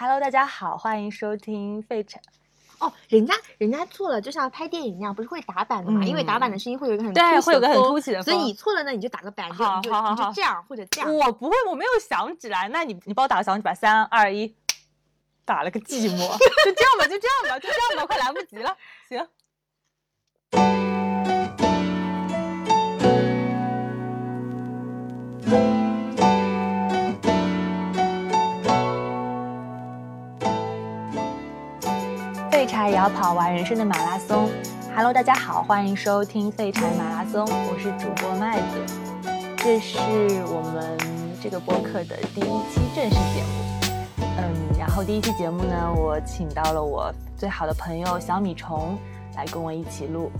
Hello，大家好，欢迎收听费城。哦，人家人家错了，就像拍电影那样，不是会打板的嘛？因为打板的声音会有一个很对，会有个很凸起的，所以你错了呢，你就打个板，好好好，你就这样或者这样。我不会，我没有响起来，那你你帮我打个响指吧，三二一，打了个寂寞，就这样吧，就这样吧，就这样吧，快来不及了，行。也要跑完人生的马拉松。Hello，大家好，欢迎收听废柴马拉松，我是主播麦子。这是我们这个播客的第一期正式节目。嗯，然后第一期节目呢，我请到了我最好的朋友小米虫来跟我一起录。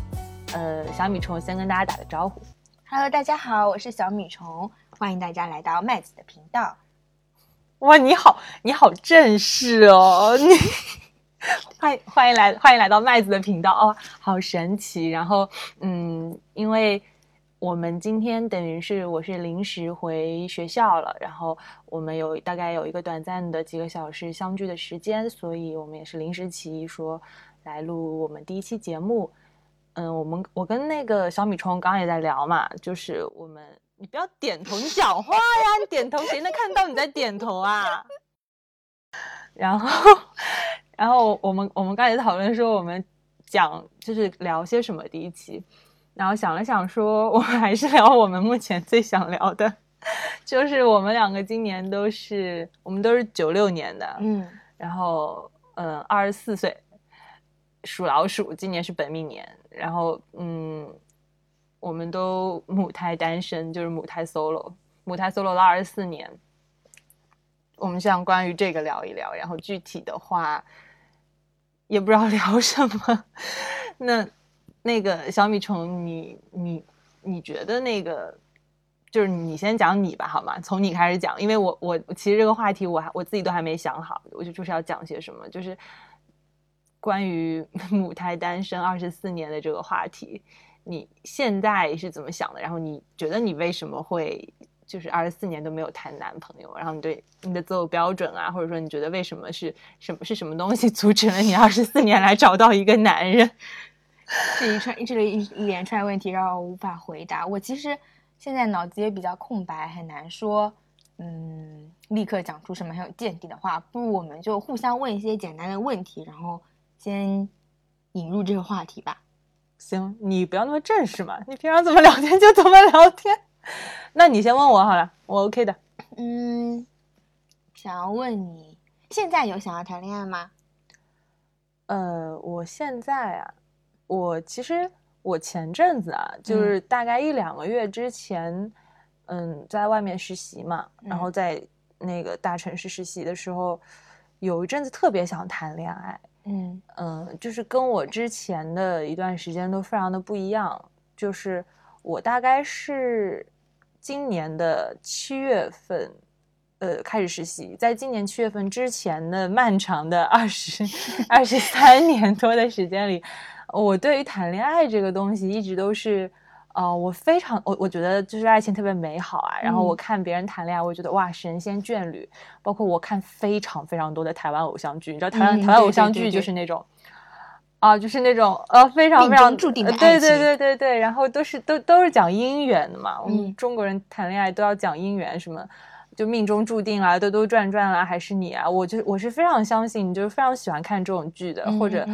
呃，小米虫先跟大家打个招呼。Hello，大家好，我是小米虫，欢迎大家来到麦子的频道。哇，你好，你好正式哦，你。欢迎欢迎来欢迎来到麦子的频道哦，好神奇。然后嗯，因为我们今天等于是我是临时回学校了，然后我们有大概有一个短暂的几个小时相聚的时间，所以我们也是临时起意说来录我们第一期节目。嗯，我们我跟那个小米虫刚刚也在聊嘛，就是我们你不要点头，你讲话呀，你点头谁能看到你在点头啊？然后。然后我们我们刚才讨论说我们讲就是聊些什么第一期，然后想了想说我们还是聊我们目前最想聊的，就是我们两个今年都是我们都是九六年的，嗯，然后嗯二十四岁，属老鼠，今年是本命年，然后嗯我们都母胎单身，就是母胎 solo，母胎 solo 了二十四年，我们想关于这个聊一聊，然后具体的话。也不知道 聊什么，那那个小米虫，你你你觉得那个就是你先讲你吧，好吗？从你开始讲，因为我我其实这个话题我还我自己都还没想好，我就就是要讲些什么，就是关于 母胎单身二十四年的这个话题，你现在是怎么想的？然后你觉得你为什么会？就是二十四年都没有谈男朋友，然后你对你的择偶标准啊，或者说你觉得为什么是什么是什么东西阻止了你二十四年来找到一个男人？这一串这一一连串问题让我无法回答。我其实现在脑子也比较空白，很难说，嗯，立刻讲出什么很有见地的话。不如我们就互相问一些简单的问题，然后先引入这个话题吧。行，你不要那么正式嘛，你平常怎么聊天就怎么聊天。那你先问我好了，我 OK 的。嗯，想要问你，现在有想要谈恋爱吗？呃，我现在啊，我其实我前阵子啊，就是大概一两个月之前，嗯，在外面实习嘛，然后在那个大城市实习的时候，有一阵子特别想谈恋爱。嗯嗯，就是跟我之前的一段时间都非常的不一样，就是我大概是。今年的七月份，呃，开始实习。在今年七月份之前的漫长的二十二十三年多的时间里，我对于谈恋爱这个东西一直都是，呃，我非常我我觉得就是爱情特别美好啊。然后我看别人谈恋爱，我觉得哇，神仙眷侣。包括我看非常非常多的台湾偶像剧，你知道台湾台湾偶像剧就是那种。啊，就是那种呃，非常非常注定的爱情，对对对对对，然后都是都都是讲姻缘的嘛。我们中国人谈恋爱都要讲姻缘，什么就命中注定啊，兜兜转转啦，还是你啊？我就我是非常相信，就是非常喜欢看这种剧的。或者，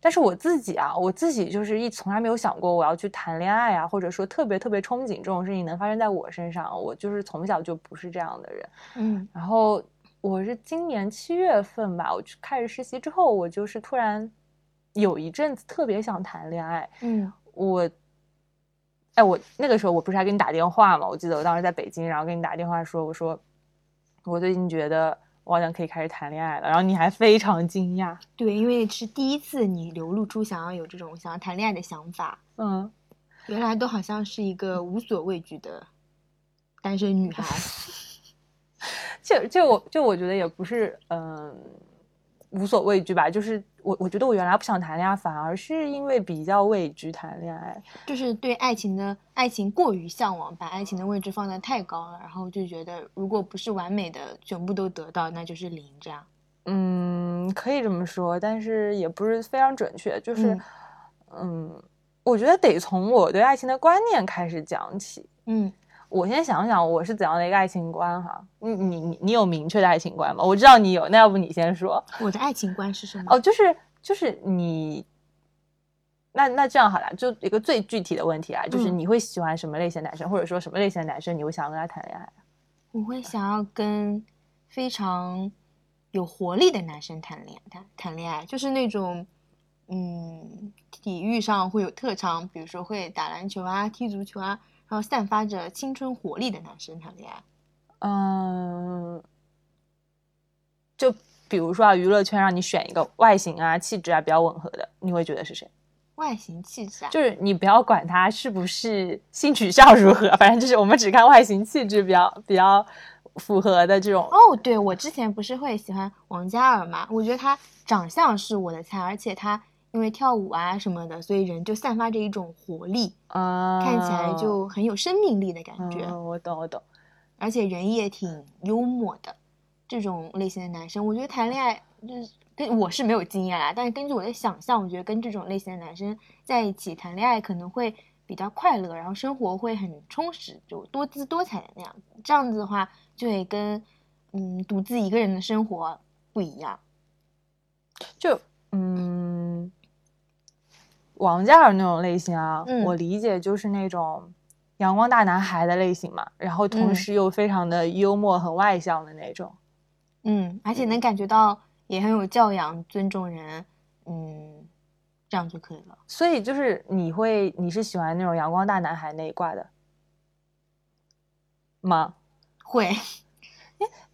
但是我自己啊，我自己就是一从来没有想过我要去谈恋爱啊，或者说特别特别憧憬这种事情能发生在我身上。我就是从小就不是这样的人。嗯，然后我是今年七月份吧，我去开始实习之后，我就是突然。有一阵子特别想谈恋爱，嗯，我，哎，我那个时候我不是还给你打电话吗？我记得我当时在北京，然后给你打电话说，我说我最近觉得我好像可以开始谈恋爱了，然后你还非常惊讶，对，因为是第一次你流露出想要有这种想要谈恋爱的想法，嗯，原来都好像是一个无所畏惧的单身女孩，就就我就我觉得也不是，嗯。无所畏惧吧，就是我，我觉得我原来不想谈恋爱，反而是因为比较畏惧谈恋爱，就是对爱情的爱情过于向往，把爱情的位置放得太高了，然后就觉得如果不是完美的全部都得到，那就是零这样。嗯，可以这么说，但是也不是非常准确。就是，嗯嗯，我觉得得从我对爱情的观念开始讲起。嗯我先想想我是怎样的一个爱情观哈。你你你你有明确的爱情观吗？我知道你有，那要不你先说。我的爱情观是什么？哦，就是就是你，那那这样好了，就一个最具体的问题啊，就是嗯你会喜欢什么类型的男生，或者说什么类型的男生你会想要跟他谈恋爱？我会想要跟非常有活力的男生谈恋谈谈恋爱，就是那种嗯，体育上会有特长，比如说会打篮球啊、踢足球啊，然后散发着青春活力的男生谈恋爱。嗯，就比如说啊，娱乐圈让你选一个外形啊、气质啊比较吻合的，你会觉得是谁？外形气质啊，就是你不要管他是不是性取向如何，反正就是我们只看外形气质比较比较符合的这种。哦，对，我之前不是会喜欢王嘉尔嘛？我觉得他长相是我的菜，而且他因为跳舞啊什么的，所以人就散发着一种活力，啊，看起来就很有生命力的感觉，嗯，我懂我懂。而且人也挺幽默的。这种类型的男生，我觉得谈恋爱就是跟我是没有经验啦，但是根据我的想象，我觉得跟这种类型的男生在一起谈恋爱可能会比较快乐，然后生活会很充实，就多姿多彩的那样子。这样子的话，就会跟嗯独自一个人的生活不一样。就嗯，王嘉尔那种类型啊，嗯我理解就是那种阳光大男孩的类型嘛，然后同嗯时又非常的幽默、很外向的那种。嗯，而且能感觉到也很有教养、尊重人，嗯，这样就可以了。所以就是你会，你是喜欢那种阳光大男孩那一挂的吗？会，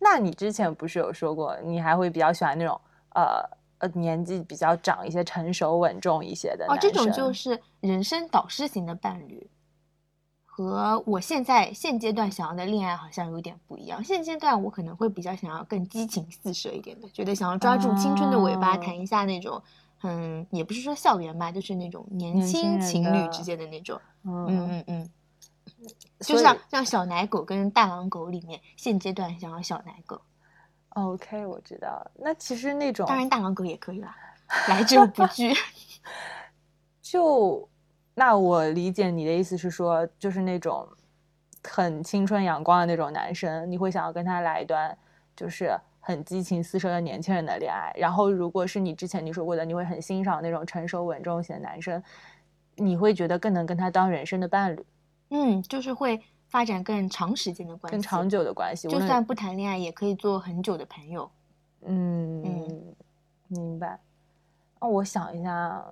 那你之前不是有说过，你还会比较喜欢那种呃呃年纪比较长一些、成熟稳重一些的哦，这种就。是人生导师型的伴侣，和我现在现阶段想要的恋爱好像有点不一样。现阶段我可能会比较想要更激情四射一点的，觉得想要抓住青春的尾巴，哦谈一下那种，嗯，也不是说校园吧，就是那种年年轻情侣之间的那种，嗯嗯，嗯就像像小奶狗跟大狼狗里面，现阶段想要小奶狗，OK，我知道。那其实那种当然大狼狗也可以啦，来者不拒。就那我理解你的意思是说，就是那种很青春阳光的那种男生，你会想要跟他来一段就是很激情四射的年轻人的恋爱。然后，如果是你之前你说过的，你会很欣赏那种成熟稳重型的男生，你会觉得更能跟他当人生的伴侣，嗯，就是会发展更长时间的关系，更长久的关系。就算不谈恋爱，也可以做很久的朋友。嗯嗯明白。那我想一下，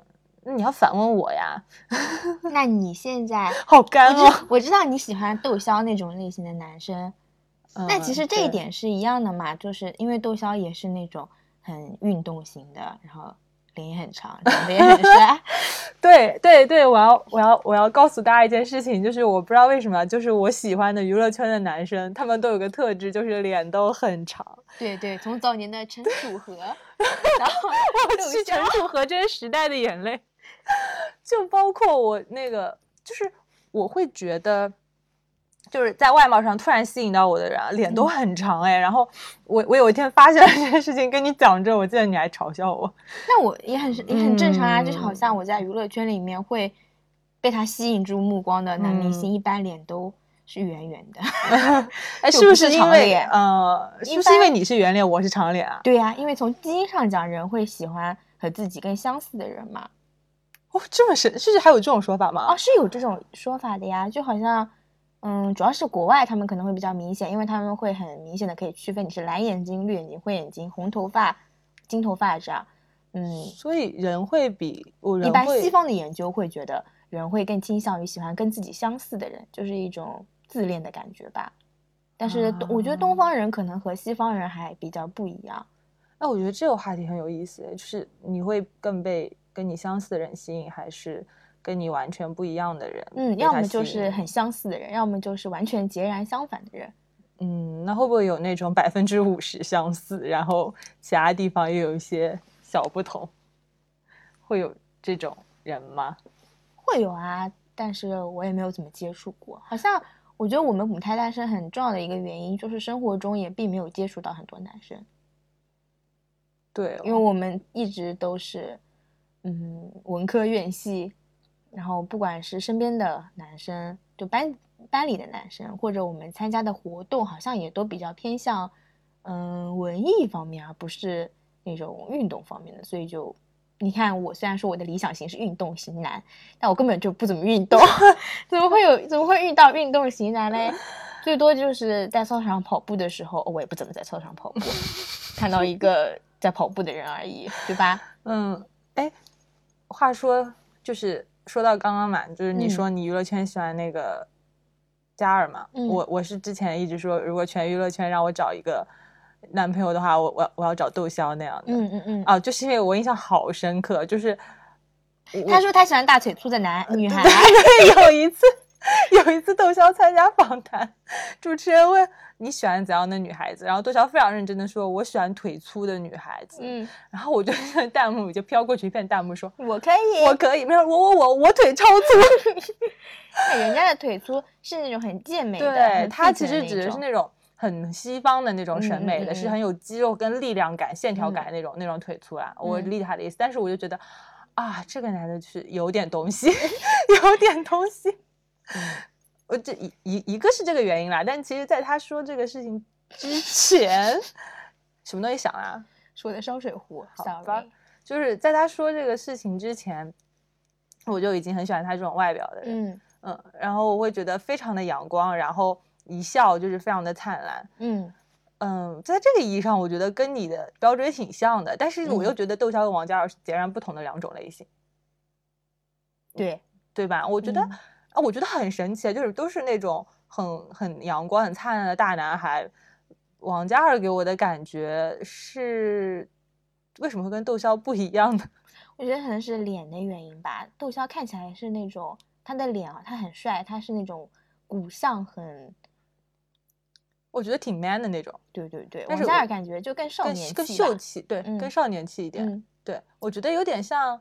那你要反问我呀，那你现在，好干哦。知我知道你喜欢窦骁那种类型的男生，那其嗯实这一点是一样的嘛，就是因为窦骁也是那种很运动型的，然后脸也很长，长得也很帅。对对对，我要我要我要告诉大家一件事情，就是我不知道为什么，就是我喜欢的娱乐圈的男生，他们都有个特质，就是脸都很长。对对，从早年的陈楚河，然后我去陈，楚河真时代的眼泪，就包括我那个，就是我会觉得。就是在外貌上突然吸引到我的人啊，脸都嗯很长哎。然后我我有一天发现了这件事情，跟你讲之后，我记得你还嘲笑我。那我也很也很正常啊，就是好嗯像我在娱乐圈里面会被他吸引住目光的男明星，嗯一般脸都是圆圆的。哎，就是不是不是因为长脸呃，是不是因为你是圆脸，我是长脸啊？对呀、因为从基因上讲，人会喜欢和自己更相似的人嘛。哦，这么神，是还有这种说法吗？哦，是有这种说法的呀，就好像，嗯，主要是国外他们可能会比较明显，因为他们会很明显的可以区分你是蓝眼睛、绿眼睛、灰眼睛、红头发、金头发这样。嗯，所以人会比我一般西方的研究会觉得人会更倾向于喜欢跟自己相似的人，就是一种自恋的感觉吧。但是东我觉得东方人可能和西方人还比较不一样。哎，我觉得这个话题很有意思，就是你会更被跟你相似的人吸引，还是跟你完全不一样的人？嗯，要么就是很相似的人，要么就是完全截然相反的人。嗯，那会不会有那种百分之五十相似，然后其他地方又有一些小不同？会有这种人吗？会有啊，但是我也没有怎么接触过。好像我觉得我们母胎单身很重要的一个原因，就是生活中也并没有接触到很多男生。对哦，因为我们一直都是嗯文科院系，然后不管是身边的男生，就班班里的男生，或者我们参加的活动，好像也都比较偏向嗯文艺方面，而不是那种运动方面的，所以就。你看，我虽然说我的理想型是运动型男，但我根本就不怎么运动，怎么会有怎么会遇到运动型男嘞？最多就是在操场上跑步的时候，我也不怎么在操场跑步，看到一个在跑步的人而已，对吧？嗯，哎，话说就是说到刚刚嘛，就是你嗯说你娱乐圈喜欢那个嘉尔嘛，嗯我我是之前一直说，如果全娱乐圈让我找一个男朋友的话，我我我要找窦骁那样的。嗯嗯嗯。啊，就是因为我印象好深刻，就是他说他喜欢大腿粗的男女孩，对，有一次，有一次窦骁参加访谈，主持人问你喜欢怎样的女孩子，然后窦骁非常认真的说，我喜欢腿粗的女孩子。嗯，然后我就那个弹幕里就飘过去一片弹幕说，我可以。我可以，没有我我我我腿超粗。那 人家的腿粗是那种很健美的，对，他其实指的是那种很西方的那种审美的，是很有肌肉跟力量感、线条感的那种、那种腿粗啊。我嗯理解他的意思，但是我就觉得啊，这个男的是有点东西，有点东西。嗯我这一一一个是这个原因啦，但其实在他说这个事情之前，什么东西想啊？说的烧水壶好吧。就是在他说这个事情之前，我就已经很喜欢他这种外表的人。嗯嗯，然后我会觉得非常的阳光，然后一笑就是非常的灿烂。嗯嗯，在这个意义上，我觉得跟你的标准挺像的，但是我又嗯觉得窦骁跟王嘉尔是截然不同的两种类型，对，对吧？我觉得、嗯啊，我觉得很神奇，就是都是那种很很阳光、很灿烂的大男孩。王嘉尔给我的感觉是，为什么会跟窦骁不一样呢？我觉得可能是脸的原因吧。窦骁看起来是那种他的脸啊，他很帅，他是那种骨相很，我觉得挺 man 的那种，对对对。但是王嘉尔感觉就更少年气更秀气，对，嗯更少年气一点。嗯对，我觉得有点像，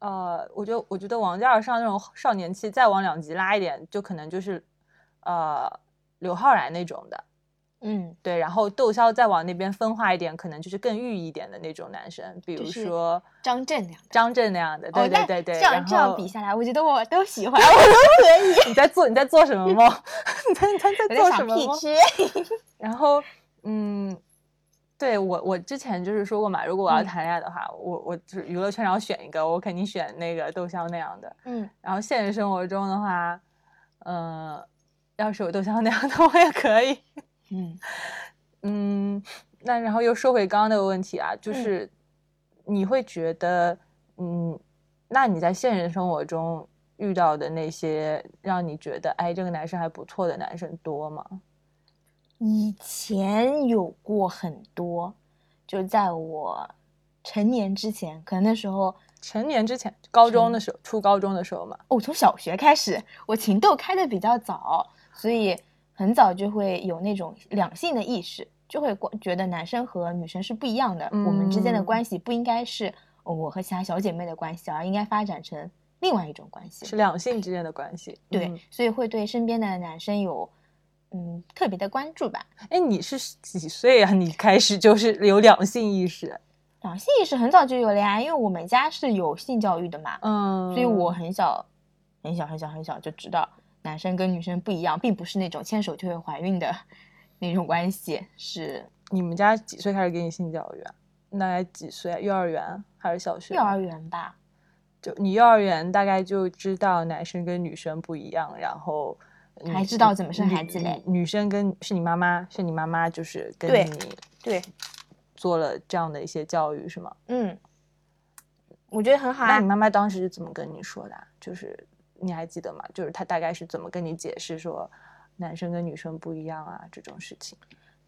呃，我觉得我觉得王嘉尔上那种少年期，再往两级拉一点，就可能就是，呃，刘昊然那种的。嗯，对，然后窦骁再往那边分化一点，可能就是更御一点的那种男生，比如说张震那样的。张震那样的。对对对对，然这样这样比下来，我觉得我都喜欢，我都可以。你在做你在做什么梦？你在你在做什么梦？然后，嗯，对我我之前就是说过嘛，如果我要嗯谈恋爱的话，我我就是娱乐圈然后选一个，我肯定选那个窦骁那样的。嗯然后现实生活中的话，呃，要是有窦骁那样的，我也可以。嗯 嗯，那然后又说回刚刚那个问题啊，就嗯是你会觉得，嗯，那你在现实生活中遇到的那些让你觉得，哎，这个男生还不错的男生多吗？以前有过很多，就在我成年之前，可能那时候成年之前，高中的时候，初高中的时候嘛。哦从小学开始，我情窦开的比较早，所以很早就会有那种两性的意识，就会过觉得男生和女生是不一样的，我们之间的嗯关系不应该是哦我和其他小姐妹的关系，而应该发展成另外一种关系。是两性之间的关系。对，嗯所以会对身边的男生有嗯特别的关注吧。哎，你是几岁啊？你开始就是有两性意识？两性意识很早就有了呀，因为我们家是有性教育的嘛，嗯，所以我很小很小很小很小就知道男生跟女生不一样，并不是那种牵手就会怀孕的 那种关系，是你们家几岁开始给你性教育啊？大概几岁啊？幼儿园还是小学？幼儿园吧。就你幼儿园大概就知道男生跟女生不一样，然后嗯还知道怎么生孩子嘞女女生跟是你妈妈，是你妈妈就是跟你对，做了这样的一些教育是吗？嗯，我觉得很好啊那你。妈妈当时是怎么跟你说的啊？就是你还记得吗？就是她大概是怎么跟你解释说男生跟女生不一样啊这种事情？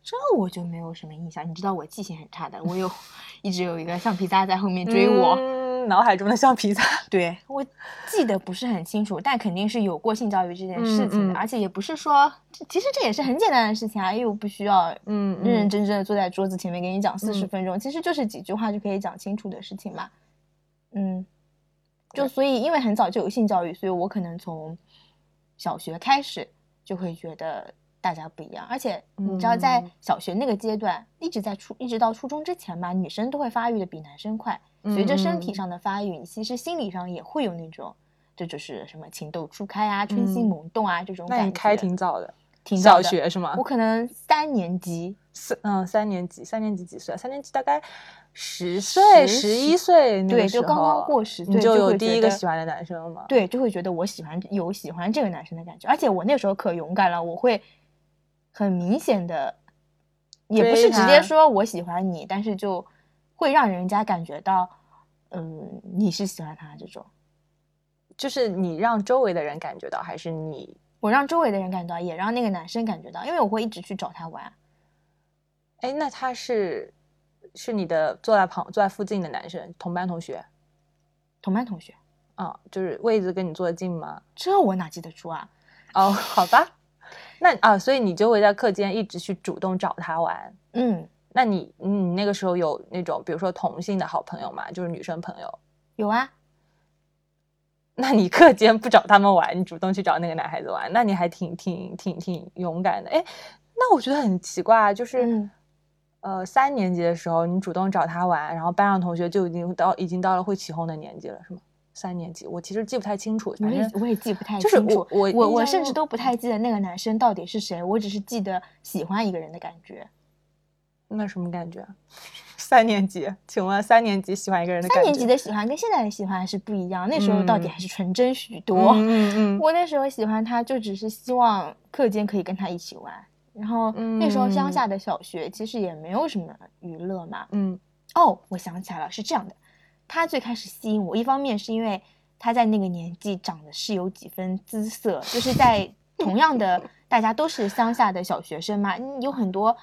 这我就没有什么印象。你知道我记性很差的，我有 一直有一个橡皮擦在后面追我。嗯，脑海中的橡皮擦。对我记得不是很清楚，但肯定是有过性教育这件事情的，嗯嗯而且也不是说，其实这也是很简单的事情啊，又不需要嗯认认真真的坐在桌子前面给你讲四十嗯分钟，其实就是几句话就可以讲清楚的事情嘛。嗯，就所以因为很早就有性教育，所以我可能从小学开始就会觉得大家不一样。而且你知道，在嗯小学那个阶段，一直在初一直到初中之前吧，女生都会发育的比男生快。随着身体嗯上的发育，你其实心理上也会有那种，这就是什么情窦初开啊、春心嗯萌动啊这种感觉。那你开挺早的，挺早的学是吗我？可能三年级，四嗯，三年级，三年级几岁啊？三年级大概十岁、十十一岁那对就刚刚过10岁你就第一个喜欢的男生了吗？，对，就会觉得我喜欢有喜欢这个男生的感觉。而且我那时候可勇敢了，我会很明显的，也不是直接说我喜欢你，但是就会让人家感觉到，嗯，你是喜欢他这种。就是你让周围的人感觉到，还是你？我让周围的人感觉到，也让那个男生感觉到，因为我会一直去找他玩。哎，那他是是你的坐在旁坐在附近的男生，同班同学同班同学，啊、就是位子跟你坐的近吗？这我哪记得住啊？哦，好吧，那啊，所以你就会在课间一直去主动找他玩。嗯，那你你那个时候有那种比如说同性的好朋友吗？就是女生朋友？有啊，那你课间不找他们玩，你主动去找那个男孩子玩，那你还挺挺挺挺勇敢的。哎，那我觉得很奇怪啊，就是、嗯呃三年级的时候你主动找他玩，然后班上同学就已经到已经到了会起哄的年纪了，是吗？三年级，我其实记不太清楚，我也反正我也记不太就是清楚。我我我印象中我甚至都不太记得那个男生到底是谁，我只是记得喜欢一个人的感觉。那什么感觉？三年级，请问三年级喜欢一个人的感觉？三年级的喜欢跟现在的喜欢是不一样，那时候到底嗯还是纯真许多。嗯嗯嗯，我那时候喜欢他，就只是希望课间可以跟他一起玩。然后那时候乡嗯下的小学其实也没有什么娱乐嘛。嗯哦，我想起来了，是这样的，他最开始吸引我，一方面是因为他在那个年纪长得是有几分姿色，就是在同样的 大家都是乡下的小学生嘛，嗯有很多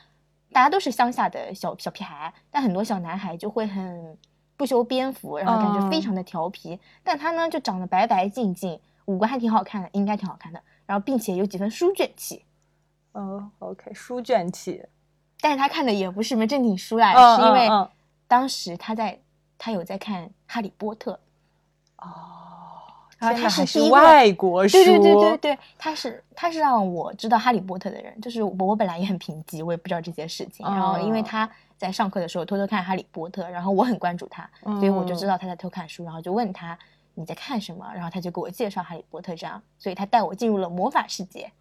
大家都是乡下的小小屁孩，但很多小男孩就会很不修边幅，然后感觉非嗯常的调皮，但他呢就长得白白净净，五官还挺好看的，应该挺好看的，然后并且有几分书卷气。哦，OK，书卷气，但是他看的也不是什么正经书啦，嗯是因为当时他在他有在看《哈利波特》，哦，然后他还是是第一外国书，对对对对对，他是他是让我知道哈利波特的人，就是我我本来也很贫瘠，我也不知道这些事情。然后因为哦。他在上课的时候偷偷看哈利波特，然后我很关注他，所以我就知嗯。道他在偷看书，然后就问他你在看什么，然后他就给我介绍哈利波特，这样，所以他带我进入了魔法世界。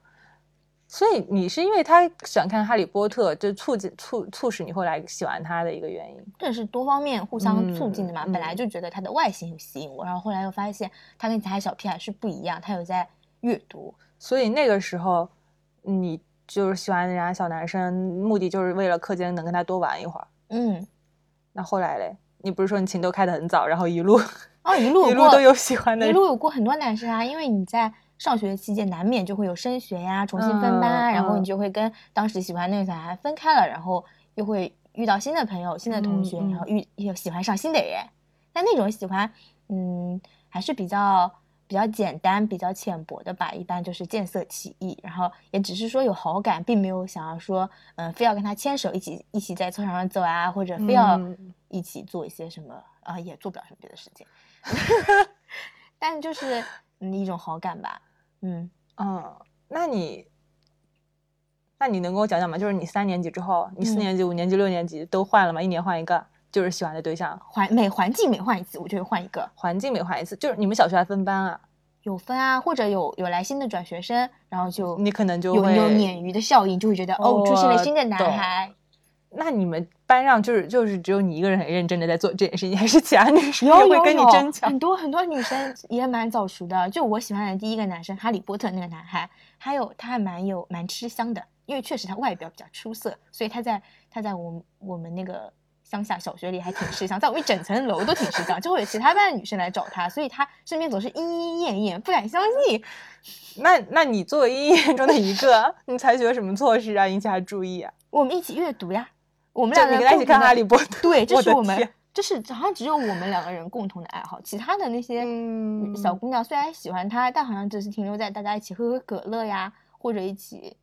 所以你是因为他喜欢看《哈利波特》，就促进促促使你后来喜欢他的一个原因。这是多方面互相促进的嘛。嗯本来就觉得他的外形有吸引我，然后后来又发现他跟其他小屁孩是不一样，他有在阅读。所以那个时候，你就是喜欢人家小男生，目的就是为了课间能跟他多玩一会儿。嗯，那后来嘞，你不是说你情窦开得很早，然后一路哦，一路一路都有喜欢的一？路有过很多男生啊，因为你在上学期间难免就会有升学呀、重新分班啊，嗯然后嗯你就会跟当时喜欢那个小孩分开了，然后又会遇到新的朋友、新的同学，然后遇又喜欢上新的人。但那种喜欢，嗯，还是比较比较简单、比较浅薄的吧，一般就是见色起意，然后也只是说有好感，并没有想要说，嗯、非要跟他牵手一起一起在操场上走啊，或者非要嗯。一起做一些什么啊、也做不了什么别的事情。但就是嗯一种好感吧，嗯，嗯，那你，那你能跟我讲讲吗？就是你三年级之后，你四嗯年级、五年级、六年级都换了吗？一年换一个，就是喜欢的对象，环每环境每换一次，我就会换一个，环境每换一次，就是你们小学还分班啊？有分啊，或者有有来新的转学生，然后就你可能就有会有鲶鱼的效应，就会觉得哦，出现了新的男孩，那你们班上就是就是只有你一个人很认真的在做这件事情，还是其他女生也会跟你争抢很？多很多女生也蛮早熟的，就我喜欢的第一个男生哈利波特那个男孩，还有他还蛮有蛮吃香的，因为确实他外表比较出色，所以他在他在我们我们那个乡下小学里还挺吃香，在我们一整层楼都挺吃香，就会有其他班的女生来找他，所以他身边总是莺莺燕燕，不敢相信。那那你作为莺莺中的一个，你采取了什么措施啊，引起他注意啊？我们一起阅读呀，我们两个就你跟他一起看《哈利波波特 》，对，这是我们天，这是好像只有我们两个人共同的爱好，其他的那些嗯小姑娘虽然喜欢他，但好像只是停留在大家一起喝喝可乐呀，或者一起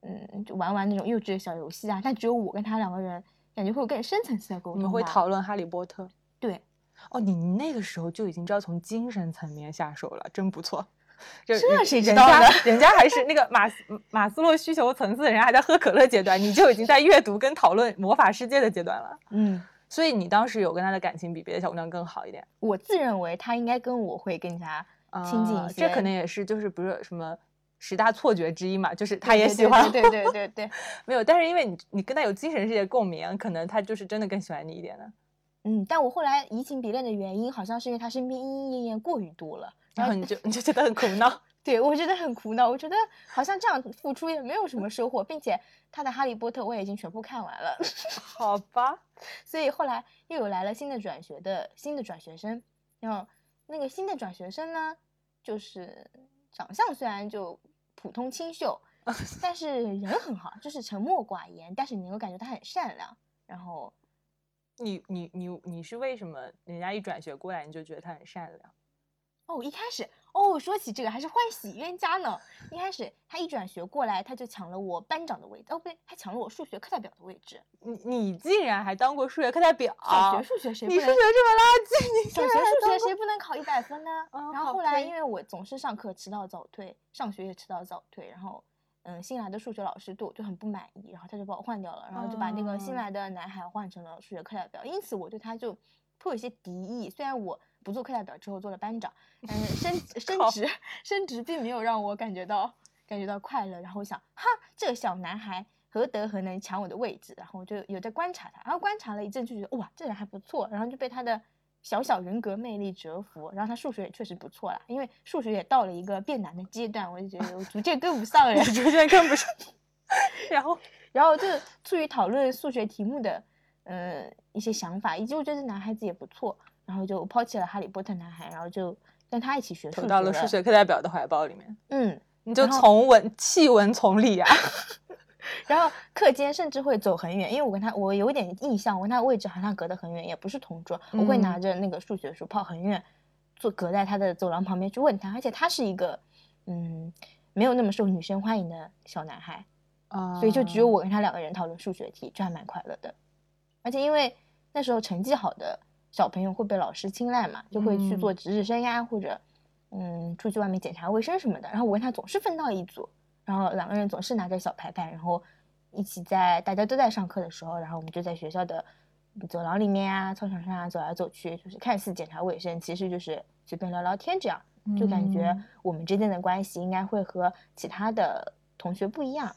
嗯就玩玩那种幼稚的小游戏啊。但只有我跟他两个人，感觉会有更深层次的沟通。你们会？讨论《哈利波特》？对，哦，你那个时候就已经知道从精神层面下手了，真不错。就这人谁家呢人家还是那个马斯马斯洛需求层次，人家还在喝可乐阶段，你就已经在阅读跟讨论魔法世界的阶段了。嗯，所以你当时有跟他的感情比别的小姑娘更好一点，我自认为他应该跟我会更加亲近一些。啊这可能也是就是不是什么十大错觉之一嘛，就是他也喜欢对对对对对，没有，但是因为你你跟他有精神世界共鸣，可能他就是真的更喜欢你一点的。嗯，但我后来移情别恋的原因，好像是因为他身边莺莺燕燕过于多了，然后你就 你就觉得很苦恼。对我觉得很苦恼。我觉得好像这样付出也没有什么收获，并且他的《哈利波特》我也已经全部看完了，好吧，所以后来又有来了新的转学的新的转学生，然后那个新的转学生呢，就是长相虽然就普通清秀，但是人很好，就是沉默寡言，但是你能够感觉他很善良，然后你你你你是为什么人家一转学过来你就觉得他很善良？哦，一开始哦，说起这个还是欢喜冤家呢。一开始他一转学过来，他就抢了我班长的位置，哦不对，他抢了我数学课代表的位置。你你竟然还当过数学课代表？小学数学谁不能你数学？这么垃圾，你小学数学谁不能考一百分呢？哦然后后来因为我总是上课迟到早退，上学也迟到早退，然后嗯新来的数学老师对我就很不满意，然后他就把我换掉了，然后就把那个新哦来的男孩换成了数学课代表，因此我对他就颇有些敌意。虽然我不做课代表之后做了班长，但是升升职升职并没有让我感觉到感觉到快乐。然后我想，哈，这个小男孩何德何能抢我的位置？然后我就有在观察他，然后观察了一阵就觉得哇，这人还不错，然后就被他的小小人格魅力折服。然后他数学也确实不错啦，因为数学也到了一个变难的阶段，我就觉得我逐渐跟不上了。逐渐跟不上。然后 然后就出于讨论数学题目的呃一些想法，以及我觉得这男孩子也不错，然后就抛弃了哈利波特男孩，然后就跟他一起学数学投到了数学课代表的怀抱里面，嗯，你就从文弃文从理啊。然后课间甚至会走很远，因为我跟他我有一点印象，我跟他位置好像隔得很远，也不是同桌，我会拿嗯着那个数学书跑很远，坐隔在他的走廊旁边去问他，而且他是一个嗯没有那么受女生欢迎的小男孩，啊所以就只有我跟他两个人讨论数学题，就还蛮快乐的。而且因为那时候成绩好的小朋友会被老师青睐嘛，就会去嗯做值日生呀，或者嗯出去外面检查卫生什么的。然后我跟他总是分到一组，然后两个人总是拿着小牌牌，然后一起在大家都在上课的时候，然后我们就在学校的走廊里面啊、操场上啊走来走去，就是看似检查卫生，其实就是随便聊聊天这样。就感觉嗯我们之间的关系应该会和其他的同学不一样，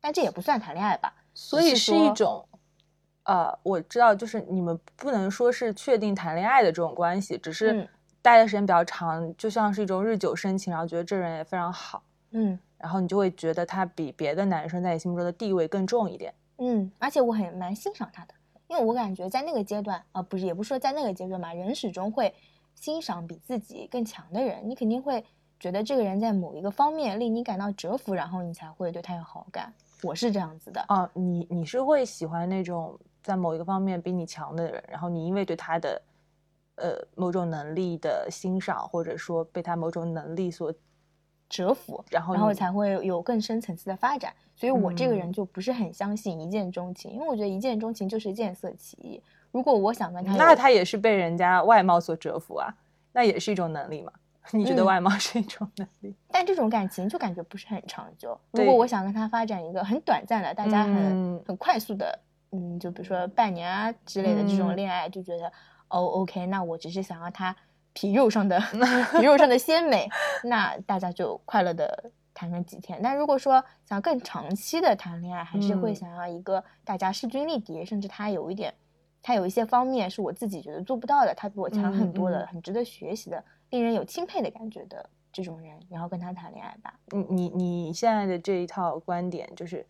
但这也不算谈恋爱吧？所以是一种，呃，我知道，就是你们不能说是确定谈恋爱的这种关系，只是嗯待的时间比较长，就像是一种日久生情，然后觉得这人也非常好，嗯然后你就会觉得他比别的男生在你心目中的地位更重一点。嗯，而且我很蛮欣赏他的，因为我感觉在那个阶段啊、不是也不是说在那个阶段吧，人始终会欣赏比自己更强的人，你肯定会觉得这个人在某一个方面令你感到折服，然后你才会对他有好感。我是这样子的，啊，你你是会喜欢那种在某一个方面比你强的人，然后你因为对他的呃某种能力的欣赏，或者说被他某种能力所，折服，然后然后才会有更深层次的发展。所以我这个嗯人就不是很相信一见钟情，因为我觉得一见钟情就是见色起意。如果我想跟他，那他也是被人家外貌所折服啊，那也是一种能力嘛？你觉得嗯外貌是一种能力？但这种感情就感觉不是很长久。如果我想跟他发展一个很短暂的，大家很、嗯很快速的，嗯，就比如说半年啊之类的这种嗯恋爱，就觉得哦，OK，那我只是想要他皮肉上的 皮肉上的鲜美，那大家就快乐的谈上几天。但如果说想更长期的谈恋爱，还是会嗯想要一个大家势均力敌，甚至他有一点。他有一些方面是我自己觉得做不到的，他比我强很多的，很值得学习的，令人有钦佩的感觉的这种人，然后跟他谈恋爱吧。你你你现在的这一套观点，就是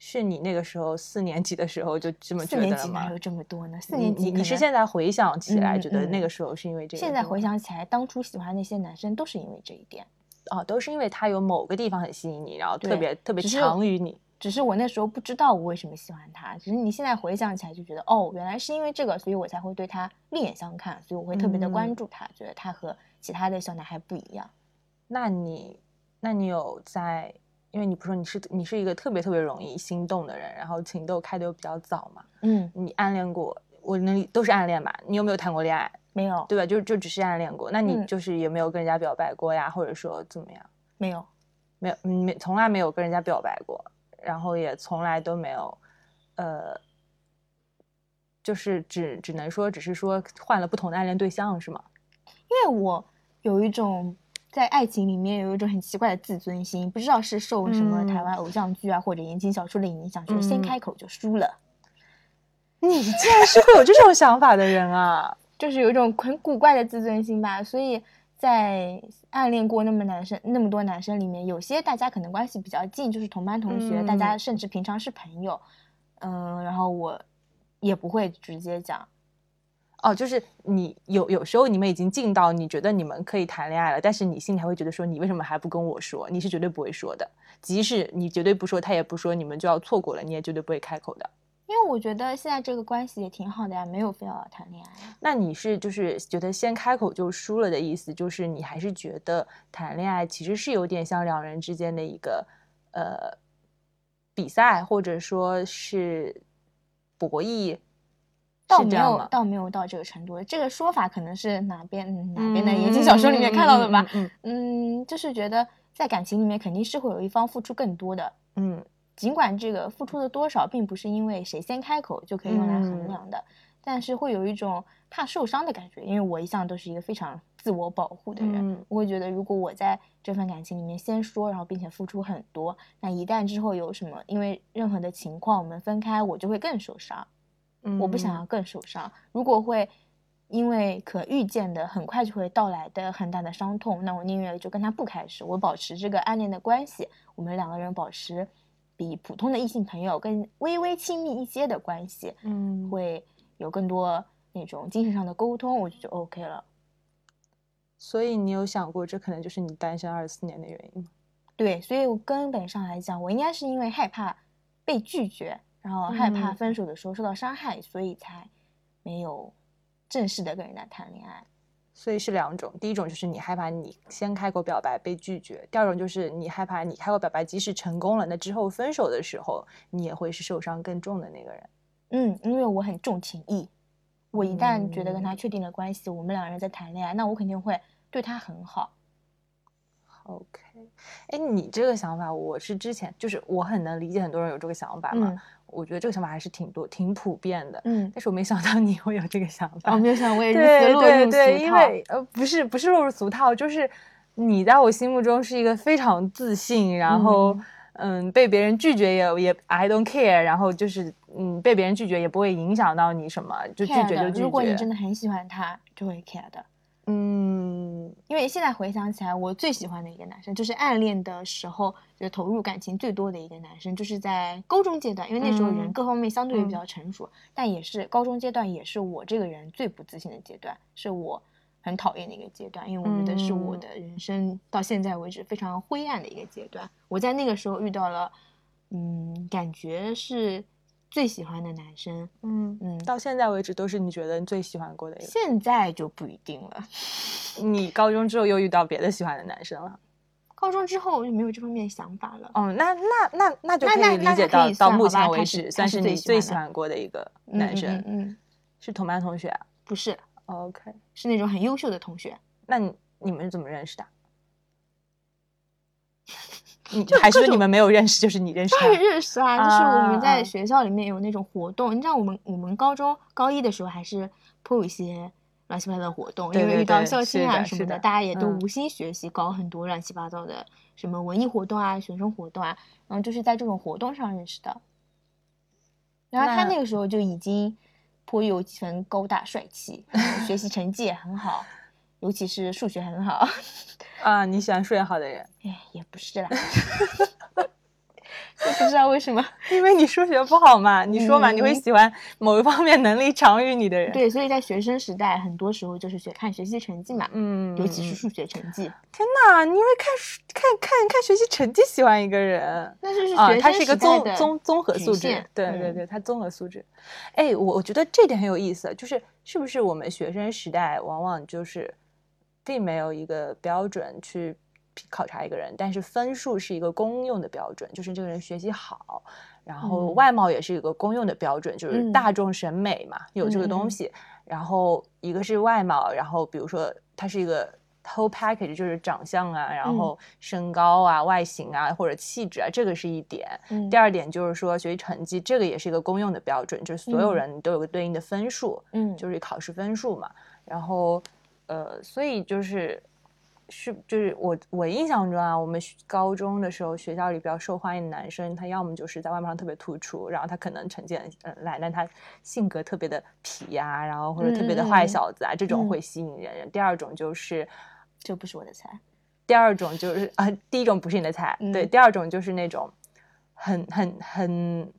是你那个时候四年级的时候就这么觉得了吗年级哪有？这么多呢？四年级你你是现在回想起来，觉得那个时候是因为这个？现在回想起来，当初喜欢那些男生都是因为这一点，哦，都是因为他有某个地方很吸引你，然后特别特别强于你。只是我那时候不知道我为什么喜欢他，只是你现在回想起来就觉得，哦，原来是因为这个，所以我才会对他另眼相看，所以我会特别的关嗯注他，觉得他和其他的小男孩不一样。那你那你有在？因为你不是说你是你是一个特别特别容易心动的人，然后情窦开的又比较早嘛？嗯，你暗恋过？我那都是暗恋吧？你有没有谈过恋爱？没有，对吧？就就只是暗恋过，那你嗯就是也没有跟人家表白过呀，或者说怎么样？没有，没有，嗯没从来没有跟人家表白过，然后也从来都没有，呃，就是只只能说只是说换了不同的暗恋对象是吗？因为我有一种在爱情里面有一种很奇怪的自尊心，不知道是受什么嗯台湾偶像剧啊、或者言情小说的影响，就是先嗯开口就输了，你竟然是会有这种想法的人啊！就是有一种很古怪的自尊心吧。所以在暗恋过那么男生那么多男生里面，有些大家可能关系比较近，就是同班同学，大家嗯甚至平常是朋友，嗯，然后我也不会直接讲。哦，就是你有有时候你们已经近到你觉得你们可以谈恋爱了，但是你心里还会觉得说你为什么还不跟我说？你是绝对不会说的，即使你绝对不说，他也不说，你们就要错过了，你也绝对不会开口的。因为我觉得现在这个关系也挺好的呀，没有非要谈恋爱。那你是就是觉得先开口就输了的意思，就是你还是觉得谈恋爱其实是有点像两人之间的一个呃比赛，或者说是博弈，倒没有？倒没有到这个程度。这个说法可能是哪边、嗯、哪边的言情小说里面看到的吧？嗯嗯，就是觉得在感情里面肯定是会有一方付出更多的，嗯尽管这个付出的多少并不是因为谁先开口就可以用来衡嗯量的，但是会有一种怕受伤的感觉。因为我一向都是一个非常自我保护的人，嗯我会觉得如果我在这份感情里面先说，然后并且付出很多，那一旦之后有什么因为任何的情况我们分开，我就会更受伤。嗯，我不想要更受伤。如果会因为可预见的很快就会到来的很大的伤痛，那我宁愿就跟他不开始，我保持这个暗恋的关系，我们两个人保持比普通的异性朋友更微微亲密一些的关系，嗯会有更多那种精神上的沟通，我就就 OK 了。所以你有想过，这可能就是你单身二十四年的原因吗？对，所以我根本上来讲，我应该是因为害怕被拒绝，然后害怕嗯分手的时候受到伤害，所以才没有正式的跟人家谈恋爱。所以是两种，第一种就是你害怕你先开口表白被拒绝，第二种就是你害怕你开口表白，即使成功了，那之后分手的时候，你也会是受伤更重的那个人。嗯，因为我很重情义，我一旦觉得跟嗯他确定了关系，我们两个人在谈恋爱，那我肯定会对他很好。OK，哎，你这个想法，我是之前就是我很能理解很多人有这个想法嘛，嗯我觉得这个想法还是挺多、挺普遍的，嗯，但是我没想到你会有这个想法。我没有想我也落入对对，俗套。因为呃不是不是落入俗套，就是你在我心目中是一个非常自信，然后嗯嗯被别人拒绝也也 I don't care，然后就是嗯被别人拒绝也不会影响到你什么，就拒绝就拒绝。如果你真的很喜欢他，就会 care 的。嗯因为现在回想起来，我最喜欢的一个男生，就是暗恋的时候就投入感情最多的一个男生，就是在高中阶段，因为那时候人嗯各方面相对比嗯较成熟，但也是高中阶段，也是我这个人最不自信的阶段，是我很讨厌的一个阶段，因为我觉得是我嗯的人生到现在为止非常灰暗的一个阶段。我在那个时候遇到了，嗯，感觉是最喜欢的男生，嗯嗯，到现在为止都是你觉得你最喜欢过的一个。现在就不一定了。你高中之后又遇到别的喜欢的男生了？高中之后我就没有这方面想法了。哦，那那那那就可以理解到到目前为止，算是你最喜欢过的一个男生，嗯嗯，是同班同学啊。不是，OK，是那种很优秀的同学。那你你们是怎么认识的？你就还是说你们没有认识，就是你认识当然他？认识啊，就是我们在学校里面有那种活动，你知道我们我们高中高一的时候还是颇有一些乱七八糟的活动，对对因为遇到校庆啊什么的，大家也都嗯无心学习，搞很多乱七八糟的什么文艺活动啊、学生活动啊，然后就是在这种活动上认识的。然后他那那个时候就已经颇有几分高大帅气，学习成绩也很好，尤其是数学很好。啊，你喜欢数学好的人，哎，也不是啦，就不知道为什么。因为你数学不好嘛。你说嘛，你会嗯喜欢某一方面能力强于你的人。，对，所以在学生时代，很多时候就是学看学习成绩嘛，嗯，嗯尤其是数学成绩。天哪，你会看数看看看学习成绩喜欢一个人？那就是啊，学生它是一个综综综合素质对对对，他综合素质。哎，我我觉得这点很有意思，就是是不是我们学生时代往往就是并没有一个标准去考察一个人，但是分数是一个公用的标准，就是这个人学习好，然后嗯外貌也是一个公用的标准，就是嗯大众审美嘛，有这个东西。然后一个是外貌，然后比如说它是一个 whole package，就是长相啊，然后身高啊、外形啊或者气质啊，这个是一点。嗯第二点就是说学习成绩，这个也是一个公用的标准，就是所有嗯人都有个对应的分数，嗯就是考试分数嘛。然后呃，所以就是。是，就是我我印象中啊，我们高中的时候，学校里比较受欢迎的男生，他要么就是在外貌上特别突出，然后他可能成绩很呃烂，但他性格特别的痞呀、然后或者特别的坏小子啊，这种嗯会吸引人。第二种就是，这不是我的菜。第二种就是啊、第一种不是你的菜，对，嗯第二种就是那种很很很，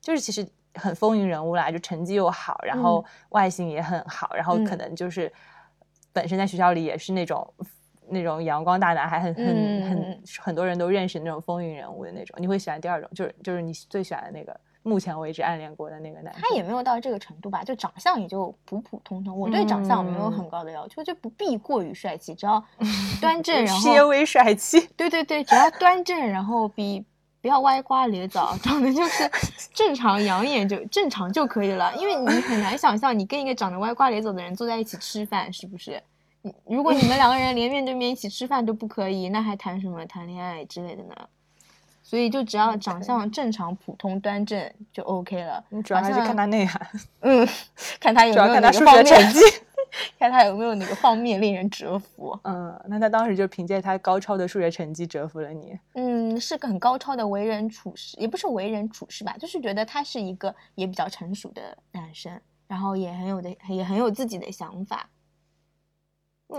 就是其实很风云人物啦，就成绩又好，然后外形也很好，然后可嗯能就是本身在学校里也是那种那种阳光大男孩，很很嗯很很多人都认识的那种风云人物的那种。你会喜欢第二种，就是就是你最喜欢的那个，目前为止暗恋过的那个男生。他也没有到这个程度吧，就长相也就普普通通。我对长相没有很高的要求，就不必过于帅气，只要端 正，然后些微帅气。对对对，只要端正，然后比不要歪瓜裂枣，长得就是正常养眼就正常就可以了。因为你很难想象你跟一个长得歪瓜裂枣的人坐在一起吃饭，是不是？你如果你们两个人连面对面一起吃饭都不可以，那还谈什么谈恋爱之类的呢？所以就只要长相正常、普通、端正就 OK 了。你主要还是看他内涵，嗯，看他有没有哪看他数学个成绩。看他有没有哪个方面令人折服。嗯，那他当时就凭借他高超的数学成绩折服了你。嗯，是个很高超的为人处事，也不是为人处事吧，就是觉得他是一个也比较成熟的男生，然后也很有的，也很有自己的想法。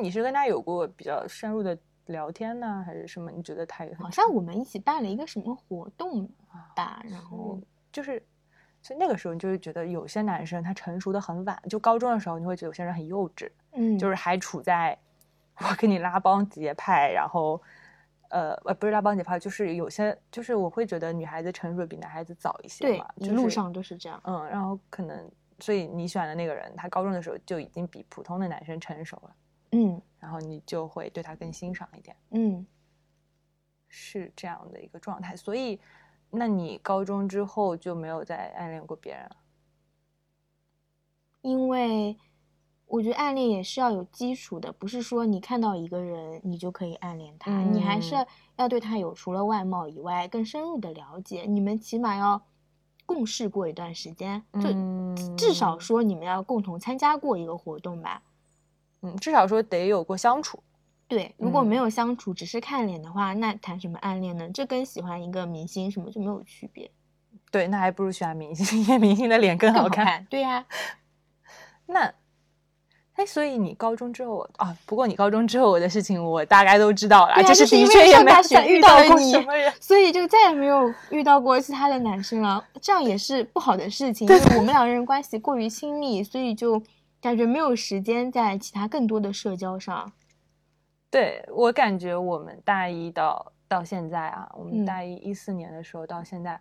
你是跟他有过比较深入的聊天呢，还是什么？你觉得他也很好像我们一起办了一个什么活动啊吧，然后嗯，就是，所以那个时候你就会觉得有些男生他成熟的很晚，就高中的时候你会觉得有些人很幼稚，嗯，就是还处在我跟你拉帮结派，然后呃呃不是拉帮结派，就是有些就是我会觉得女孩子成熟的比男孩子早一些对嘛，，一路就是上都是这样。嗯，然后可能所以你选的那个人，他高中的时候就已经比普通的男生成熟了，嗯然后你就会对他更欣赏一点。嗯，是这样的一个状态，所以，那你高中之后就没有再暗恋过别人了？因为我觉得暗恋也是要有基础的，不是说你看到一个人你就可以暗恋他，你还是嗯要对他有除了外貌以外更深入的了解，你们起码要共事过一段时间，就至少嗯说你们要共同参加过一个活动吧。嗯，至少说得有过相处。对，如果没嗯有相处，只是看脸的话，那谈什么暗恋呢？这跟喜欢一个明星什么就没有区别，对，那还不如喜欢明星，因为明星的脸更更好好看。对呀、那，哎，所以你高中之后啊，不过你高中之后我的事情我大概都知道了，啊就是的确也没有遇遇到过你什么人。所以就再也没有遇到过其他的男生了，这样也是不好的事情，因为我们两个人关系过于亲密，所以就感觉没有时间在其他更多的社交上。对我感觉我们大一到到现在啊，我们嗯大一一四年的时候到现在，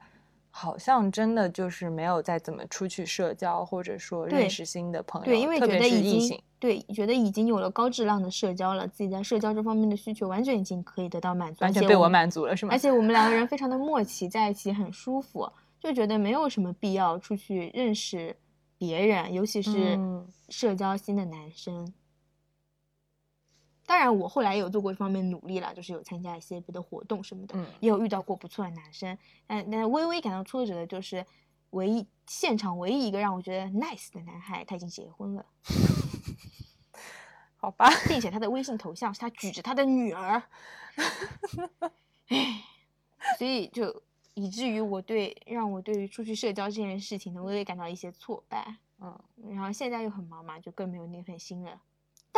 好像真的就是没有再怎么出去社交，或者说认识新的朋友，对，因为觉得已经。对，觉得已经有了高质量的社交了，自己在社交这方面的需求完全已经可以得到满足，完全被我满足了，是吗？而且我们两个人非常的默契，在一起很舒服，就觉得没有什么必要出去认识别人，尤其是嗯社交新的男生。当然，我后来也有做过这方面努力了，就是有参加一些别的活动什么的，嗯也有遇到过不错的男生。但但微微感到挫折的就是，唯一现场唯一一个让我觉得 nice 的男孩，他已经结婚了，好吧，并且他的微信头像是他举着他的女儿。唉，所以就以至于我对让我对于出去社交这件事情呢，微微感到一些挫败。嗯，然后现在又很忙嘛，就更没有那份心了。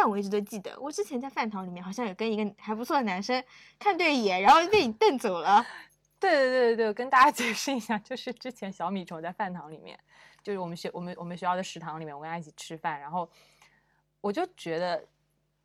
但我一直都记得，我之前在饭堂里面好像有跟一个还不错的男生看对眼，然后被你瞪走了。对对对对对，我跟大家解释一下，就是之前小米虫在饭堂里面，就是我们学我们我们学校的食堂里面，我跟他一起吃饭，然后我就觉得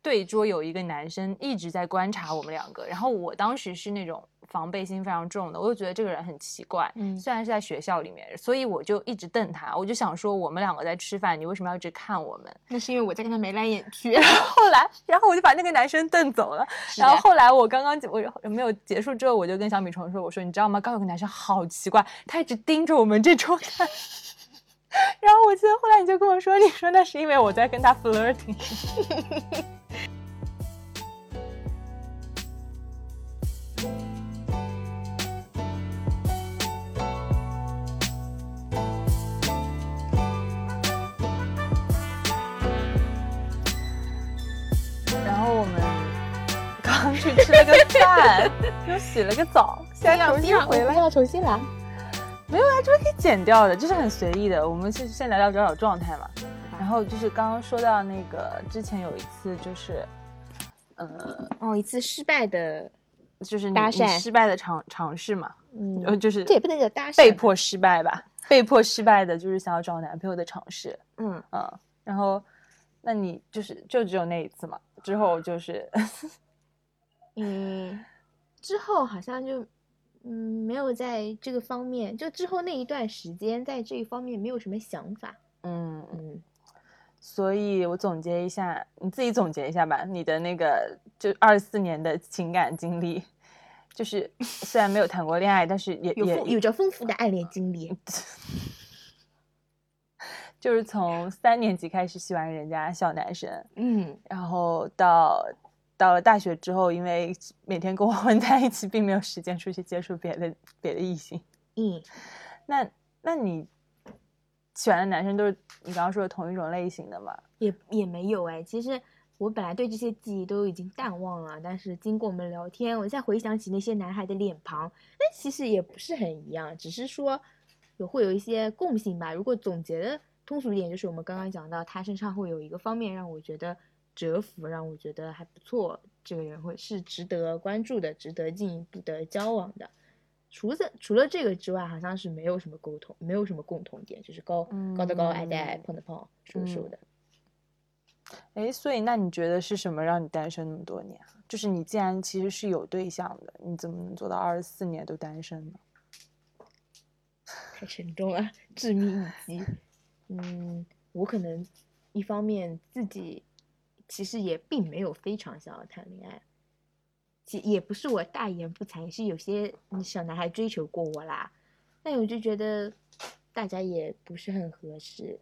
对桌有一个男生一直在观察我们两个，然后我当时是那种防备心非常重的，我就觉得这个人很奇怪，嗯虽然是在学校里面，所以我就一直瞪他，我就想说我们两个在吃饭，你为什么要一直看我们？那是因为我在跟他眉来眼去。后来，然后我就把那个男生瞪走了。然后后来我刚刚我没有结束之后，我就跟小米虫说：“我说你知道吗？刚有个男生好奇怪，他一直盯着我们这桌看。”然后我记得后来你就跟我说，你说那是因为我在跟他 flirting。然后我们刚去吃了个饭，又洗了个澡，现在重新回来。要重新来。没有啊，这个可以剪掉的，就是很随意的。我们是先聊聊找找状态嘛。然后就是刚刚说到那个之前有一次就是，呃，哦，一次失败的，就是你讪。失败的尝尝试嘛，呃，嗯，就是这也不能叫搭讪，被，迫失败吧，被迫失败的就是想要找男朋友的尝试，嗯，嗯，然后那你就是就只有那一次嘛，之后就是 嗯，之后好像就，嗯，没有在这个方面，就之后那一段时间，在这一方面没有什么想法。嗯，嗯，所以我总结一下，你自己总结一下吧，你的那个就二四年的情感经历，就是虽然没有谈过恋爱，但是也也有丰有着丰富的暗恋经历。就是从三年级开始喜欢人家小男生，嗯，然后到到了大学之后，因为每天跟我混在一起，并没有时间出去接触别的别的异性。嗯，那那你喜欢的男生都是你刚刚说的同一种类型的吗？也也没有哎。其实我本来对这些记忆都已经淡忘了，但是经过我们聊天，我再回想起那些男孩的脸庞，那其实也不是很一样，只是说有会有一些共性吧。如果总结的通俗一点，就是我们刚刚讲到，他身上会有一个方面让我觉得折服，让我觉得还不错，这个人会是值得关注的，值得进一步的交往的。除了除了这个之外，好像是没有什么沟通，没有什么共同点，就是高、高的高，矮的矮，嗯胖的胖，瘦的瘦的。哎，所以那你觉得是什么让你单身那么多年啊？就是你既然其实是有对象的，你怎么能做到二十四年都单身呢？太沉重了，致命一击。嗯，我可能一方面自己其实也并没有非常想要谈恋爱，其也不是我大言不惭，是有些小男孩追求过我啦，但我就觉得大家也不是很合适。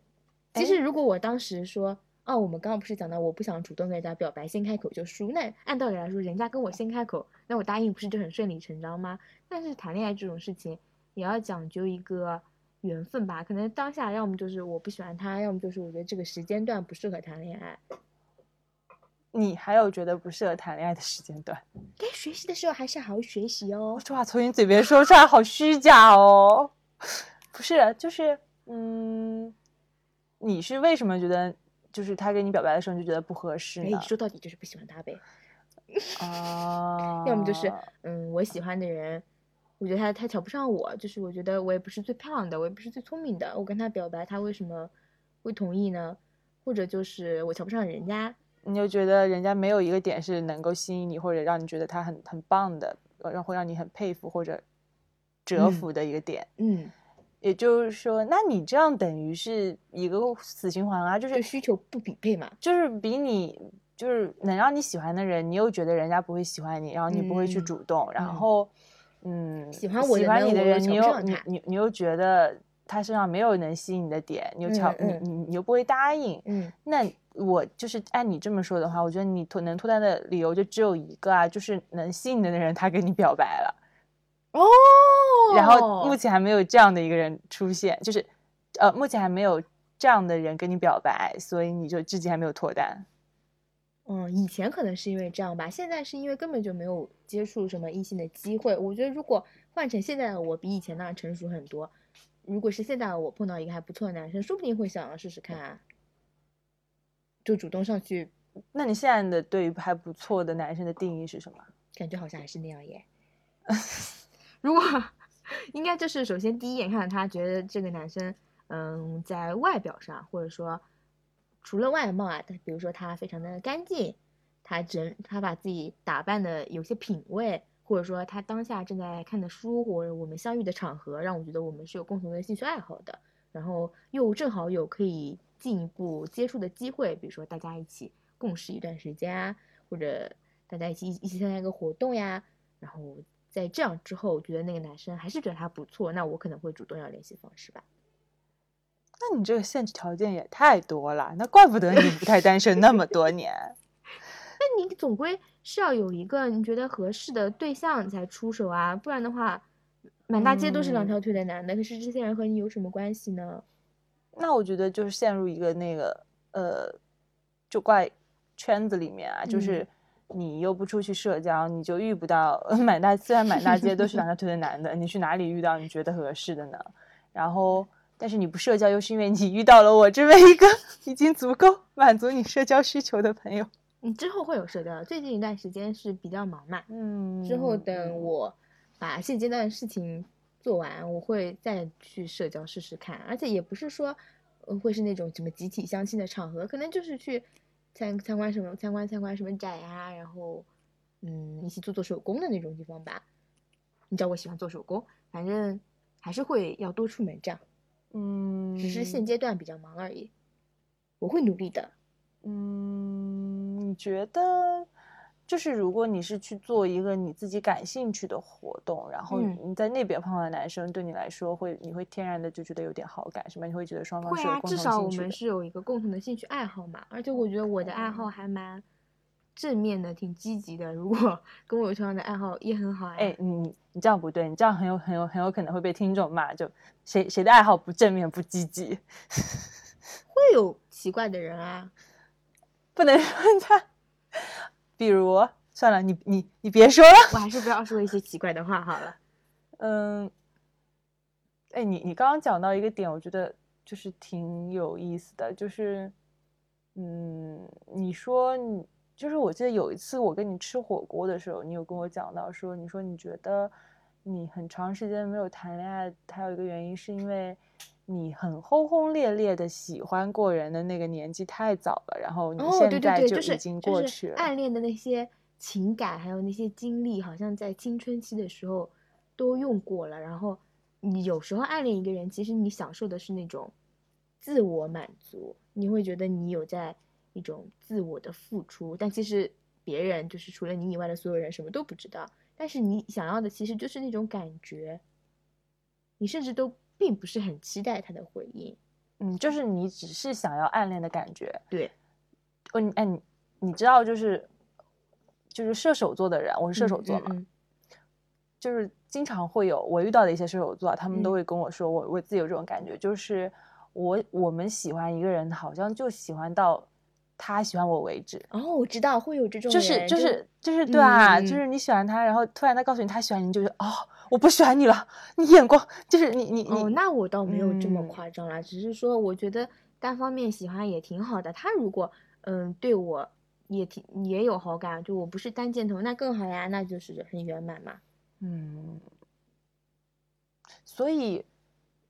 其实如果我当时说，哦，我们刚刚不是讲到我不想主动跟人家表白，先开口就输，那按道理来说，人家跟我先开口，那我答应不是就很顺理成章吗？但是谈恋爱这种事情，也要讲究一个缘分吧。可能当下要么就是我不喜欢他，要么就是我觉得这个时间段不适合谈恋爱。你还有觉得不适合谈恋爱的时间段？该学习的时候还是好好学习哦。这话从你嘴边说出来好虚假哦。不是，就是嗯，你是为什么觉得就是他跟你表白的时候你就觉得不合适哎，呢？说到底就是不喜欢他呗。啊，要么就是嗯，我喜欢的人，我觉得他他瞧不上我，就是我觉得我也不是最漂亮的，我也不是最聪明的，我跟他表白，他为什么会同意呢？或者就是我瞧不上人家，你就觉得人家没有一个点是能够吸引你，或者让你觉得他很很棒的，呃让会让你很佩服或者折嗯服的一个点。嗯，也就是说，那你这样等于是一个死循环啊，就就是需求不匹配嘛。就是比你就是能让你喜欢的人，你又觉得人家不会喜欢你，然后你不会去嗯主动，然嗯后嗯，喜欢我喜欢你的人，你又你你你又觉得他身上没有能吸引你的点，你又瞧、嗯嗯你你你又不会答应，嗯那我就是按你这么说的话，我觉得你脱能脱单的理由就只有一个啊，就是能吸引你的人他跟你表白了，哦然后目前还没有这样的一个人出现，就是呃目前还没有这样的人跟你表白，所以你就至今还没有脱单。嗯，以前可能是因为这样吧，现在是因为根本就没有接触什么异性的机会。我觉得如果换成现在的我，比以前那样成熟很多。如果是现在的我碰到一个还不错的男生，说不定会想要试试看啊，就主动上去，那你现在的对于还不错的男生的定义是什么？感觉好像还是那样耶。如果 应该就是首先第一眼看到他，觉得这个男生，嗯，在外表上或者说除了外貌啊，他比如说他非常的干净，他整他把自己打扮的有些品味，或者说他当下正在看的书或者我们相遇的场合，让我觉得我们是有共同的兴趣爱好的，然后又正好有可以进一步接触的机会，比如说大家一起共事一段时间啊，或者大家一起一起参加一个活动呀，然后在这样之后，我觉得那个男生还是觉得他不错，那我可能会主动要联系方式吧。那你这个限制条件也太多了，那怪不得你不太单身那么多年。那你总归是要有一个你觉得合适的对象才出手啊，不然的话，满大街都是两条腿的男的，可是这些人和你有什么关系呢？那我觉得就是陷入一个那个呃，就怪圈子里面啊，就是你又不出去社交，你就遇不到 满大虽然满大街都是两条腿的男的，你去哪里遇到你觉得合适的呢？然后，但是你不社交，又是因为你遇到了我这么一个已经足够满足你社交需求的朋友。你之后会有社交，最近一段时间是比较忙嘛，嗯，之后等我把现阶段的事情做完，我会再去社交试试看，而且也不是说，呃，会是那种什么集体相亲的场合，可能就是去参参观什么参观参观什么展呀，然后嗯一起做做手工的那种地方吧。你知道我喜欢做手工，反正还是会要多出门这样，嗯，只是现阶段比较忙而已，我会努力的。嗯，你觉得，就是如果你是去做一个你自己感兴趣的活动，然后嗯你在那边碰到的男生，对你来说会，你会天然的就觉得有点好感，什么？你会觉得双方会有共至少我同兴趣的。们是有一个共同的兴趣爱好嘛，而且我觉得我的爱好还蛮正面的，挺积极的。如果 跟我有同样的爱好，也很好啊。哎，你你你这样不对，你这样很有很有很有可能会被听众骂，就谁谁的爱好不正面不积极，会有奇怪的人啊，不能说人家，比如算了，你你你别说了。我还是不要说一些奇怪的话好了。嗯，哎，你你刚刚讲到一个点，我觉得就是挺有意思的，就是，嗯，你说你就是我记得有一次我跟你吃火锅的时候，你有跟我讲到说，你说你觉得你很长时间没有谈恋爱，还有一个原因是因为你很轰轰烈烈的喜欢过人的那个年纪太早了，然后你现在就就是已经就是过去了。暗恋的那些情感，还有那些经历，好像在青春期的时候都用过了。然后你有时候暗恋一个人，其实你享受的是那种自我满足，你会觉得你有在一种自我的付出，但其实别人就是除了你以外的所有人什么都不知道。但是你想要的其实就是那种感觉，你甚至都并不是很期待他的回应。嗯，就是你只是想要暗恋的感觉。对，哦，哎，你你知道就是就是射手座的人，我是射手座嘛，嗯嗯就是经常会有我遇到的一些射手座啊，他们都嗯会跟我说，我我自己有这种感觉，就是我我们喜欢一个人，好像就喜欢到他喜欢我为止。哦，我知道会有这种就是人就是就是对啊，嗯嗯就是你喜欢他，然后突然他告诉你他喜欢你，就是哦，我不喜欢你了，你眼光就是你你哦，那我倒没有这么嗯夸张啦，只是说我觉得单方面喜欢也挺好的。他如果嗯对我也挺也有好感，就我不是单箭头，那更好呀，那就是很圆满嘛。嗯，所以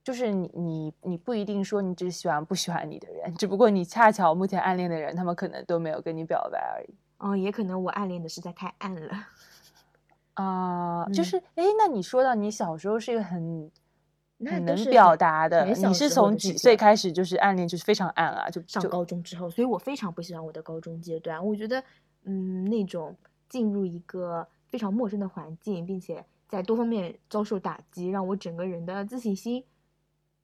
就是你你你不一定说你只喜欢不喜欢你的人，只不过你恰巧目前暗恋的人，他们可能都没有跟你表白而已。哦，也可能我暗恋的实在太暗了。啊、就嗯是哎，诶那你说到你小时候是一个很很能是表达的，很小你是时候的从几岁开始就是暗恋，就是非常暗啊，就上就高中之后，所以我非常不喜欢我的高中阶段。我觉得，嗯，那种进入一个非常陌生的环境，并且在多方面遭受打击，让我整个人的自信心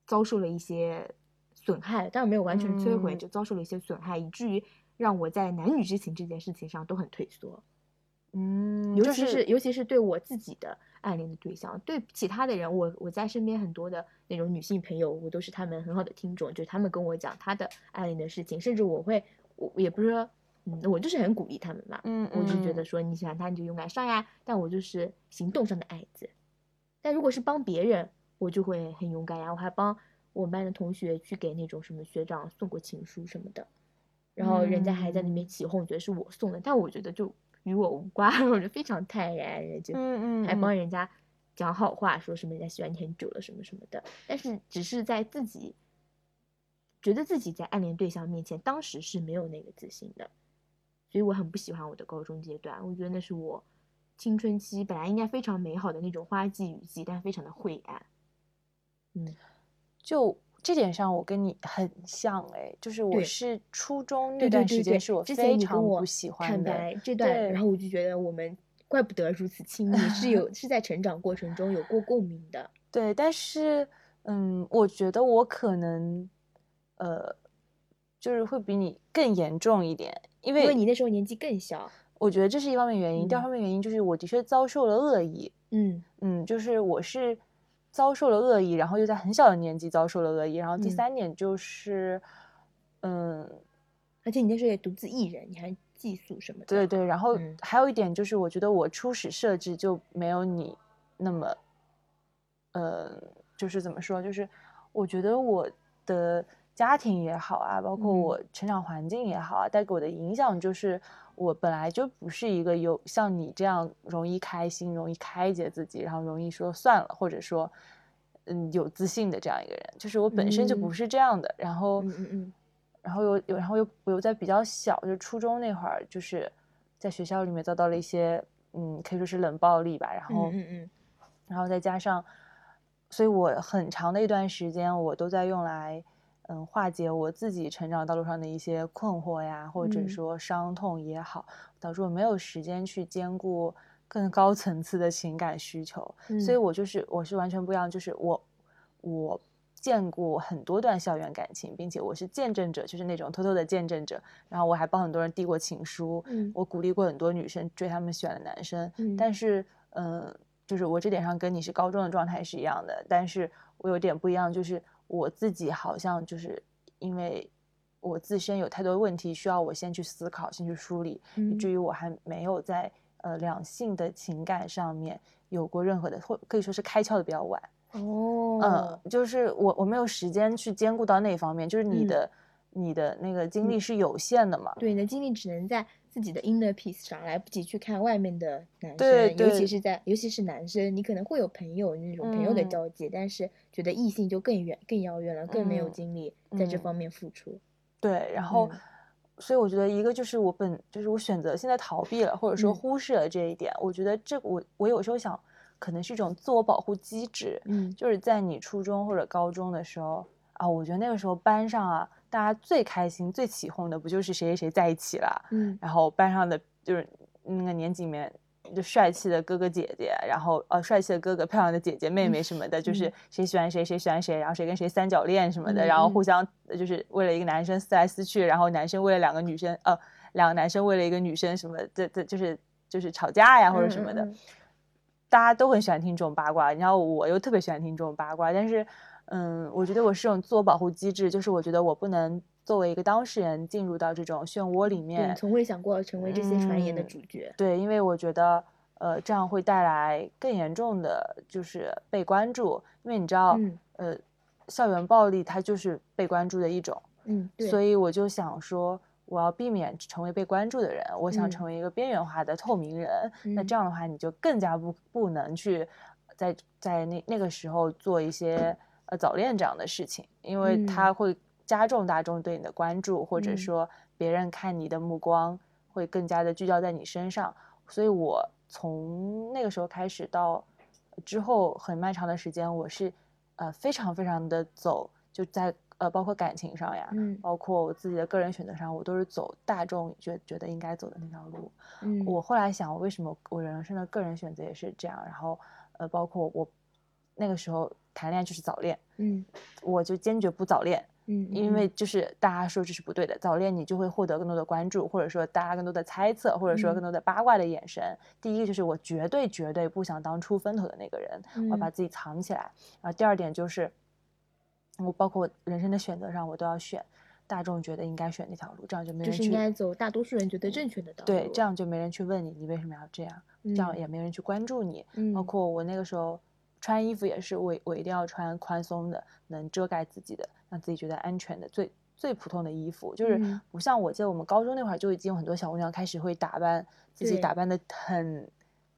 遭受了一些损害。但是没有完全摧毁，嗯就遭受了一些损害，以至于让我在男女之情这件事情上都很退缩。嗯，尤其是尤其是对我自己的暗恋的对象，对其他的人，我我在身边很多的那种女性朋友，我都是他们很好的听众，就是他们跟我讲他的暗恋的事情，甚至我会，我也不是说，嗯，我就是很鼓励他们嘛，嗯我就觉嗯得。说你喜欢他你就勇敢上呀，但我就是行动上的矮子，但如果是帮别人，我就会很勇敢呀，我还帮我们班的同学去给那种什么学长送过情书什么的，然后人家还在那边。嗯起哄，觉得是我送的，但我觉得就与我无关，我就非常泰然，人就还嗯帮人家讲好话，说什么人家喜欢你很久了什么什么的，但是只是在自己觉得自己在暗恋对象面前，当时是没有那个自信的，所以我很不喜欢我的高中阶段，我觉得那是我青春期本来应该非常美好的那种花季雨季，但非常的晦暗。嗯，就这点上，我跟你很像哎，就是我是初中那段时间是我非常不喜欢坦的，白这段，对然后我就觉得我们怪不得如此亲密，是 有是在成长过程中有过共鸣的。对，但是嗯，我觉得我可能呃，就是会比你更严重一点，因为因为你那时候年纪更小。我觉得这是一方面原因，第二嗯方面原因就是我的确遭受了恶意，嗯嗯，就是我是遭受了恶意，然后又在很小的年纪遭受了恶意，然后第嗯三点就是，嗯，而且你那时候也独自一人，你还寄宿什么的。对对，然后嗯还有一点就是，我觉得我初始设置就没有你那么，呃，就是怎么说，就是我觉得我的家庭也好啊，包括嗯我成长环境也好啊，带给我的影响就是，我本来就不是一个有像你这样容易开心、容易开解自己，然后容易说算了，或者说，嗯，有自信的这样一个人，就是我本身就不嗯是这样的，然后。然后又有，然后又我又在比较小，就初中那会儿，就是在学校里面遭到了一些，嗯，可以说是冷暴力吧。然后，嗯嗯嗯然后再加上，所以我很长的一段时间，我都在用来，嗯，化解我自己成长道路上的一些困惑呀，或者嗯说伤痛也好，导致我没有时间去兼顾更高层次的情感需求。嗯，所以我就是我是完全不一样，就是我我见过很多段校园感情，并且我是见证者，就是那种偷偷的见证者。然后我还帮很多人递过情书，嗯我鼓励过很多女生追他们喜欢的男生。嗯但是，嗯、就是我这点上跟你是高中的状态是一样的，但是我有点不一样，就是我自己好像就是因为我自身有太多问题需要我先去思考、先去梳理，以嗯至于我还没有在呃两性的情感上面有过任何的，或可以说是开窍的比较晚。哦，嗯，就是我我没有时间去兼顾到那方面，就是你嗯的、你的那个精力是有限的嘛。对，你的精力只能在自己的 inner peace 上，来不及去看外面的男生，对尤其是在尤其是男生，你可能会有朋友那种朋友的嗯交界，但是觉得异性就更远、更遥远了，更没有嗯精力在这嗯方面付出。对，然后、嗯所以我觉得一个就是我本就是我选择现在逃避了，或者说嗯忽视了这一点。我觉得这我我有时候想，可能是一种自我保护机制。嗯就是在你初中或者高中的时候啊，我觉得那个时候班上啊，大家最开心、最起哄的不就是谁谁谁在一起了？嗯然后班上的就是那个年级里面就帅气的哥哥姐姐，然后呃帅气的哥哥、漂亮的姐姐妹妹什么的，就是嗯谁喜欢谁，谁喜欢谁，然后谁跟谁三角恋什么的，嗯然后嗯互相呃就是为了一个男生撕来撕去，然后男生为了两个女生呃两个男生为了一个女生什么的，这这就是就是吵架呀或者什么的。大家都很喜欢听这种八卦，然后我又特别喜欢听这种八卦，但是，嗯，我觉得我是这种自我保护机制，就是我觉得我不能作为一个当事人进入到这种漩涡里，面你，从未想过成为这些传言的嗯主角。对，因为我觉得，呃，这样会带来更严重的就是被关注，因为你知道，嗯呃，校园暴力它就是被关注的一种，嗯，对，所以我就想说，我要避免成为被关注的人，我想嗯成为一个边缘化的透明人。那嗯这样的话，你就更加不不能去在在那那个时候做一些呃早恋这样的事情，因为它嗯会加重大众对你的关注，或者嗯说别人看你的目光会更加的聚焦在你身上。所以我从那个时候开始到之后很漫长的时间，我是呃非常非常的走，就在呃包括感情上呀，嗯包括我自己的个人选择上，我都是走大众觉觉得应该走的那条路。嗯我后来想，我为什么我人生的个人选择也是这样？然后呃，包括我那个时候谈恋爱就是早恋，嗯我就坚决不早恋，嗯，因为就是大家说这是不对的，早恋你就会获得更多的关注，或者说大家更多的猜测，或者说嗯更多的八卦的眼神。第一个就是我绝对绝对不想当出风头的那个人，我要把嗯自己藏起来。然后第二点就是，我包括我人生的选择上，我都要选大众觉得应该选那条路，这样就没人去就是应该走大多数人觉得正确的道路。对，这样就没人去问你，你为什么要这样，这样嗯也没人去关注你。嗯包括我那个时候穿衣服也是，我我一定要穿宽松的，能遮盖自己的，让自己觉得安全的，最最普通的衣服，就是嗯不像我记得我们高中那会儿就已经有很多小姑娘开始会打扮自己，打扮的很。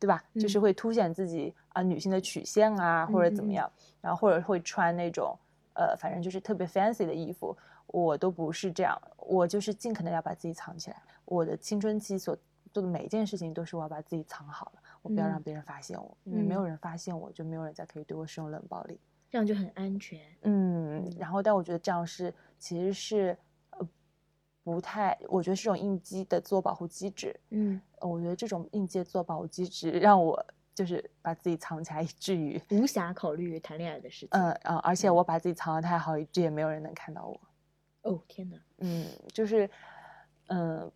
对吧？就是嗯会凸显自己啊女性的曲线啊，或者怎么样，然后或者会穿那种呃，反正就是特别 fancy 的衣服，我都不是这样，我就是尽可能要把自己藏起来。我的青春期所做的每一件事情都是我要把自己藏好了，我不要让嗯别人发现我，因为没嗯有人发现我，就没有人再可以对我使用冷暴力。这样就很安全。嗯嗯，然后但我觉得这样是其实是呃不太，我觉得是种应激的自我保护机制。嗯，呃我觉得这种应激的自我保护机制让我就是把自己藏起来，以至于无暇考虑谈恋爱的事情。嗯嗯，而且嗯我把自己藏得太好，以致也没有人能看到我。哦天哪，嗯，就是，嗯、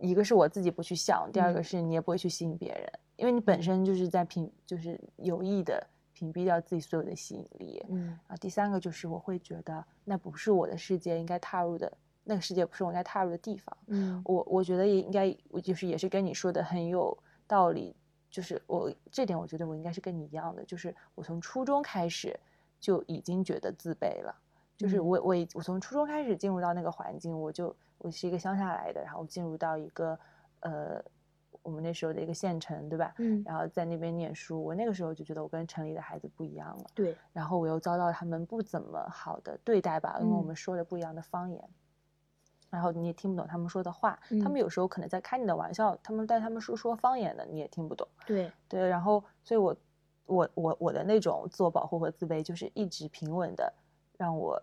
一个是我自己不去想，第二个嗯是你也不会去吸引别人，因为你本身就是在屏，就是有意的屏蔽掉自己所有的吸引力。嗯啊，第三个就是我会觉得那不是我的世界应该踏入的，那个世界不是我应该踏入的地方。嗯我我觉得也应该，我就是也是跟你说的很有道理，就是我这点我觉得我应该是跟你一样的，就是我从初中开始就已经觉得自卑了，就是嗯。我我我从初中开始进入到那个环境，我就我是一个乡下来的，然后进入到一个呃我们那时候的一个县城，对吧？嗯，然后在那边念书，我那个时候就觉得我跟城里的孩子不一样了。对，然后我又遭到他们不怎么好的对待吧，因为我嗯。们说的不一样的方言，然后你也听不懂他们说的话，他嗯。们有时候可能在开你的玩笑，他们但他们是说方言的，你也听不懂。对，对，然后所以我我我我的那种自我保护和自卑，就是一直平稳的让我。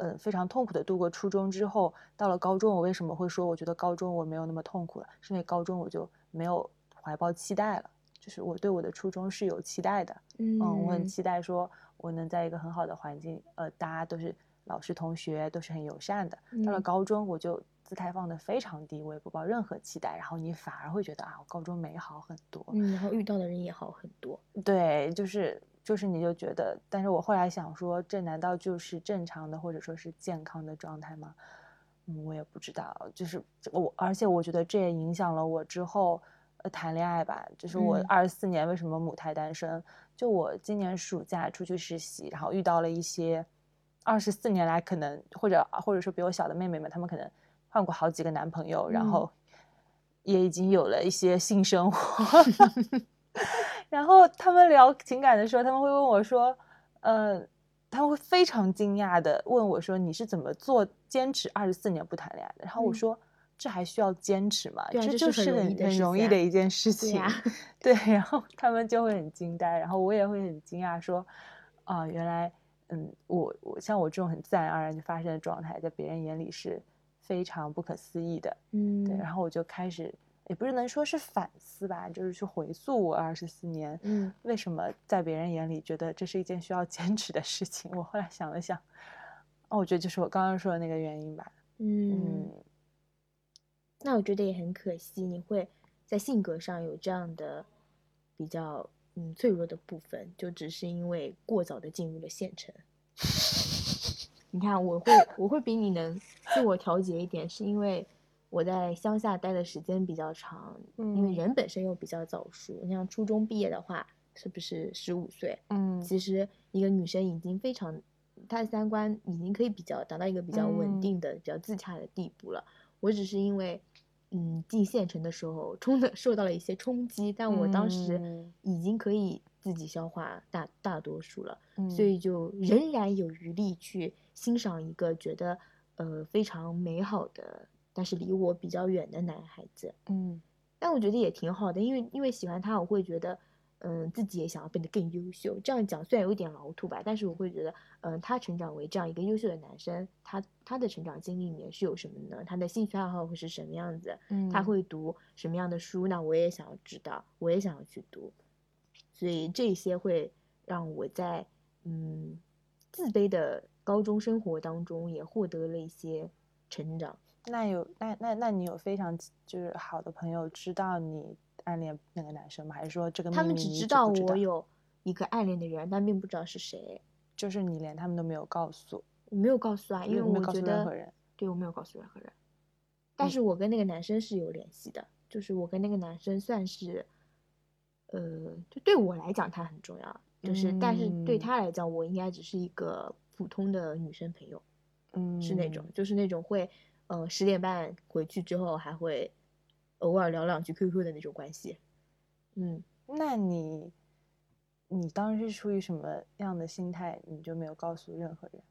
嗯，非常痛苦的度过初中之后，到了高中，我为什么会说我觉得高中我没有那么痛苦了？是因为高中我就没有怀抱期待了，就是我对我的初中是有期待的，嗯嗯，我很期待说我能在一个很好的环境，呃，大家都是老师同学都是很友善的。到了嗯高中，我就姿态放得非常低，我也不抱任何期待，然后你反而会觉得啊，我高中美好很多。嗯，然后遇到的人也好很多。对，就是就是你就觉得，但是我后来想说，这难道就是正常的或者说是健康的状态吗？嗯，我也不知道，就是我，而且我觉得这也影响了我之后呃谈恋爱吧。就是我嗯二十四年为什么母胎单身？就我今年暑假出去实习，然后遇到了一些二十四年来可能或者或者说比我小的妹妹们，她们可能换过好几个男朋友，然嗯后也已经有了一些性生活。然后他们聊情感的时候，他们会问我说：“呃，他们会非常惊讶的问我说，你是怎么做坚持二十四年不谈恋爱的？”然后我嗯说：“这还需要坚持吗？啊这这就是是很很容易的一件事情。对，然后他们就会很惊呆，然后我也会很惊讶说：“啊，原来，嗯，我我像我这种很自然而然就发生的状态，在别人眼里是非常不可思议的。”嗯，对，然后我就开始，也不是能说是反思吧，就是去回溯我二十四年，嗯为什么在别人眼里觉得这是一件需要坚持的事情。我后来想了想，哦，我觉得就是我刚刚说的那个原因吧。嗯，嗯那我觉得也很可惜，你会在性格上有这样的比较嗯脆弱的部分，就只是因为过早的进入了县城。你看，我会我会比你能自我调节一点，是因为我在乡下待的时间比较长，因为嗯人本身又比较早熟。你像初中毕业的话，是不是十五岁？嗯其实一个女生已经非常，她的三观已经可以比较达到一个比较稳嗯定的、比较自洽的地步了。我只是因为，嗯，进县城的时候冲的受到了一些冲击，但我当时嗯已经可以自己消化大大多数了，嗯所以就仍然有余力去欣赏一个觉得呃非常美好的，但是离我比较远的男孩子。嗯但我觉得也挺好的，因为因为喜欢他，我会觉得，嗯，自己也想要变得更优秀。这样讲虽然有一点老土吧，但是我会觉得，嗯，他成长为这样一个优秀的男生，他他的成长经历里面是有什么呢？他的兴趣爱好会是什么样子？嗯，他会读什么样的书？那我也想要知道，我也想要去读。所以这些会让我在嗯自卑的高中生活当中也获得了一些成长。那有那那那你有非常就是好的朋友知道你暗恋那个男生吗？还是说这个他们只知道我有一个暗恋的人，但并不知道是谁。就是你连他们都没有告诉，我没有告诉啊，因为我觉得诉任何人。对我没有告诉任何人。但嗯是我跟那个男生是有联系的，就是我跟那个男生算是，呃，就对我来讲他很重要，就是、但是对嗯他来讲，我应该只是一个普通的女生朋友，嗯，是那种就是那种会，呃，十点半回去之后还会偶尔聊两句 QQ 的那种关系。嗯，那你，你当时是出于什么样的心态，你就没有告诉任何人，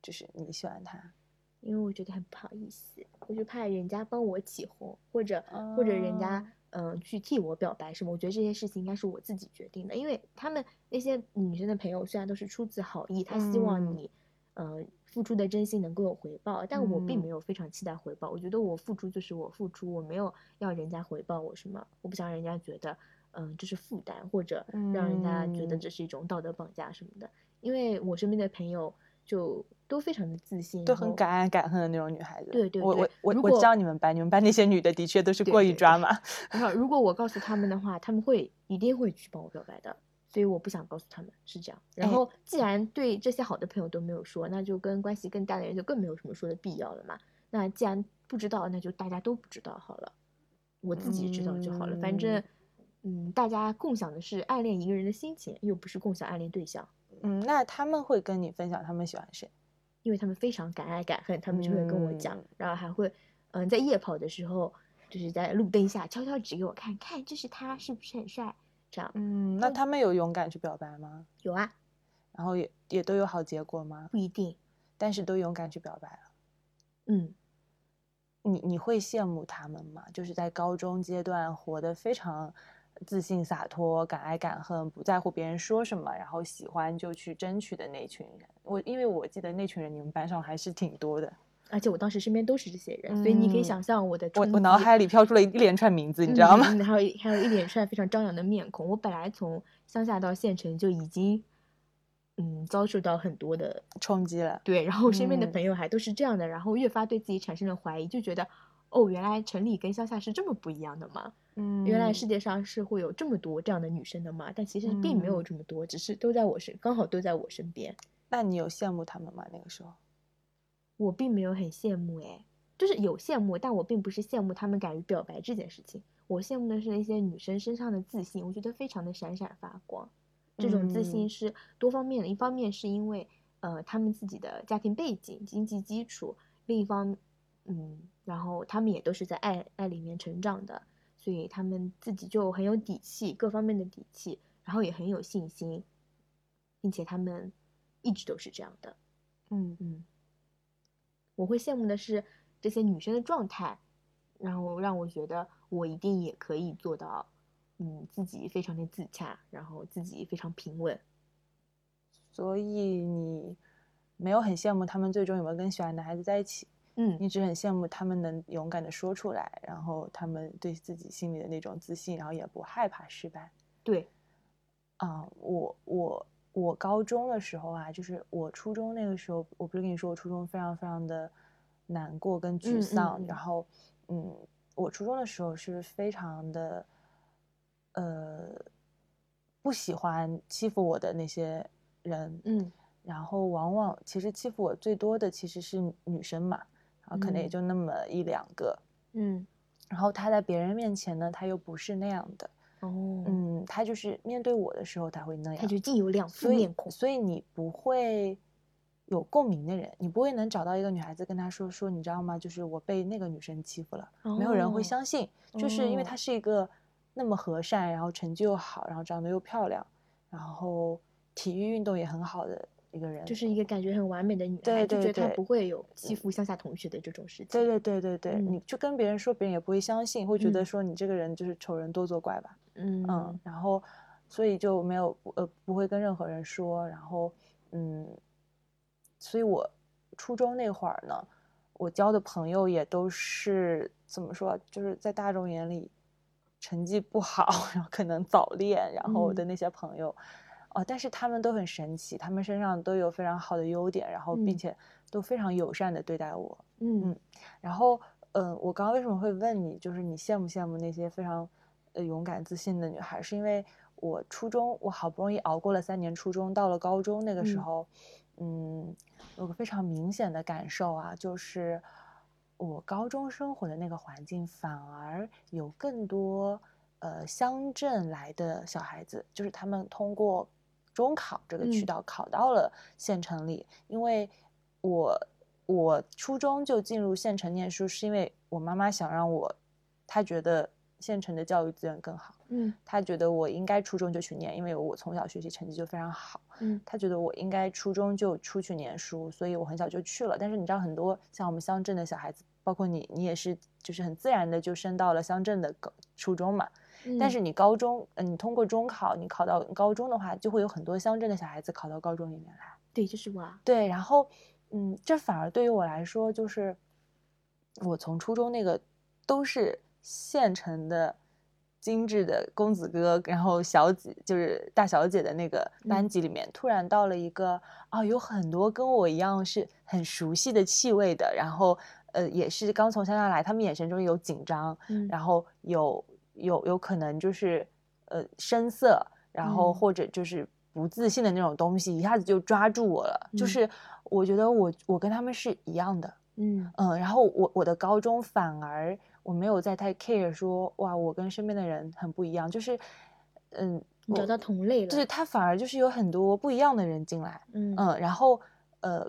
就是你喜欢他？因为我觉得很不好意思，我就怕人家帮我起哄，或者、或者人家哦嗯、呃去替我表白什么。我觉得这些事情应该是我自己决定的，因为他们那些女生的朋友虽然都是出自好意，她希望嗯你呃付出的真心能够有回报，但我并嗯没有非常期待回报。我觉得我付出就是我付出，我没有要人家回报我什么，我不想让人家觉得嗯、这是负担，或者让人家觉得嗯这是一种道德绑架什么的。因为我身边的朋友就都非常的自信，都很敢爱敢恨的那种女孩子。对对对我我我我知道你们班，你们班那些女的的确都是过于抓马。然后如果我告诉他们的话，他们会一定会去帮我表白的，所以我不想告诉他们是这样。然哎后既然对这些好的朋友都没有说，那就跟关系更大的人就更没有什么说的必要了嘛。那既然不知道，那就大家都不知道好了，我自己知道就好了。反正，嗯，大家共享的是暗恋一个人的心情，又不是共享暗恋对象，嗯，那他们会跟你分享他们喜欢谁？因为他们非常敢爱敢恨，他们就会跟我讲，嗯然后还会，嗯，在夜跑的时候，就是在路灯下悄悄指给我看，看这是他，是不是很帅？这样嗯，那嗯他们有勇敢去表白吗？有啊，然后也也都有好结果吗？不一定，但是都勇敢去表白了。嗯，你你会羡慕他们吗？就是在高中阶段活得非常自信洒脱、敢爱敢恨，不在乎别人说什么，然后喜欢就去争取的那群人。我因为我记得那群人你们班上还是挺多的，而且我当时身边都是这些人，所以你可以嗯想象我的我我脑海里飘出了一连串名字，你知道吗？还有还有一连串非常张扬的面孔。我本来从乡下到县城就已经，嗯，遭受到很多的冲击了。对，然后身边的嗯朋友还都是这样的，然后越发对自己产生了怀疑，就觉得哦，原来城里跟乡下是这么不一样的吗？嗯，原来世界上是会有这么多这样的女生的吗？但其实并没有嗯这么多，只是都在我身，刚好都在我身边。那你有羡慕他们吗？那个时候？我并没有很羡慕哎，就是有羡慕，但我并不是羡慕他们敢于表白这件事情。我羡慕的是那些女生身上的自信，我觉得非常的闪闪发光。这种自信嗯是多方面的，一方面是因为呃他们自己的家庭背景、经济基础，另一方嗯，然后他们也都是在爱爱里面成长的，所以他们自己就很有底气，各方面的底气，然后也很有信心，并且他们一直都是这样的。嗯嗯，我会羡慕的是这些女生的状态，然后让我觉得我一定也可以做到，嗯，自己非常的自洽，然后自己非常平稳。所以你没有很羡慕他们最终有没有跟喜欢的孩子在一起，嗯你只很羡慕他们能勇敢的说出来，然后他们对自己心里的那种自信，然后也不害怕失败。对，啊、我我我高中的时候啊，就是我初中那个时候，我不是跟你说我初中非常非常的难过跟嗯沮嗯丧，嗯。然后嗯，我初中的时候是非常的呃不喜欢欺负我的那些人，嗯。然后往往其实欺负我最多的其实是女生嘛，然后可能也嗯。就那么一两个，嗯。然后他在别人面前呢，他又不是那样的，哦，嗯，他就是面对我的时候，他会那样，他就既有两副所以面孔。所以你不会有共鸣的人，你不会能找到一个女孩子跟他说说，你知道吗？就是我被那个女生欺负了，没有人会哦相信，就是因为哦她是一个那么和善，然后成绩又好，然后长得又漂亮，然后体育运动也很好的一个人，就是一个感觉很完美的女孩，就对对对觉得她不会有欺负乡下同学的这种事情。对对对对对，嗯你就跟别人说，别人也不会相信，会觉得嗯说你这个人就是丑人多作怪吧。嗯嗯，然后所以就没有呃不会跟任何人说，然后嗯，所以我初中那会儿呢，我交的朋友也都是怎么说，就是在大众眼里成绩不好，然后可能早恋，然后的嗯那些朋友。哦，但是他们都很神奇，他们身上都有非常好的优点，然后并嗯且都非常友善的对待我。嗯然后，嗯，我刚刚为什么会问你，就是你羡不羡慕那些非常呃勇敢自信的女孩？是因为我初中我好不容易熬过了三年初中，到了高中那个时嗯。候，嗯，有个非常明显的感受啊，就是我高中生活的那个环境反而有更多呃乡镇来的小孩子，就是他们通过中考这个渠嗯。道考到了县城里，因为我我初中就进入县城念书，是因为我妈妈想让我，她觉得县城的教育资源更好，嗯他觉得我应该初中就去念，因为我从小学习成绩就非常好，嗯他觉得我应该初中就出去念书，所以我很小就去了。但是你知道，很多像我们乡镇的小孩子，包括你，你也是就是很自然的就升到了乡镇的高初中嘛。嗯，但是你高中，嗯，你通过中考，你考到高中的话，就会有很多乡镇的小孩子考到高中里面来。对，就是我啊。对，然后，嗯，这反而对于我来说，就是我从初中那个都是县城的精致的公子哥，然后小姐就是大小姐的那个班级里面，突然到了一个啊，有很多跟我一样是很熟悉的气味的，然后呃，也是刚从乡下来，他们眼神中有紧张，嗯。然后有有有可能就是呃深色，然后嗯。或者就是不自信的那种东西，一下子就抓住我了。就嗯。是我觉得我我跟他们是一样的，嗯。嗯，然后我我的高中反而我没有在太 care 说哇，我跟身边的人很不一样，就是嗯，找到同类了，就是他反而就是有很多不一样的人进来，嗯嗯，然后呃，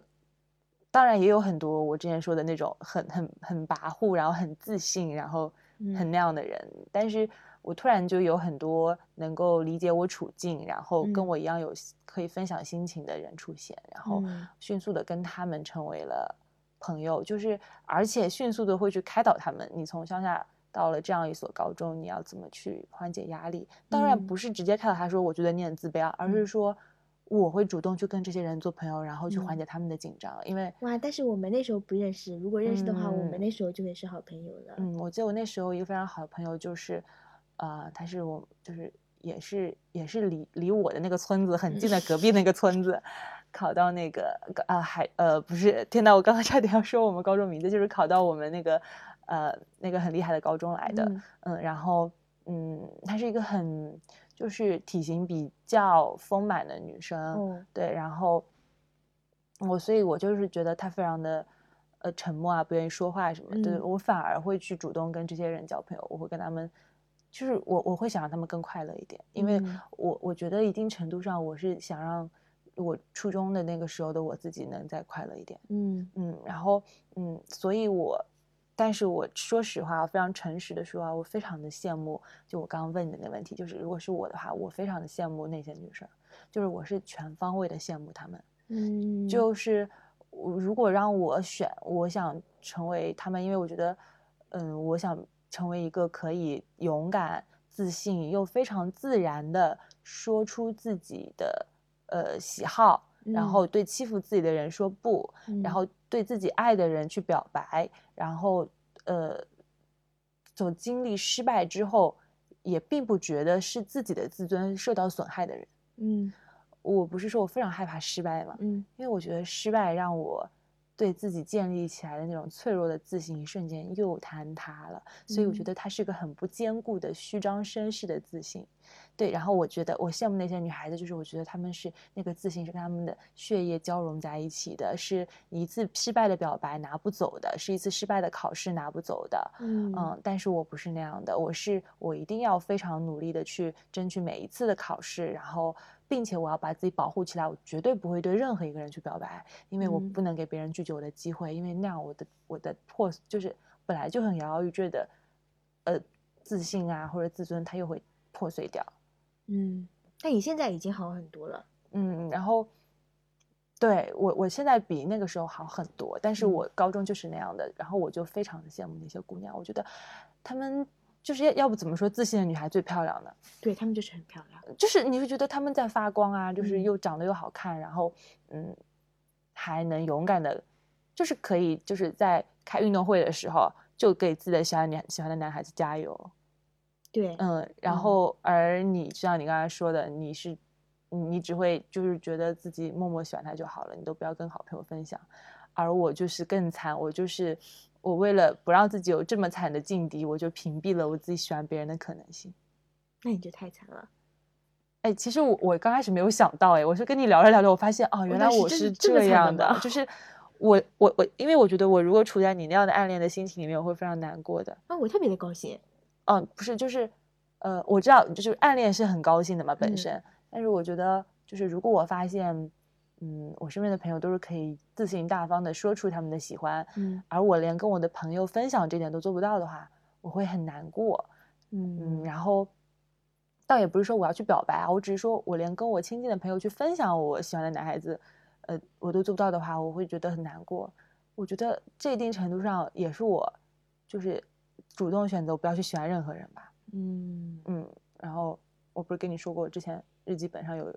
当然也有很多我之前说的那种很很很跋扈，然后很自信，然后很嗯。那样的人，但是我突然就有很多能够理解我处境，然后跟嗯。我一样有可以分享心情的人出现，然后嗯。迅速的跟他们成为了朋友，就是而且迅速的会去开导他们，你从乡下。到了这样一所高中，你要怎么去缓解压力？当然嗯不是直接开导他说，我觉得你很自卑啊，而是嗯说我会主动去跟这些人做朋友，然后去缓嗯解他们的紧张。因为，哇，但是我们那时候不认识，如果认识的话，我们嗯那时候就会是好朋友了。嗯，我记得我那时候一个非常好的朋友就是，呃，他是我就是也是也是离离我的那个村子很近的隔壁那个村子，考到那个啊还呃不是，天呐，我刚刚差点要说我们高中名字，就是考到我们那个呃那个很厉害的高中来的。嗯嗯，然后嗯，她是一个很就是体型比较丰满的女生，嗯对，然后我所以，我就是觉得她非常的呃沉默啊，不愿意说话什么的，对嗯我反而会去主动跟这些人交朋友，我会跟他们。就是我我会想让他们更快乐一点，因为嗯我我觉得一定程度上我是想让我初中的那个时候的我自己能再快乐一点。嗯嗯，然后嗯，所以我，但是我说实话，非常诚实的说啊，我非常的羡慕，就我刚刚问你的那个问题，就是如果是我的话，我非常的羡慕那些女生，就是我是全方位的羡慕她们，嗯，就是我如果让我选，我想成为她们，因为我觉得，嗯，我想成为一个可以勇敢、自信又非常自然的说出自己的呃喜好，然嗯。后对欺负自己的人说不，然嗯。后对自己爱的人去表白，然后呃，总经历失败之后，也并不觉得是自己的自尊受到损害的人。嗯。我不是说我非常害怕失败嘛，嗯。因为我觉得失败让我对自己建立起来的那种脆弱的自信一瞬间又坍塌了，所以我觉嗯得它是个很不坚固的虚张声势的自信。对，然后我觉得我羡慕那些女孩子，就是我觉得她们是那个自信是跟她们的血液交融在一起的，是一次失败的表白拿不走的，是一次失败的考试拿不走的。嗯嗯，但是我不是那样的，我是我一定要非常努力的去争取每一次的考试，然后并且我要把自己保护起来，我绝对不会对任何一个人去表白，因为我嗯不能给别人拒绝我的机会，因为那样我的我的破就是本来就很摇摇欲坠的，呃，自信啊或者自尊，它又会破碎掉。嗯，但你现在已经好很多了。嗯，然后对我我现在比那个时候好很多，但是嗯我高中就是那样的，然后我就非常的羡慕那些姑娘，我觉得她们就是要要不怎么说自信的女孩最漂亮呢？对她们就是很漂亮。就是你会觉得她们在发光啊，就是嗯又长得又好看，然后嗯还能勇敢的，就是可以就是在开运动会的时候就给自己的喜欢女喜欢的男孩子加油，对，嗯，然嗯后而你就像你刚才说的，你是你你只会就是觉得自己默默喜欢他就好了，你都不要跟好朋友分享。而我就是更惨，我就是我为了不让自己有这么惨的境地，我就屏蔽了我自己喜欢别人的可能性。那你就太惨了。哎，其实我我刚开始没有想到，哎，我是跟你聊着聊着，我发现哦，原来我是这样的，的就是我我我，因为我觉得我如果处在你那样的暗恋的心情里面，我会非常难过的。啊，我特别的高兴。嗯，不是，就是，呃，我知道，就是暗恋是很高兴的嘛，本嗯身。但是我觉得，就是如果我发现，嗯，我身边的朋友都是可以自信大方的说出他们的喜欢，嗯而我连跟我的朋友分享这点都做不到的话，我会很难过。嗯，嗯然后，倒也不是说我要去表白啊，我只是说我连跟我亲近的朋友去分享我喜欢的男孩子，呃，我都做不到的话，我会觉得很难过。我觉得这一定程度上也是我，就是主动选择不要去喜欢任何人吧。嗯嗯，然后我不是跟你说过，之前日记本上有，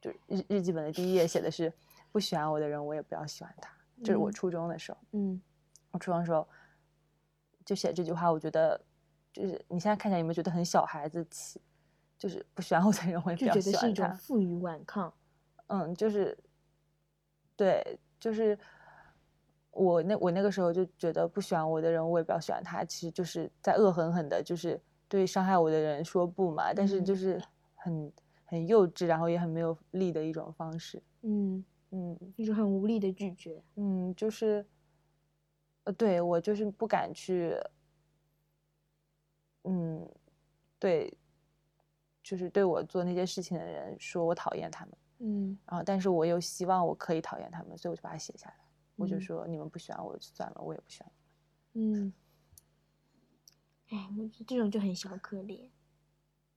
就日日记本的第一页写的是不喜欢我的人，我也不要喜欢他。这是我嗯初中的时候，嗯我初中的时候就写这句话，我觉得就是你现在看起来有没有觉得很小孩子气？就是不喜欢我的人我也比较就觉得是一。种负隅顽抗。嗯，就是，对，就是我那我那个时候就觉得不喜欢我的人，我也比较喜欢他，其实就是在恶狠狠的，就是对伤害我的人说不嘛，但是就嗯是很很幼稚，然后也很没有力的一种方式。嗯，嗯就是很无力的拒绝。嗯，就是，呃，对我就是不敢去，嗯，对，就是对我做那些事情的人说我讨厌他们。嗯然后，但是我又希望我可以讨厌他们，所以我就把它写下来。我就嗯说你们不喜欢我就算了，我也不喜欢。嗯，哎，我这种就很小可怜。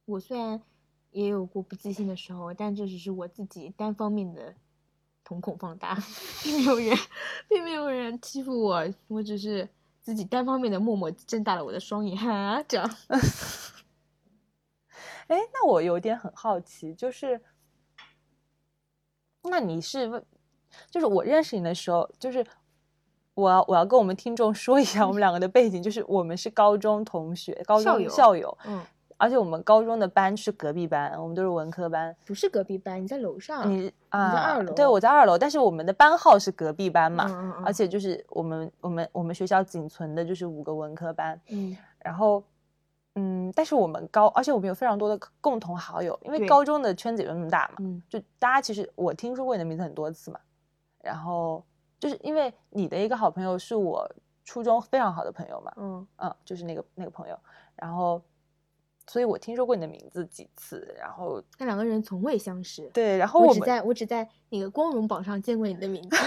我虽然也有过不自信的时候，但这只是我自己单方面的瞳孔放大，并没有人，并没有人欺负我，我只是自己单方面的默默睁大了我的双眼，哈，这样。哎，那我有点很好奇，就是，那你是为，就是我认识你的时候，就是我要我要跟我们听众说一下我们两个的背景，就是我们是高中同学，高中校友校友，嗯，而且我们高中的班是隔壁班，我们都是文科班。不是隔壁班，你在楼上。你啊，二楼对，我在二楼，但是我们的班号是隔壁班嘛，嗯嗯嗯而且就是我们我们我们学校仅存的就是五个文科班，嗯然后，嗯，但是我们高，而且我们有非常多的共同好友，因为高中的圈子也就那么大嘛，嗯就大家其实我听说过你的名字很多次嘛，然后就是因为你的一个好朋友是我初中非常好的朋友嘛，嗯嗯，就是那个那个朋友，然后，所以我听说过你的名字几次，然后那两个人从未相识。对，然后我只我们在我只在那个光荣榜上见过你的名字。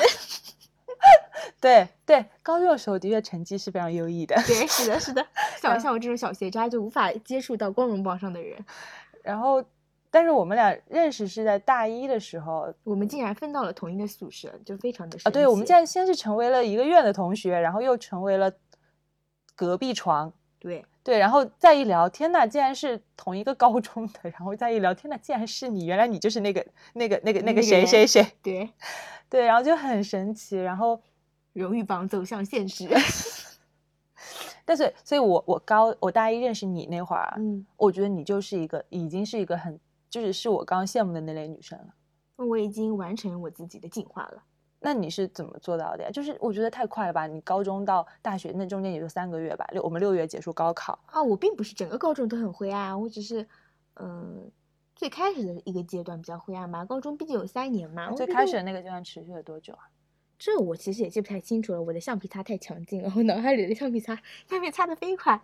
对对高中的时候的确成绩是非常优异的，对，是的，是的。像像我这种小学渣就无法接触到光荣榜上的人，然后，但是我们俩认识是在大一的时候，我们竟然分到了同一个宿舍，就非常的啊，对，我们这竟然先是成为了一个院的同学，然后又成为了隔壁床，对对，然后再一聊，天呐，竟然是同一个高中的，然后再一聊，天呐，竟然是你，原来你就是那个那个那个那个谁谁谁，对，对，然后就很神奇，然后荣誉榜走向现实。但是，所以我我高我大一认识你那会儿啊，嗯，我觉得你就是一个已经是一个很就是是我刚刚羡慕的那类女生了。我已经完成我自己的进化了。那你是怎么做到的呀？就是我觉得太快了吧！你高中到大学那中间也就三个月吧，六我们六月结束高考，啊，我并不是整个高中都很灰暗，我只是，嗯、最开始的一个阶段比较灰暗嘛。高中毕竟有三年嘛，最开始的那个阶段持续了多久啊？这我其实也记不太清楚了，我的橡皮擦太强劲了，我脑海里的橡皮擦橡皮擦的飞快。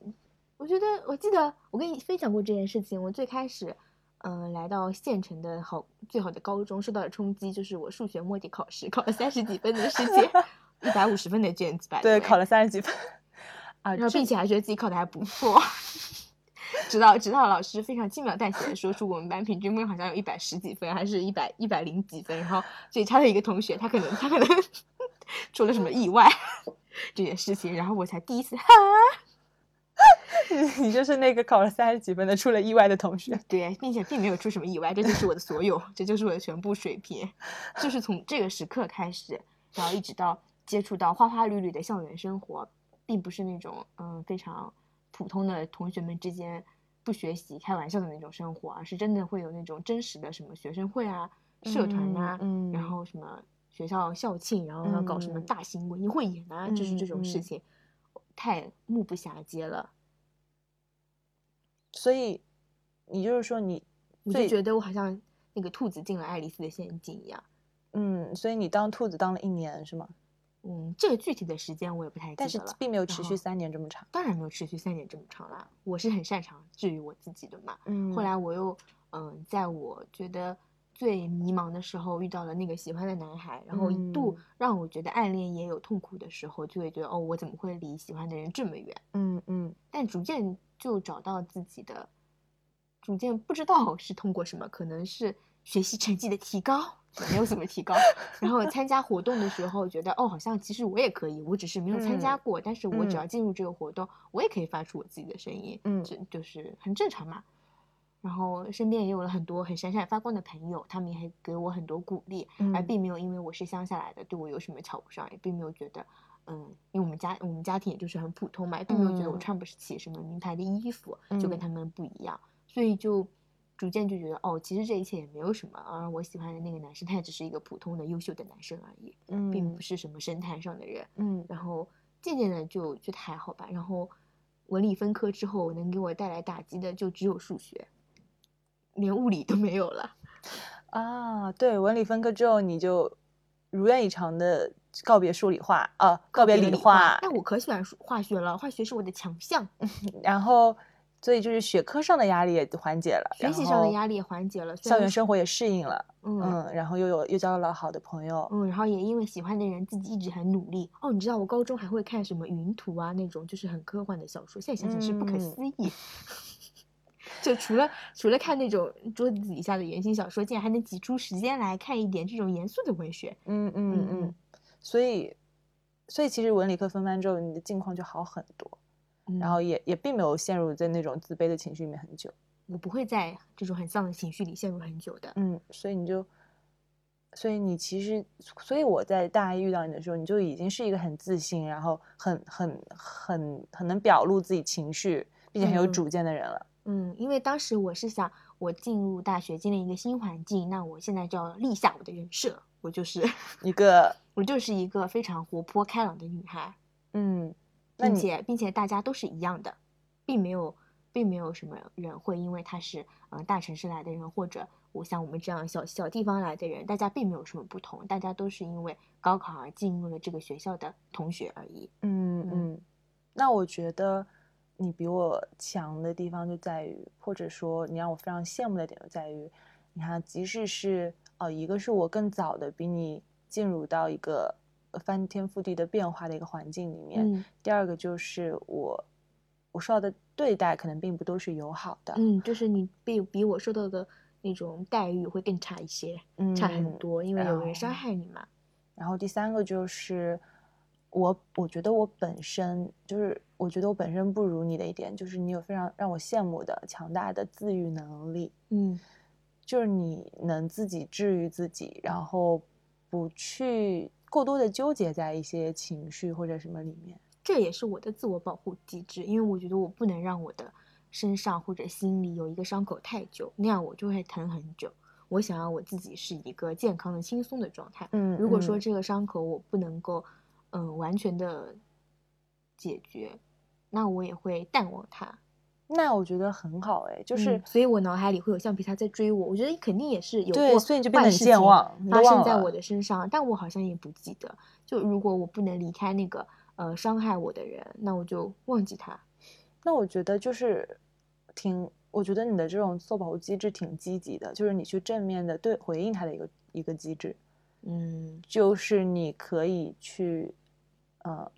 嗯我觉得我记得我跟你分享过这件事情，我最开始，嗯、来到县城的好最好的高中，受到的冲击就是我数学摸底考试考了三十几分的事情，一百五十分的卷子吧，对，考了三十几分啊，然后并且还觉得自己考的还不错。直到直到老师非常轻描淡写的说出我们班平均分好像有一百十几分，还是一百一百零几分，然后最差的一个同学他可能他可能 出了什么意外这件事情，然后我才第一次哈，你就是那个考了三十几分的出了意外的同学。对，并且并没有出什么意外，这就是我的所有，这就是我的全部水平，就是从这个时刻开始，然后一直到接触到花花绿绿的校园生活，并不是那种嗯非常普通的同学们之间不学习开玩笑的那种生活，而是真的会有那种真实的什么学生会啊、社团啊，嗯嗯然后什么学校校庆，然后要搞什么嗯大型文艺汇演啊，就是这种事情，太目不暇接了。所以你就是说你就觉得我好像那个兔子进了爱丽丝的陷阱一样。嗯，所以你当兔子当了一年是吗？嗯，这个具体的时间我也不太记但是得。并没有持续三年这么长。当然没有持续三年这么长啦。我是很擅长治愈我自己的嘛。嗯后来我又嗯、在我觉得最迷茫的时候遇到了那个喜欢的男孩，然后一度嗯让我觉得暗恋也有痛苦的时候，就会觉得哦，我怎么会离喜欢的人这么远？嗯嗯但逐渐就找到自己的，逐渐不知道是通过什么，可能是学习成绩的提高，也没有怎么提高。然后参加活动的时候，觉得哦，好像其实我也可以，我只是没有参加嗯过，但是我只嗯要进入这个活动，我也可以发出我自己的声音，嗯这就是很正常嘛。然后身边也有了很多很闪闪发光的朋友，他们也给我很多鼓励，而嗯。并没有因为我是乡下来的对我有什么瞧不上，也并没有觉得嗯，因为我们家我们家庭也就是很普通嘛，也并没有觉得我嗯。穿不起什么名牌的衣服，就跟嗯。他们不一样，所以就逐渐就觉得哦，其实这一切也没有什么，而我喜欢的那个男生他也只是一个普通的优秀的男生而已，并嗯。不是什么神坛上的人。嗯。然后渐渐的就觉得还好吧。然后文理分科之后，能给我带来打击的就只有数学，连物理都没有了。啊，对，文理分科之后，你就如愿以偿的告别数理化啊，告别别理理化，但我可喜欢数化学了，化学是我的强项，然后所以就是学科上的压力也缓解了，学习上的压力也缓解了，校园生活也适应了，嗯嗯，然后又有又交到了好的朋友，嗯，然后也因为喜欢的人自己一直很努力。哦，你知道我高中还会看什么云图啊那种，就是很科幻的小说，现在想想是不可嗯思议。就除了除了看那种桌子底下的言情小说，竟然还能挤出时间来看一点这种严肃的文学。嗯嗯嗯嗯，所以所以其实文理科分班之后，你的境况就好很多，然后嗯也也并没有陷入在那种自卑的情绪里面很久，我不会在这种很丧的情绪里陷入很久的。嗯，所以你就。所以你其实，所以我在大一遇到你的时候，你就已经是一个很自信，然后很很很很能表露自己情绪，并且很有嗯主见的人了。嗯，因为当时我是想，我进入大学，进了一个新环境，那我现在就要立下我的人设，我就是 一个，我就是一个非常活泼开朗的女孩。嗯，并且并且大家都是一样的，并没有并没有什么人会因为他是嗯、呃大城市来的人，或者我像我们这样小小地方来的人，大家并没有什么不同，大家都是因为高考而进入了这个学校的同学而已。嗯嗯嗯，那我觉得你比我强的地方就在于，或者说你让我非常羡慕的点就在于，你看，即使是呃，一个是我更早的比你进入到一个呃翻天覆地的变化的一个环境里面，嗯第二个就是我我受到的对待可能并不都是友好的，嗯，就是你比比我受到的那种待遇会更差一些，嗯，差很多，因为有人伤害你嘛。然后第三个就是我，我觉得我本身就是，我觉得我本身不如你的一点，就是你有非常让我羡慕的强大的自愈能力，嗯就是你能自己治愈自己，然后不去过多的纠结在一些情绪或者什么里面。这也是我的自我保护机制，因为我觉得我不能让我的身上或者心里有一个伤口太久，那样我就会疼很久。我想要我自己是一个健康的、轻松的状态。嗯如果说这个伤口我不能够，嗯，完全的解决，那我也会淡忘他。那我觉得很好哎，就是、嗯所以我脑海里会有橡皮擦在追我。我觉得肯定也是有对过所以你就变得健忘发生在我的身上，但我好像也不记得。就如果我不能离开那个呃伤害我的人，那我就忘记他。那我觉得就是挺，我觉得你的这种自我保护机制挺积极的，就是你去正面的对回应他的一个一个机制。嗯就是你可以去，呃，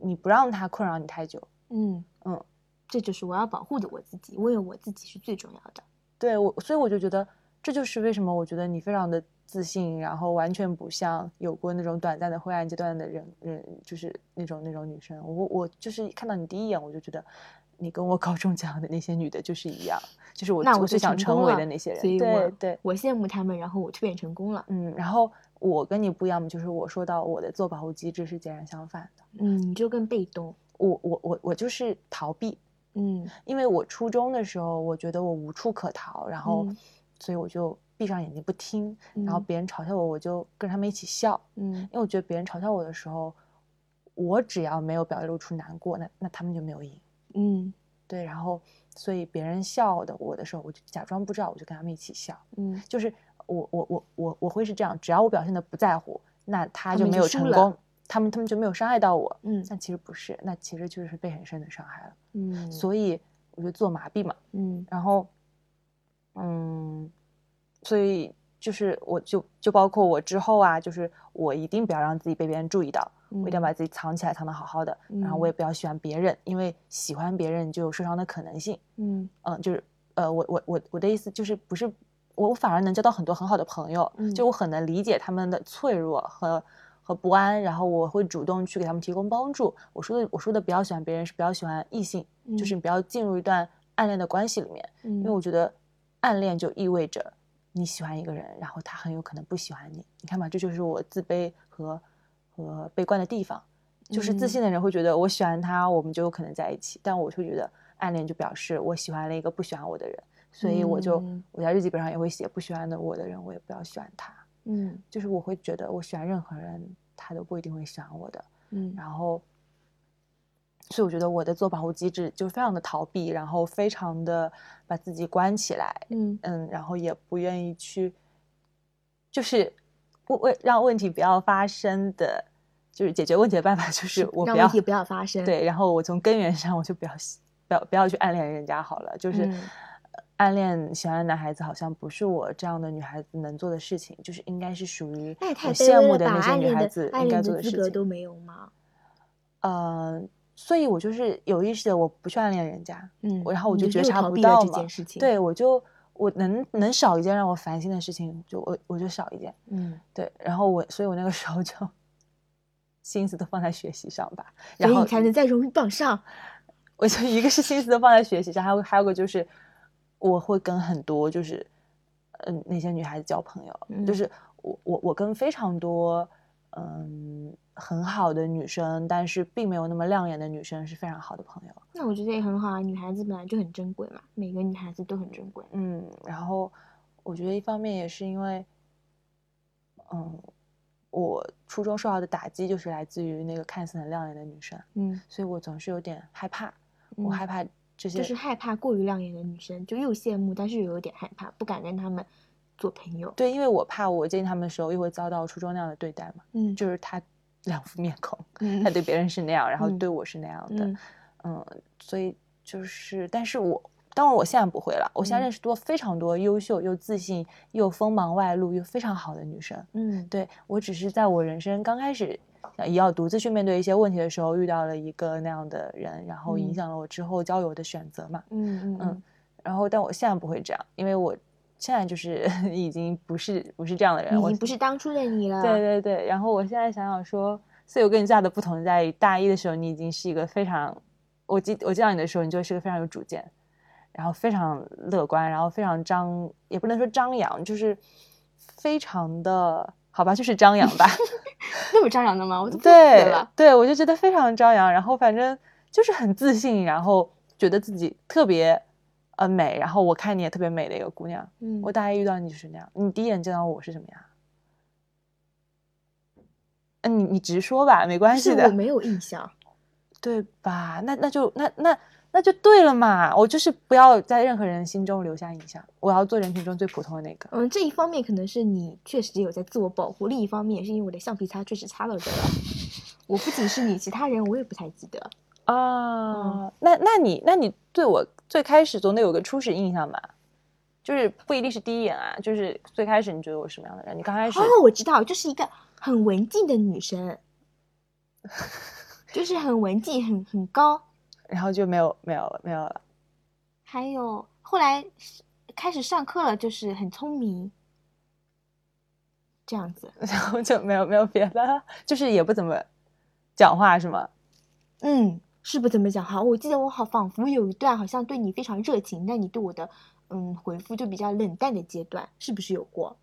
你不让它困扰你太久。嗯嗯，这就是我要保护的我自己，我有我自己是最重要的。对我，所以我就觉得这就是为什么我觉得你非常的自信，然后完全不像有过那种短暂的灰暗阶段的人，人就是那种那种女生。我我就是看到你第一眼，我就觉得你跟我高中讲的那些女的就是一样，就是我那我最想成为的那些人。对我对，我羡慕他们，然后我蜕变成功了。嗯，然后我跟你不一样嘛，就是我说到我的自我保护机制是截然相反的。嗯，你就更被动。我我我我就是逃避，嗯。因为我初中的时候，我觉得我无处可逃，然后，嗯所以我就闭上眼睛不听，然后嗯别人嘲笑我，我就跟他们一起笑，嗯。因为我觉得别人嘲笑我的时候，我只要没有表露出难过，那那他们就没有赢，嗯。对，然后所以别人笑的我的时候，我就假装不知道，我就跟他们一起笑，嗯。就是我我我我我会是这样，只要我表现的不在乎，那他他就没有成功，他们他们就没有伤害到我，嗯。但其实不是，那其实就是被很深的伤害了。嗯，所以我就自我麻痹嘛，嗯。然后，嗯，所以就是我就就包括我之后啊，就是我一定不要让自己被别人注意到，我一定要把自己藏起来，藏得好好的，然后我也嗯不要喜欢别人，因为喜欢别人就有受伤的可能性，嗯。嗯，就是呃，我我我我的意思就是不是我反而能交到很多很好的朋友，嗯就我很能理解他们的脆弱和和不安，然后我会主动去给他们提供帮助。我说的我说的比较喜欢别人是比较喜欢异性，就是嗯你不要进入一段暗恋的关系里面，嗯，因为我觉得暗恋就意味着你喜欢一个人，然后他很有可能不喜欢你。你看嘛，这就是我自卑和和悲观的地方。就是自信的人会觉得我喜欢他，我们就有可能在一起。但我会觉得暗恋就表示我喜欢了一个不喜欢我的人，所以我就嗯我在日记本上也会写不喜欢的我的人，我也不要喜欢他。嗯就是我会觉得我喜欢任何人，他都不一定会喜欢我的。嗯然后，所以我觉得我的自我保护机制就非常的逃避，然后非常的把自己关起来，嗯嗯，然后也不愿意去，就是不为让问题不要发生的，就是解决问题的办法就是我不要让问题不要发生。，对，然后我从根源上我就不要不要不要去暗恋人家好了，就是。暗恋喜欢的男孩子好像不是我这样的女孩子能做的事情，就是应该是属于我羡！慕的那些女孩子应该做的事情。格都没有吗？呃，所以我就是有意识的，我不去暗恋人家，嗯，我然后我就觉察不到嘛这件事情。，对我就我能能少一件让我烦心的事情，就我我就少一件，嗯，对，然后我所以我那个时候就心思都放在学习上吧，然后你才能在荣誉榜上。我就一个是心思都放在学习上，还有还有个就是我会跟很多就是嗯那些女孩子交朋友，就嗯是我我我跟非常多嗯很好的女生，但是并没有那么亮眼的女生是非常好的朋友。那我觉得也很好啊，女孩子本来就很珍贵嘛，每个女孩子都很珍贵。嗯，然后我觉得一方面也是因为，嗯，我初中受到的打击就是来自于那个看似很亮眼的女生，嗯，所以我总是有点害怕，我嗯害怕这些，就是害怕过于亮眼的女生，就又羡慕，但是又有点害怕，不敢跟她们做朋友。对，因为我怕我见他们的时候又会遭到初中那样的对待嘛，嗯，就是她 两副面孔，嗯他对别人是那样，然后嗯对我是那样的，嗯嗯，所以就是，但是我当然我现在不会了，我现在嗯认识多非常多优秀又自信又锋芒外露又非常好的女生。嗯对我只是在我人生刚开始呃也要独自去面对一些问题的时候，遇到了一个那样的人，然后影嗯响了我之后交友的选择嘛。嗯嗯嗯然后，但我现在不会这样，因为我现在就是 已经不是不是这样的人，我已经不是当初的你了。对对对，然后我现在想想说，所以我跟你最大的不同在于，大一的时候你已经是一个非常，我记我见到你的时候，你就是个非常有主见，然后非常乐观，然后非常张，也不能说张扬，就是非常的好吧，就是张扬吧。那么张扬的吗？我都对了。对，我就觉得非常张扬，然后反正就是很自信，然后觉得自己特别呃美，然后我看你也特别美的一个姑娘。嗯，我大概遇到你就是那样，你第一眼见到我是什么样？嗯，你你直说吧，没关系的，我没有印象。对吧？那那就那那那就对了嘛，我就是不要在任何人心中留下印象，我要做人群中最普通的那个。嗯，这一方面可能是你确实有在自我保护，另一方面也是因为我的橡皮擦确实擦到这了。我不仅是你，其他人我也不太记得。啊，那那你那你对我最开始总得有个初始印象吧？就是不一定是第一眼啊，就是最开始你觉得我是什么样的人？你刚开始哦，我知道，就是一个很文静的女生，就是很文静，很很高。然后就没有没有了没有了。还有后来开始上课了，就是很聪明，这样子。然后就没有没有别的了，就是也不怎么讲话是吗？嗯，是不怎么讲话。我记得我好仿佛有一段好像对你非常热情，但你对我的嗯回复就比较冷淡的阶段，是不是有过？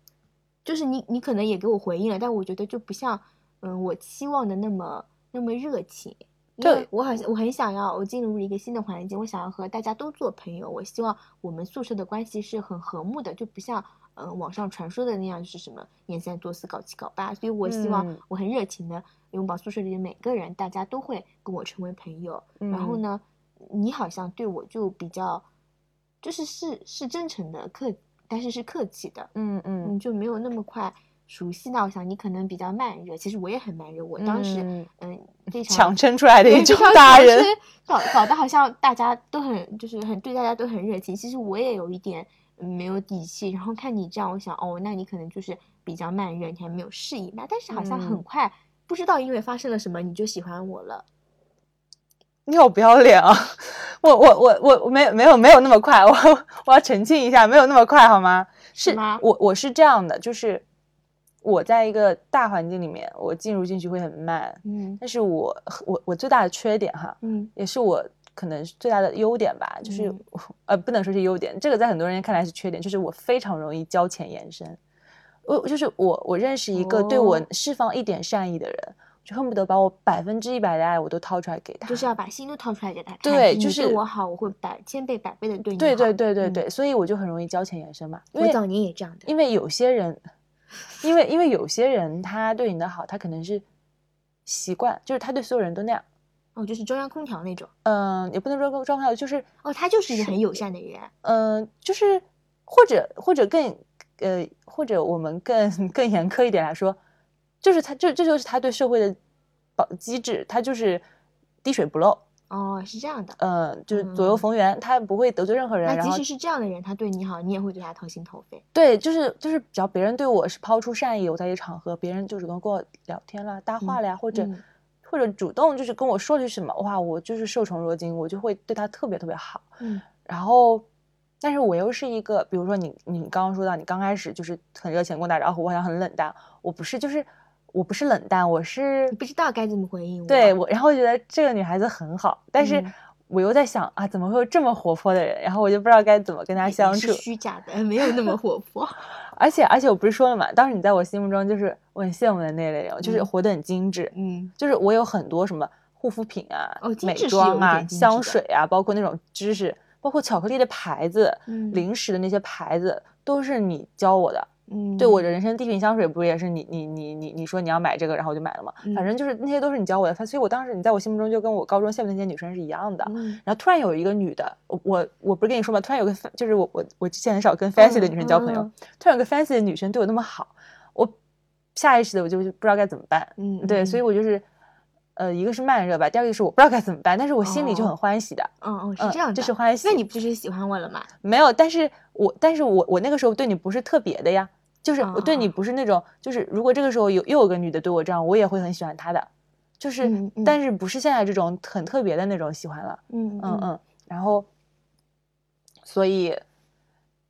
就是你你可能也给我回应了，但我觉得就不像嗯我期望的那么那么热情。对我好像我很想要，我进入一个新的环境，我想要和大家都做朋友。我希望我们宿舍的关系是很和睦的，就不像嗯、呃网上传说的那样，就是什么念三多四、搞七搞八。所以我希望嗯我很热情的拥抱宿舍里的每个人，大家都会跟我成为朋友。然后嗯呢，你好像对我就比较，就是是是真诚的客，但是是客气的，嗯嗯嗯，就没有那么快熟悉。那我想你可能比较慢热，其实我也很慢热。我当时嗯嗯非常强撑出来的一种大人。搞搞得好像大家都很就是很对大家都很热情，其实我也有一点嗯没有底气。然后看你这样，我想哦，那你可能就是比较慢热，你还没有适应吧。但是好像很嗯快，不知道因为发生了什么，你就喜欢我了。你好不要脸啊！我我我我我没有没有没有那么快，我我要澄清一下，没有那么快好吗？是吗我我是这样的，就是我在一个大环境里面，我进入进去会很慢，嗯但是我我我最大的缺点哈，嗯也是我可能最大的优点吧，就是、嗯呃不能说是优点，这个在很多人看来是缺点，就是我非常容易交浅言深。我就是我我认识一个对我哦释放一点善意的人，就恨不得把我百分之一百的爱我都掏出来给他，就是要把心都掏出来给他。对，就是对我好，我会百千倍百倍的对你好。对对对对嗯对，所以我就很容易交浅言深嘛，因为我早年也这样的。因为有些人，因为因为有些人他对你的好，他可能是习惯，就是他对所有人都那样。哦，就是中央空调那种。嗯，也不能说中央空调，就是哦，他就是一个很友善的人。嗯，就是或者或者更呃，或者我们更更严苛一点来说，就是他这这就是他对社会的保机制，他就是滴水不漏，哦，是这样的。嗯，就是左右嗯逢源，他不会得罪任何人，那即使是这样的人，他对你好，你也会对他掏心掏肺。对，就是就是，只要别人对我是抛出善意，我在一个场合，别人就主动跟我聊天啦、搭话了呀，或者、嗯或者主动就是跟我说句什么，哇，我就是受宠若惊，我就会对他特别特别好。嗯然后，但是我又是一个，比如说你你刚刚说到你刚开始就是很热情跟我打招呼，我好像很冷淡，我不是，就是我不是冷淡，我是不知道该怎么回应我。对我，然后我觉得这个女孩子很好，但是嗯我又在想啊，怎么会有这么活泼的人？然后我就不知道该怎么跟她相处。虚假的，没有那么活泼。而且而且我不是说了嘛，当时你在我心目中就是我很羡慕的那类人，就是嗯活得很精致，嗯就是我有很多什么护肤品啊、美妆啊、香水啊，包括那种知识，包括巧克力的牌子、嗯零食的那些牌子，都是你教我的。嗯，对我的人生第一瓶香水，不是也是你你你你你说你要买这个，然后我就买了嘛。反嗯正就是那些都是你教我的，所以我当时你在我心目中就跟我高中羡慕那些女生是一样的。嗯然后突然有一个女的，我我我不是跟你说吗？突然有个就是我我我之前很少跟 fancy 的女生交朋友，嗯突然有个 fancy 的女生对我那么好，我下意识的我就就不知道该怎么办。嗯，对，所以我就是，呃，一个是慢热吧，第二个是我不知道该怎么办，但是我心里就哦很欢喜的，嗯嗯是嗯这样的，这是欢喜。那你不就是喜欢我了吗？没有，但是我但是我我那个时候对你不是特别的呀，就是我对你哦不是那种，就是如果这个时候有又有个女的对我这样，我也会很喜欢她的，就是，嗯嗯但是不是现在这种很特别的那种喜欢了。嗯嗯嗯，然后，所以，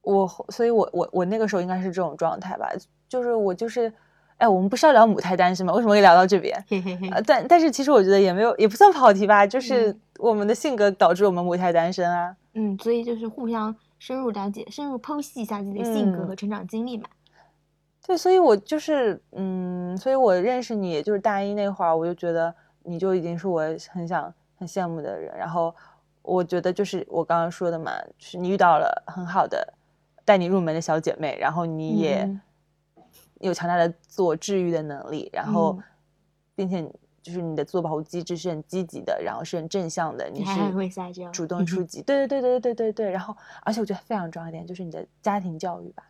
我所以我我我那个时候应该是这种状态吧，就是我就是，哎，我们不是要聊母胎单身吗？为什么会聊到这边？但但是其实我觉得也没有，也不算跑题吧，就是嗯我们的性格导致我们母胎单身啊。嗯，所以就是互相深入了解、深入剖析一下自己的性格嗯和成长经历嘛。对，所以我就是，嗯，所以我认识你，就是大一那会儿，我就觉得你就已经是我很想、很羡慕的人。然后我觉得就是我刚刚说的嘛，就是你遇到了很好的带你入门的小姐妹，然后你也嗯有强大的自我治愈的能力，然后嗯并且就是你的自我保护机制是很积极的，然后是很正向的，你是会撒娇主动出击，对对对对对对对。然后而且我觉得非常重要一点就是你的家庭教育吧。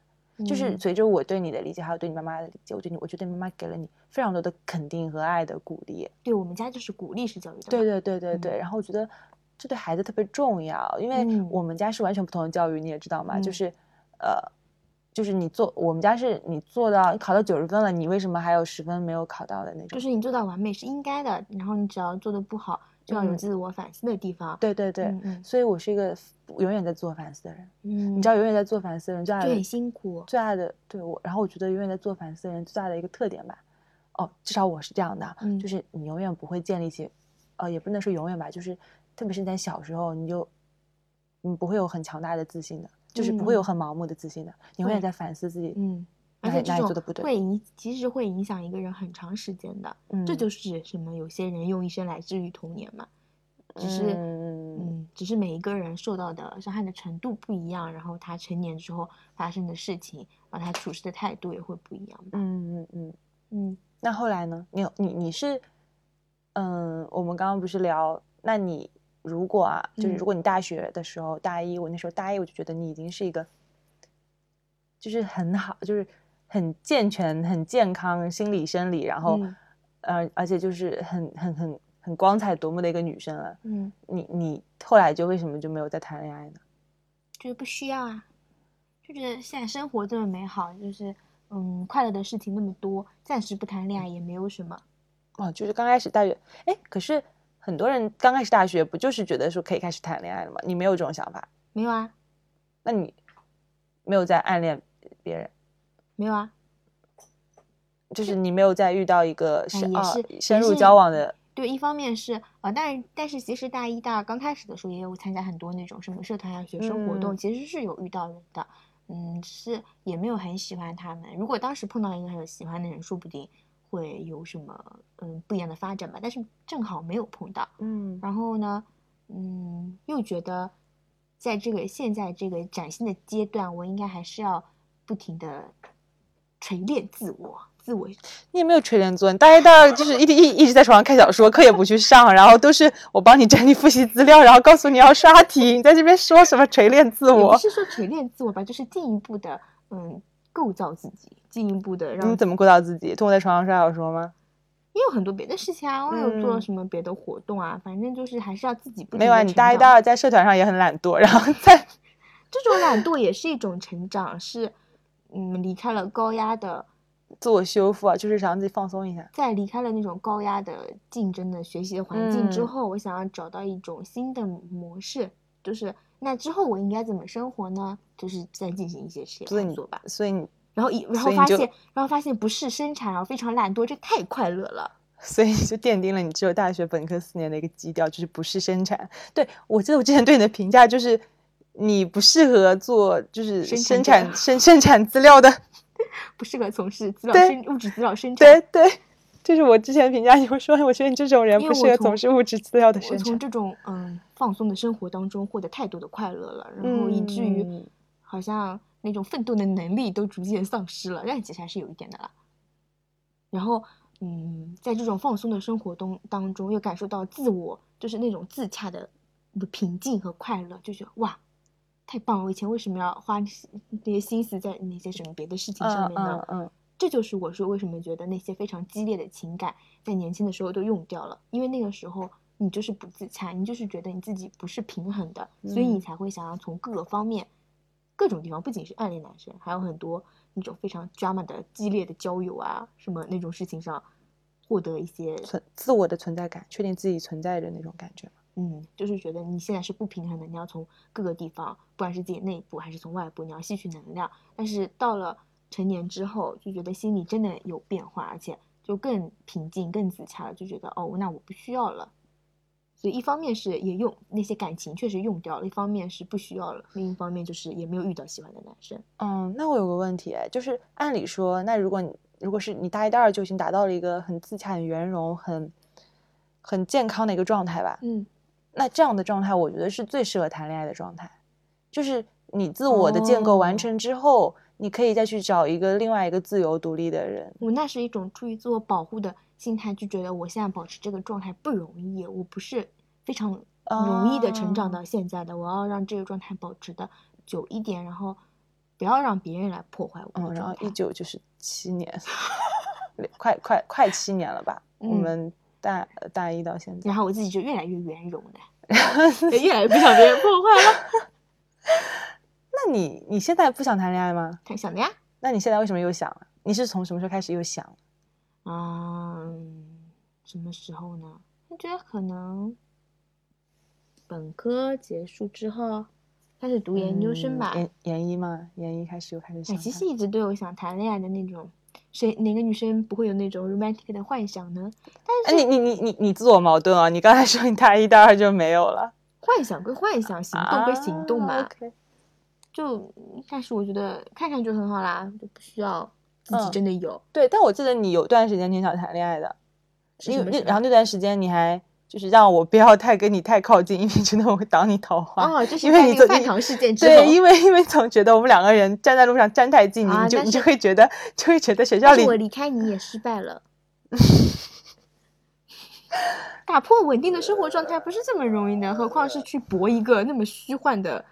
就是嗯随着我对你的理解，还有对你妈妈的理解，我对你，我觉得你妈妈给了你非常多的肯定和爱的鼓励。对我们家就是鼓励式教育的。对对对对对，嗯然后我觉得这对孩子特别重要，因为嗯我们家是完全不同的教育，你也知道嘛，就嗯是呃，就是你做我们家是你做到你考到九十分了，你为什么还有十分没有考到的那种？就是你做到完美是应该的，然后你只要做的不好，就要有嗯。自我反思的地方。对对对，所以我是一个永远在自我反思的人。嗯，你知道，永远在做反思的人最大的就很辛苦。最大的对我，然后我觉得永远在做反思的人最大的一个特点吧，哦，至少我是这样的，就是你永远不会建立起，呃，也不能说永远吧，就是特别是在小时候，你就你不会有很强大的自信的，就是不会有嗯很盲目的自信的，你永远在反思自己，嗯，而且这种会影，其实会影响一个人很长时间的。嗯，这就是什么？有些人用一生来治愈童年嘛，只是嗯嗯，只是每一个人受到的伤害的程度不一样，然后他成年之后发生的事情，然后他处事的态度也会不一样吧。嗯嗯嗯，嗯那后来呢？你你你是，嗯，我们刚刚不是聊，那你如果啊，就是嗯如果你大学的时候，大一，我那时候大一，我就觉得你已经是一个，就是很好，就是很健全、很健康，心理、生理，然后，嗯呃，而且就是很很很很光彩夺目的一个女生了。嗯，你你后来就为什么就没有再谈恋爱呢？就是不需要啊，就觉得现在生活这么美好，就是嗯快乐的事情那么多，暂时不谈恋爱也没有什么。哦，就是刚开始大学，哎，可是很多人刚开始大学不就是觉得说可以开始谈恋爱了吗？你没有这种想法？没有啊，那你没有在暗恋别人，没有啊，就是你没有再遇到一个深啊深入交往的，对，一方面是呃，但是但是其实大一、大二刚开始的时候，也有参加很多那种什么社团啊、学生活动，嗯其实是有遇到人的，嗯，是也没有很喜欢他们。如果当时碰到一个很喜欢的人，说不定会有什么嗯不一样的发展吧。但是正好没有碰到，嗯然后呢，嗯，又觉得在这个现在这个崭新的阶段，我应该还是要不停的锤炼自我，自我你也没有锤炼做，你大一、大二就是一一一直在床上看小说，课也不去上，然后都是我帮你整理复习资料，然后告诉你要刷题，你在这边说什么锤炼自我不？是说锤炼自我吧，就是进一步的嗯构造自己，进一步的让你怎么构造自己？通过在床上刷小说吗？也有很多别的事情啊，我有做嗯什么别的活动啊，反正就是还是要自己不没有啊，你大一、大二在社团上也很懒惰，然后在这种懒惰也是一种成长，是嗯离开了高压的，自我修复啊，就是想让自己放松一下。在离开了那种高压的竞争的学习的环境之嗯后，我想要找到一种新的模式，就是那之后我应该怎么生活呢？就是再进行一些实所以你验做吧。所以你然后一然后发现，然后发现不是生产，然后非常懒惰，这太快乐了。所以就奠定了你只有大学本科四年的一个基调，就是不是生产。对我记得我之前对你的评价就是你不适合做就是生生产生生产资料的。不适合从事资料生物质资料生产。对对，就是我之前评价你，我说我觉得你这种人不适合从从事物质资料的我生产。从这种嗯放松的生活当中获得太多的快乐了，然后以至于嗯好像那种奋斗的能力都逐渐丧失了，但其实还是有一点的啦。然后嗯，在这种放松的生活当当中，又感受到自我就是那种自洽的平静和快乐，就觉得哇。太棒了！我以前为什么要花那些心思在那些什么别的事情上嗯面呢？嗯嗯，这就是我说为什么觉得那些非常激烈的情感在年轻的时候都用掉了，因为那个时候你就是不自洽，你就是觉得你自己不是平衡的，所以你嗯才会想要从各个方面、各种地方，不仅是暗恋男生，还有很多那种非常 drama 的激烈的交友啊，什么那种事情上获得一些，存自我的存在感，确定自己存在的那种感觉嘛。嗯，就是觉得你现在是不平衡的，你要从各个地方，不管是自己内部还是从外部，你要吸取能量。但是到了成年之后，就觉得心里真的有变化，而且就更平静、更自洽了，就觉得哦，那我不需要了。所以一方面是也用那些感情确实用掉了，一方面是不需要了，另一方面就是也没有遇到喜欢的男生。嗯，那我有个问题，哎，就是按理说，那如果你如果是你大一、大二就已经达到了一个很自洽、很圆融、很很健康的一个状态吧，嗯，那这样的状态，我觉得是最适合谈恋爱的状态，就是你自我的建构完哦成之后，你可以再去找一个另外一个自由独立的人。我那是一种出于自我保护的心态，就觉得我现在保持这个状态不容易，我不是非常容易的成长哦到现在的，我要让这个状态保持的久一点，然后不要让别人来破坏我嗯，的状态。然后一九就是七年，快快快七年了吧？我嗯们大大一到现在然，后我自己就越来越圆融了，越来越不想别人破坏了。那你你现在不想谈恋爱吗？他想的呀，那你现在为什么又想了？你是从什么时候开始又想了？嗯，什么时候呢？我觉得可能本科结束之后开始读研究生吧。嗯研研一嘛，研一开始又开始想。其实一直都有想谈恋爱的那种，谁哪个女生不会有那种 romantic 的幻想呢？哎，你你你你你自我矛盾啊！你刚才说你大一、大二就没有了，幻想归幻想，行动归行动嘛。就但是我觉得看看就很好啦，就不需要自己嗯真的有。对，但我记得你有段时间挺想谈恋爱的，因为是什么时候那然后那段时间你还就是让我不要太跟你太靠近，因为觉得我会挡你桃花。哦，就是因为在你饭堂事件之后，对，因为因为总觉得我们两个人站在路上站太近，你你就你就会觉得就会觉得学校里我离开你也失败了。打破稳定的生活状态不是这么容易的，何况是去搏一个那么虚幻的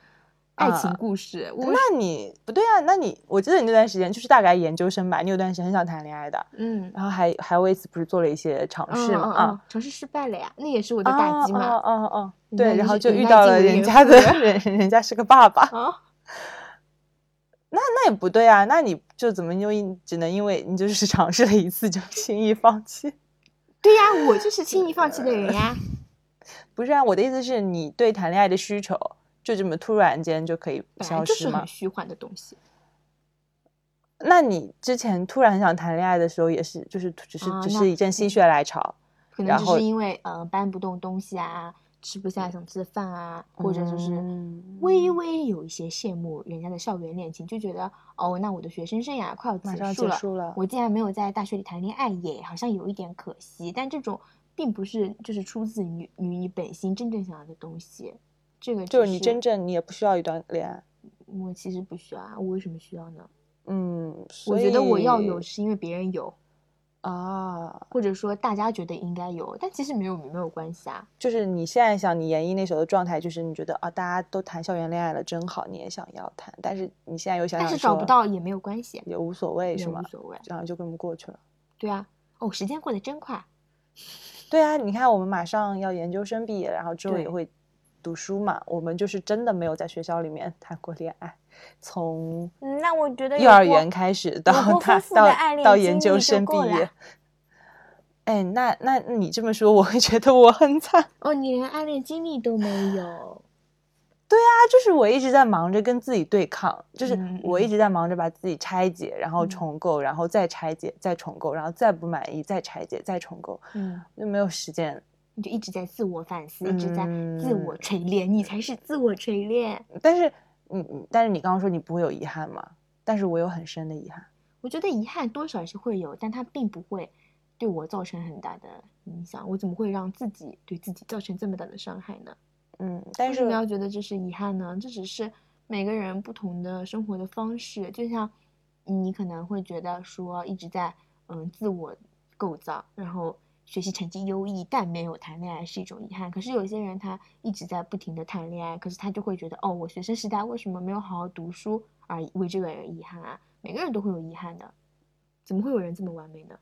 爱情啊故事。我那你不对啊？那你我记得你那段时间就是大概研究生吧，你有段时间很想谈恋爱的，嗯，然后还还为此不是做了一些尝嗯试嘛？嗯啊嗯，尝试失败了呀，那也是我的打击嘛。哦哦哦，对，然后就遇到了人人家的 人，人家是个爸爸，啊，那那也不对啊，那你就怎么就因只能因为你就是尝试了一次就轻易放弃？对呀，我就是轻易放弃的人呀。不是啊，我的意思是你对谈恋爱的需求就这么突然间就可以消失吗就是很？虚幻的东西。那你之前突然很想谈恋爱的时候，也是就是只是啊只是一阵心血来潮，可能只是因为呃搬不动东西啊，吃不下想吃的饭啊，或者就是嗯微微有一些羡慕人家的校园恋情，就觉得哦，那我的学生生涯快要结束了，结束了，我竟然没有在大学里谈恋爱耶，好像有一点可惜。但这种并不是就是出自于于你本心真正想要的东西，这个就是你真正你也不需要一段恋爱。我其实不需要啊，我为什么需要呢？嗯，我觉得我要有是因为别人有，啊，或者说大家觉得应该有，但其实没有没有关系啊。就是你现在想你研一那时候的状态，就是你觉得啊，大家都谈校园恋爱了，真好，你也想要谈，但是你现在又想想但是找不到也没有关系，也无所谓，是吗无？所谓。然后就这么过去了。对啊，哦，时间过得真快。对啊，你看我们马上要研究生毕业，然后之后也会读书嘛，我们就是真的没有在学校里面谈过恋爱，从嗯，那我觉得幼儿园开始到过大丰富的到到研究生毕业。哎，那那你这么说，我会觉得我很惨。哦，你连暗恋经历都没有。对啊就是我一直在忙着跟自己对抗，就是嗯我一嗯直在忙着把自己拆解，然后嗯重构，然后再拆解，再重构，然后再不满意，再拆解，再重构，嗯，就没有时间。你就一直在自我反思，一直在自我嗯锤炼，你才是自我锤炼。但是，嗯，嗯但是你刚刚说你不会有遗憾吗？但是我有很深的遗憾。我觉得遗憾多少是会有，但它并不会对我造成很大的影响。我怎么会让自己对自己造成这么大的伤害呢？嗯，但是为什么要觉得这是遗憾呢？这只是每个人不同的生活的方式，就像你可能会觉得说一直在嗯自我构造，然后学习成绩优异，但没有谈恋爱是一种遗憾。可是有些人他一直在不停的谈恋爱，可是他就会觉得哦，我学生时代为什么没有好好读书而为这个人遗憾啊？每个人都会有遗憾的，怎么会有人这么完美呢？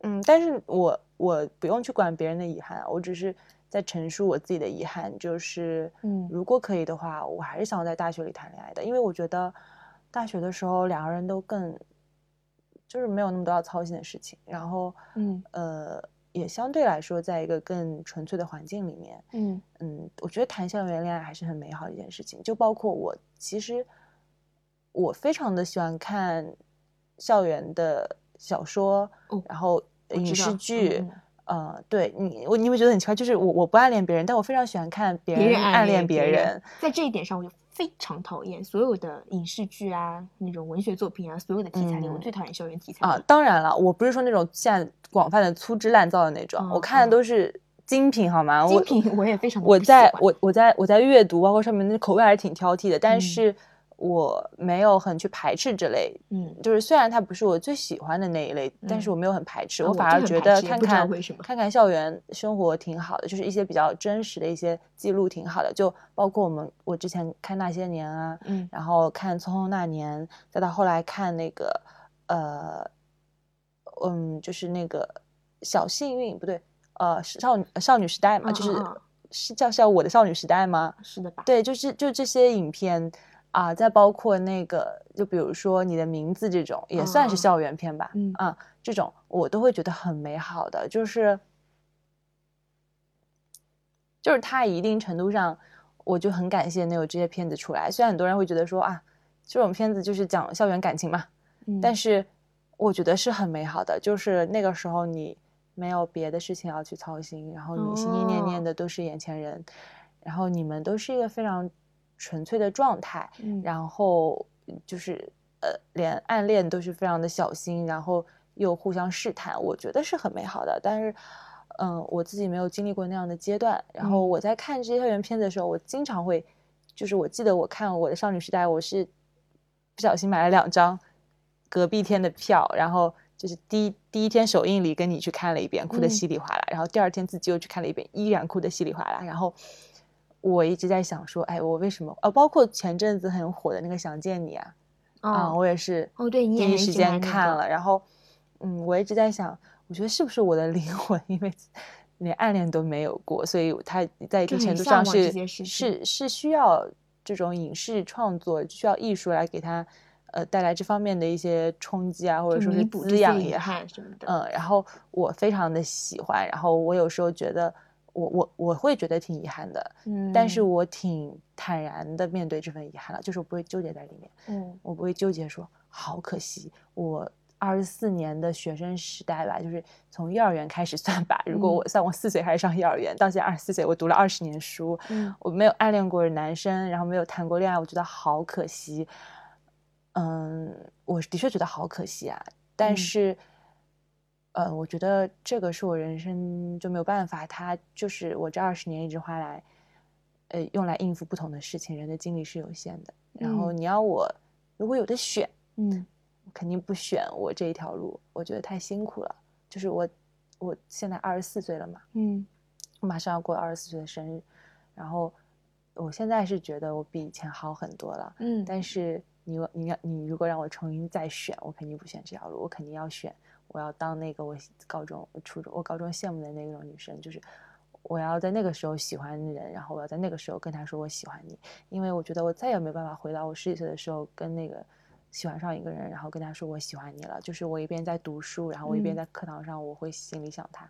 嗯，但是我我不用去管别人的遗憾啊，我只是在陈述我自己的遗憾，就是，嗯如果可以的话，我还是想要在大学里谈恋爱的，因为我觉得大学的时候两个人都更，就是没有那么多要操心的事情，然后，嗯呃，也相对来说在一个更纯粹的环境里面，嗯嗯，我觉得谈校园恋爱还是很美好的一件事情。就包括我，其实我非常的喜欢看校园的小说，哦然后影视剧。呃，对你，我你会觉得很奇怪，就是我我不暗恋别人，但我非常喜欢看别别人暗恋别人，在这一点上，我就非常讨厌所有的影视剧啊，那种文学作品啊，所有的题材里，我嗯最讨厌校园题材啊。。当然了，我不是说那种现在广泛的粗制滥造的那种，我嗯看的嗯都是精品，好吗？我精品我也非常的我在我我在我在阅读，包括上面那口味还是挺挑剔的，但嗯是我没有很去排斥这类，嗯就是虽然它不是我最喜欢的那一类，但是嗯我没有很排斥，啊我我反而觉得看看看看校园生活挺好的，就是一些比较真实的一些记录挺好的，就包括我们我之前看那些年啊，嗯然后看《匆匆那年》，再到后来看那个呃，嗯，就是那个小幸运不对，呃，少女少女时代嘛，就是是叫叫我的少女时代吗？是的吧？对，就是就这些影片啊，再包括那个，就比如说你的名字这种，也算是校园片吧，嗯。啊，这种我都会觉得很美好的，就是就是它一定程度上，我就很感谢能有这些片子出来。虽然很多人会觉得说啊，这种片子就是讲校园感情嘛，嗯。但是我觉得是很美好的，就是那个时候你没有别的事情要去操心，然后你心心念念哦的都是眼前人，然后你们都是一个非常纯粹的状态，嗯然后就是呃，连暗恋都是非常的小心，然后又互相试探，我觉得是很美好的。但是，嗯、我自己没有经历过那样的阶段。然后嗯我在看这些校园片子的时候，我经常会，就是我记得我看我的少女时代，我是不小心买了两张隔壁天的票，然后就是第一第一天首映里跟你去看了一遍，哭得嗯稀里哗啦，然后第二天自己又去看了一遍，依然哭得稀里哗啦，然后。我一直在想说，哎，我为什么？呃，包括前阵子很火的那个《想见你》啊，啊，哦我也是哦对你也很第一时间看了，然后，嗯，我一直在想，我觉得是不是我的灵 魂因为连暗恋都没有过，所以它在一定程度上是是是需要这种影视创作，需要艺术来给它呃带来这方面的一些冲击啊，或者说是滋养也好，什么的。嗯，然后我非常的喜欢，然后我有时候觉得我我我会觉得挺遗憾的，嗯，但是我挺坦然的面对这份遗憾了，就是我不会纠结在里面。嗯我不会纠结说好可惜，我二十四年的学生时代吧，就是从幼儿园开始算吧。如果我算我四岁开始上幼儿园，到现在二十四岁，我读了二十年书，嗯我没有暗恋过男生，然后没有谈过恋爱，我觉得好可惜。嗯，我的确觉得好可惜啊。但嗯是，呃，我觉得这个是我人生就没有办法，它就是我这二十年一直花来，呃，用来应付不同的事情。人的精力是有限的，然后嗯你要我如果有的选，嗯我肯定不选我这一条路，我觉得太辛苦了。就是我，我现在二十四岁了嘛，嗯我马上要过二十四岁的生日，然后我现在是觉得我比以前好很多了。嗯但是你你要你如果让我重新再选，我肯定不选这条路，我肯定要选我要当那个我高中、初中、我高中羡慕的那种女生，就是我要在那个时候喜欢人，然后我要在那个时候跟他说我喜欢你，因为我觉得我再也没有办法回到我十几岁的时候跟那个喜欢上一个人，然后跟他说我喜欢你了，就是我一边在读书，然后我一边嗯。在课堂上，我会心里想他。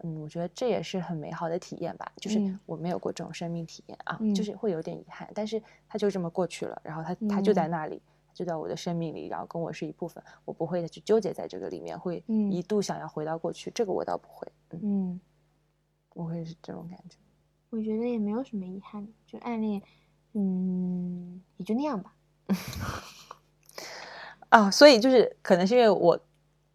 嗯，我觉得这也是很美好的体验吧，就是嗯。我没有过这种生命体验啊，嗯。就是会有点遗憾，但是它就这么过去了，然后它它就在嗯那里，就在我的生命里，然后跟我是一部分，我不会再去纠结在这个里面，会嗯一度想要回到过去，这个我倒不会，嗯，嗯，我会是这种感觉。我觉得也没有什么遗憾，就暗恋，嗯，也就那样吧。啊，所以就是可能是因为我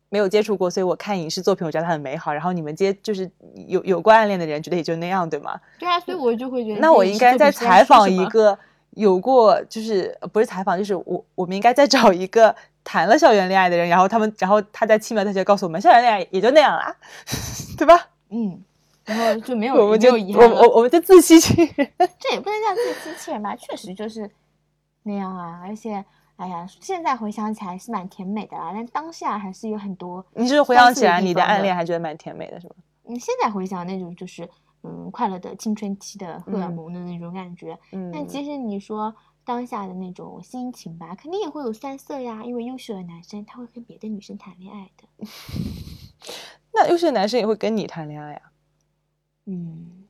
没有接触过，所以我看影视作品，我觉得它很美好。然后你们接就是有有过暗恋的人，觉得也就那样，对吗？对啊，所以我就会觉得那我应该再采访一个。个有过，就是呃不是采访，就是我我们应该再找一个谈了校园恋爱的人，然后他们，然后他在轻描淡写告诉我们，校园恋爱也就那样啦，对吧？嗯，然后就没有我们就我我我们就自欺欺人。这也不能叫自欺欺人吧，确实就是那样啊。而且，哎呀，现在回想起来是蛮甜美的啦，但当下还是有很多。你是回想起来你的暗恋还觉得蛮甜美的，是吗？你，现在回想那种就是嗯快乐的青春期的荷尔嗯蒙的那种感觉。嗯，但其实你说当下的那种心情吧，肯定也会有酸涩呀，因为优秀的男生他会跟别的女生谈恋爱的。那优秀的男生也会跟你谈恋爱啊？嗯，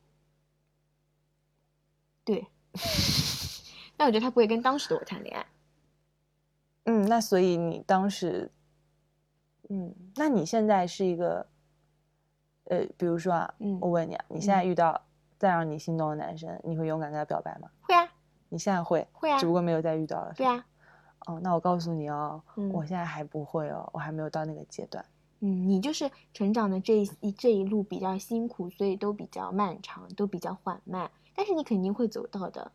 对。但我觉得他不会跟当时的我谈恋爱。嗯，那所以你当时，嗯，那你现在是一个，呃，比如说啊，嗯我问你啊，你现在遇到再让你心动的男生，你会勇敢跟他表白吗？会啊，你现在会，会啊只不过没有再遇到了。对。啊。哦，那我告诉你哦，嗯我现在还不会哦，我还没有到那个阶段。嗯，你就是成长的这一一这一路比较辛苦，所以都比较漫长，都比较缓慢。但是你肯定会走到的。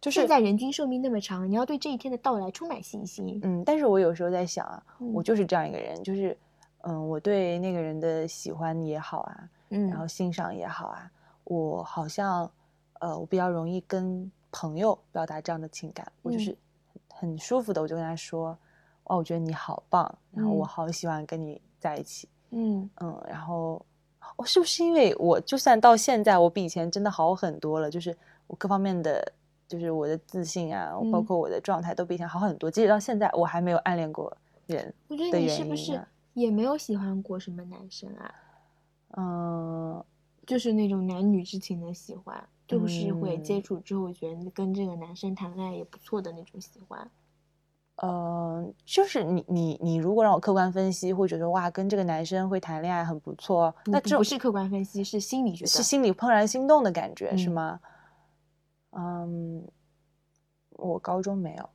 就是现在人均寿命那么长，你要对这一天的到来充满信心。嗯，但是我有时候在想啊，我嗯就是这样一个人，就是，嗯，我对那个人的喜欢也好啊，嗯，然后欣赏也好啊，我好像，呃，我比较容易跟朋友表达这样的情感，我就嗯。是很舒服的，我就跟他说，哦，我觉得你好棒，然后我嗯。好喜欢跟你在一起，嗯。嗯，然后，我是不是因为我就算到现在，我比以前真的好很多了，就是我各方面的，就是我的自信啊，包嗯。括我的状态都比以前好很多，即使到现在，我还没有暗恋过人，我觉得的你是不是也没有喜欢过什么男生啊？嗯。就是那种男女之情的喜欢，就是会接嗯触之后觉得跟这个男生谈恋爱也不错的那种喜欢。呃，就是你你你如果让我客观分析，会觉得哇，跟这个男生会谈恋爱很不错，不那这不不是客观分析，是心理觉得。是心理怦然心动的感觉，是嗯吗？嗯，我高中没有，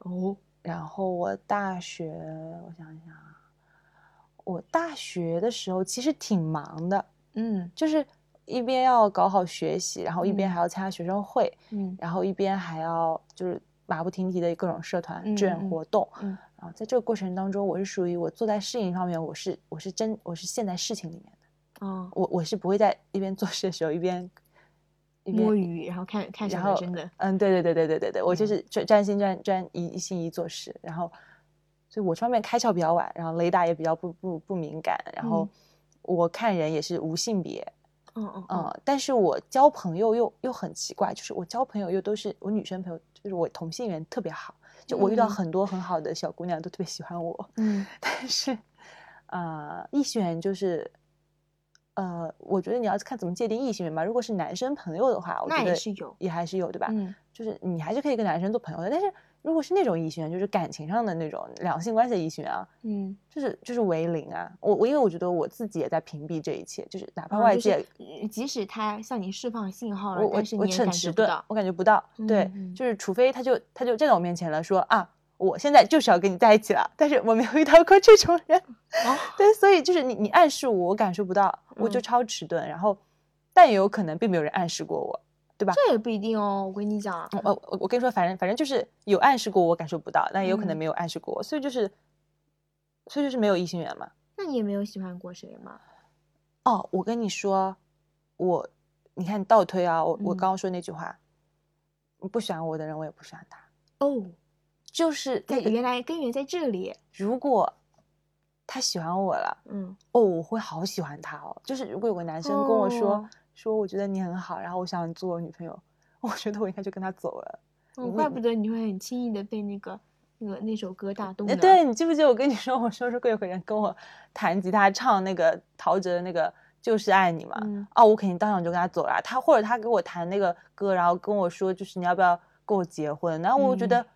哦，然后我大学，我想想啊，我大学的时候其实挺忙的，嗯。就是一边要搞好学习，然后一边嗯。还要参加学生会，嗯。然后一边还要就是马不停蹄的各种社团、志愿活动，嗯。然后在这个过程当中，我是属于我坐在事情上面，我是我是真我是陷在事情里面的，哦，我我是不会在一边做事的时候一边摸鱼，然后看看小然后真的。嗯，对对对对对对对，我就嗯。是专专心专专一一心一意做事，然后，所以我这方面开窍比较晚，然后雷达也比较不不不敏感，然后嗯我看人也是无性别，嗯嗯嗯，但是我交朋友又又很奇怪，就是我交朋友又都是我女生朋友，就是我同性缘特别好，就我遇到嗯很多很好的小姑娘都特别喜欢我，嗯 但是，啊，异性缘就是，呃，我觉得你要看怎么界定异性缘吧。如果是男生朋友的话，我那觉得也是有也还是有，对吧？嗯就是你还是可以跟男生做朋友的，但是如果是那种异性缘，就是感情上的那种两性关系的异性缘啊，嗯，就是就是为零啊。我我因为我觉得我自己也在屏蔽这一切，就是哪怕啊就是外界，呃即使他向你释放信号了，我我我但是你也很迟钝感觉不到，。我感觉不到。对，就是除非他就他就站在我面前了，说啊，我现在就是要跟你在一起了，但是我没有遇到过这种人。哦，对，所以就是你你暗示我，我感受不到，我就嗯超迟钝。然后，但也有可能并没有人暗示过我，对吧？这也不一定哦。我跟你讲，我我跟你说，反正反正就是有暗示过我感受不到，但也有可能嗯没有暗示过我，所以就是，所以就是没有异性缘嘛。那你也没有喜欢过谁吗？哦，我跟你说，我你看倒推啊，我我嗯刚刚说那句话，不喜欢我的人，我也不喜欢他，哦，就是在原来根源在这里。如果他喜欢我了，嗯，哦，我会好喜欢他哦。就是如果有个男生跟我说、哦说我觉得你很好，然后我想做我女朋友，我觉得我应该就跟他走了。哦，你怪不得你会很轻易的被那个那个那首歌打动呢。呃对你记不记得我跟你说，我说如果有个人跟我弹吉他唱那个陶喆的那个就是爱你嘛，嗯哦，我肯定当场就跟他走了。他或者他给我弹那个歌，然后跟我说就是你要不要跟我结婚，然后我觉嗯得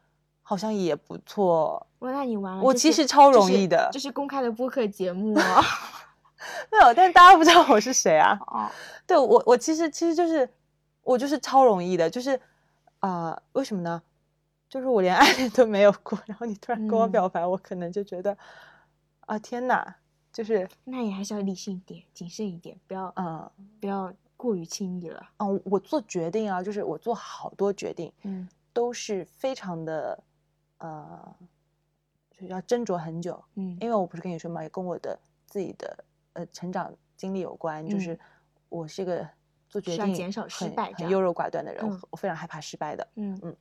好像也不错。哇，那你完了。我其实超容易的这是公开的播客节目 哦。没有，但是大家不知道我是谁啊。哦，对我，我其实其实就是我就是超容易的，就是啊、呃为什么呢？就是我连暗恋都没有过，然后你突然跟我嗯表白，我可能就觉得啊天哪，就是那你还是要理性一点，谨慎一点，不要嗯不要过于轻易了。嗯，我做决定啊，就是我做好多决定嗯都是非常的呃，就是要斟酌很久，嗯因为我不是跟你说嘛，也跟我的自己的呃成长经历有关，就嗯是我是一个做决定减少失很败很优柔寡断的人，我非常害怕失败的。嗯嗯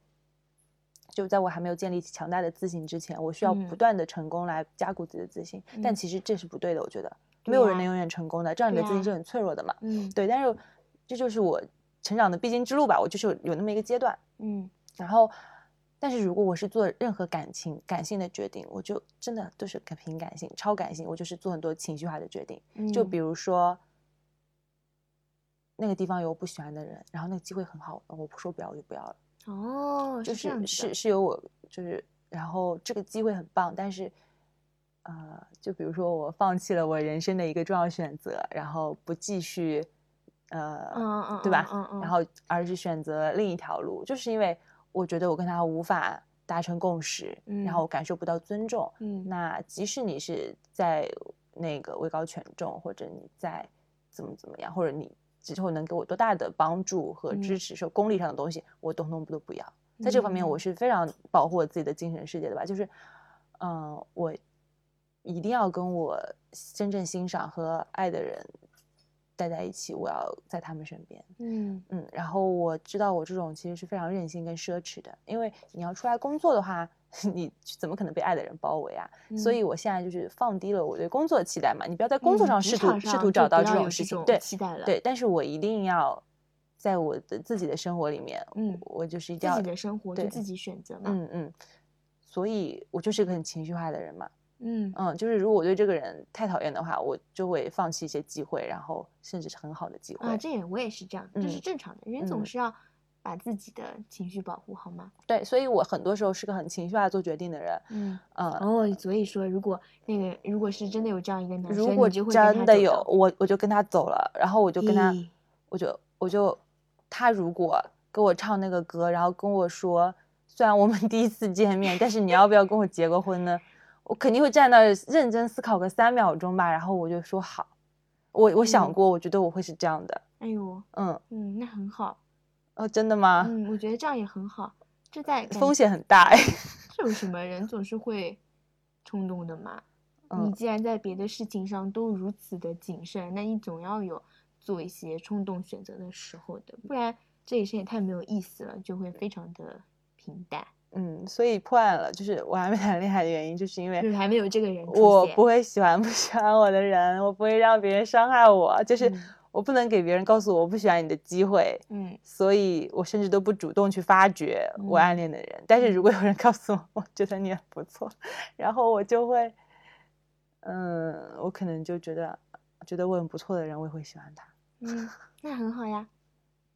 就在我还没有建立起强大的自信之前，我需要不嗯断的成功来加固自己的自信。但嗯其实这是不对的，我觉得没有人能永远成功的，这样你的自信是很脆弱的嘛。嗯对，但是这就是我成长的必经之路吧，我就是有有那么一个阶段。嗯然后，但是如果我是做任何感情感性的决定，我就真的都是很凭感性、超感性，我就是做很多情绪化的决定。嗯，就比如说，那个地方有我不喜欢的人，然后那个机会很好，我不说不要我就不要了。哦，就是是是有我就是，然后这个机会很棒，但是，呃，就比如说我放弃了我人生的一个重要选择，然后不继续，呃，嗯嗯对吧？嗯嗯然后而是选择另一条路，就是因为我觉得我跟他无法达成共识，然后嗯我感受不到尊重。嗯那即使你是在那个位高权重，或者你在怎么怎么样，或者你之后能给我多大的帮助和支嗯持，说功利上的东西，我统统都不要。在这方面，我嗯是非常保护我自己的精神世界的吧，就是，嗯、我一定要跟我真正欣赏和爱的人待在一起，我要在他们身边。嗯嗯，然后我知道我这种其实是非常任性跟奢侈的，因为你要出来工作的话，你怎么可能被爱的人包围啊？所以嗯我现在就是放低了我对工作的期待嘛，你不要在工作上试图试图找到这种事情，对期待了对，但是我一定要在我的自己的生活里面，嗯我就是一定要自己的生活就对自己选择嘛。嗯嗯，所以我就是个很情绪化的人嘛，嗯嗯，就是如果我对这个人太讨厌的话，我就会放弃一些机会，然后甚至是很好的机会。啊，这也我也是这样，这是嗯正常的，人总嗯是要把自己的情绪保护好吗？对，所以我很多时候是个很情绪化做决定的人。嗯，嗯，哦，所以说，如果那个如果是真的有这样一个男生，如果就会真的有，我我就跟他走了，然后我就跟他，我就我就他如果给我唱那个歌，然后跟我说，虽然我们第一次见面，但是你要不要跟我结个婚呢？我肯定会站那认真思考个三秒钟吧，然后我就说好。我我想嗯过，我觉得我会是这样的。哎呦，嗯，嗯，那很好，哦，真的吗？嗯，我觉得这样也很好，这在 风险很大哎。这有什么？人总是会冲动的嘛。你嗯既然在别的事情上都如此的谨慎，那你总要有做一些冲动选择的时候的，不然这一生也太没有意思了，就会非常的平淡，嗯，所以破案了，就是我还没谈恋爱的原因，就是因为你还没有这个人我不会喜欢 不喜欢我的人，我不会让别人伤害我，就是嗯我不能给别人告诉我我不喜欢你的机会，嗯所以我甚至都不主动去发掘我暗嗯恋的人。但是如果有人告诉我，我觉得你很不错，然后我就会，嗯，我可能就觉得觉得我很不错的人，我也会喜欢他。嗯，那很好呀，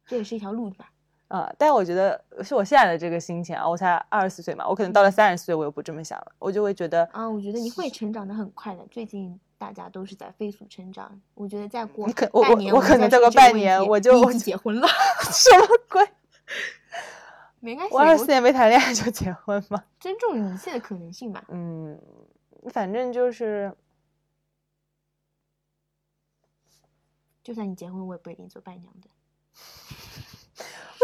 这也是一条路吧。啊、但我觉得是我现在的这个心情啊，我才二十四岁嘛，我可能到了三十岁，我又不这么想了，我就会觉得啊，我觉得你会成长的很快的。最近大家都是在飞速成长，我觉得再过你可我我半年，我可能再过半年我就我结婚了，什么鬼？没关系，我二十四年没谈恋爱就结婚吗？尊重一切的可能性吧。嗯，反正就是就算你结婚，我也不一定做伴娘的。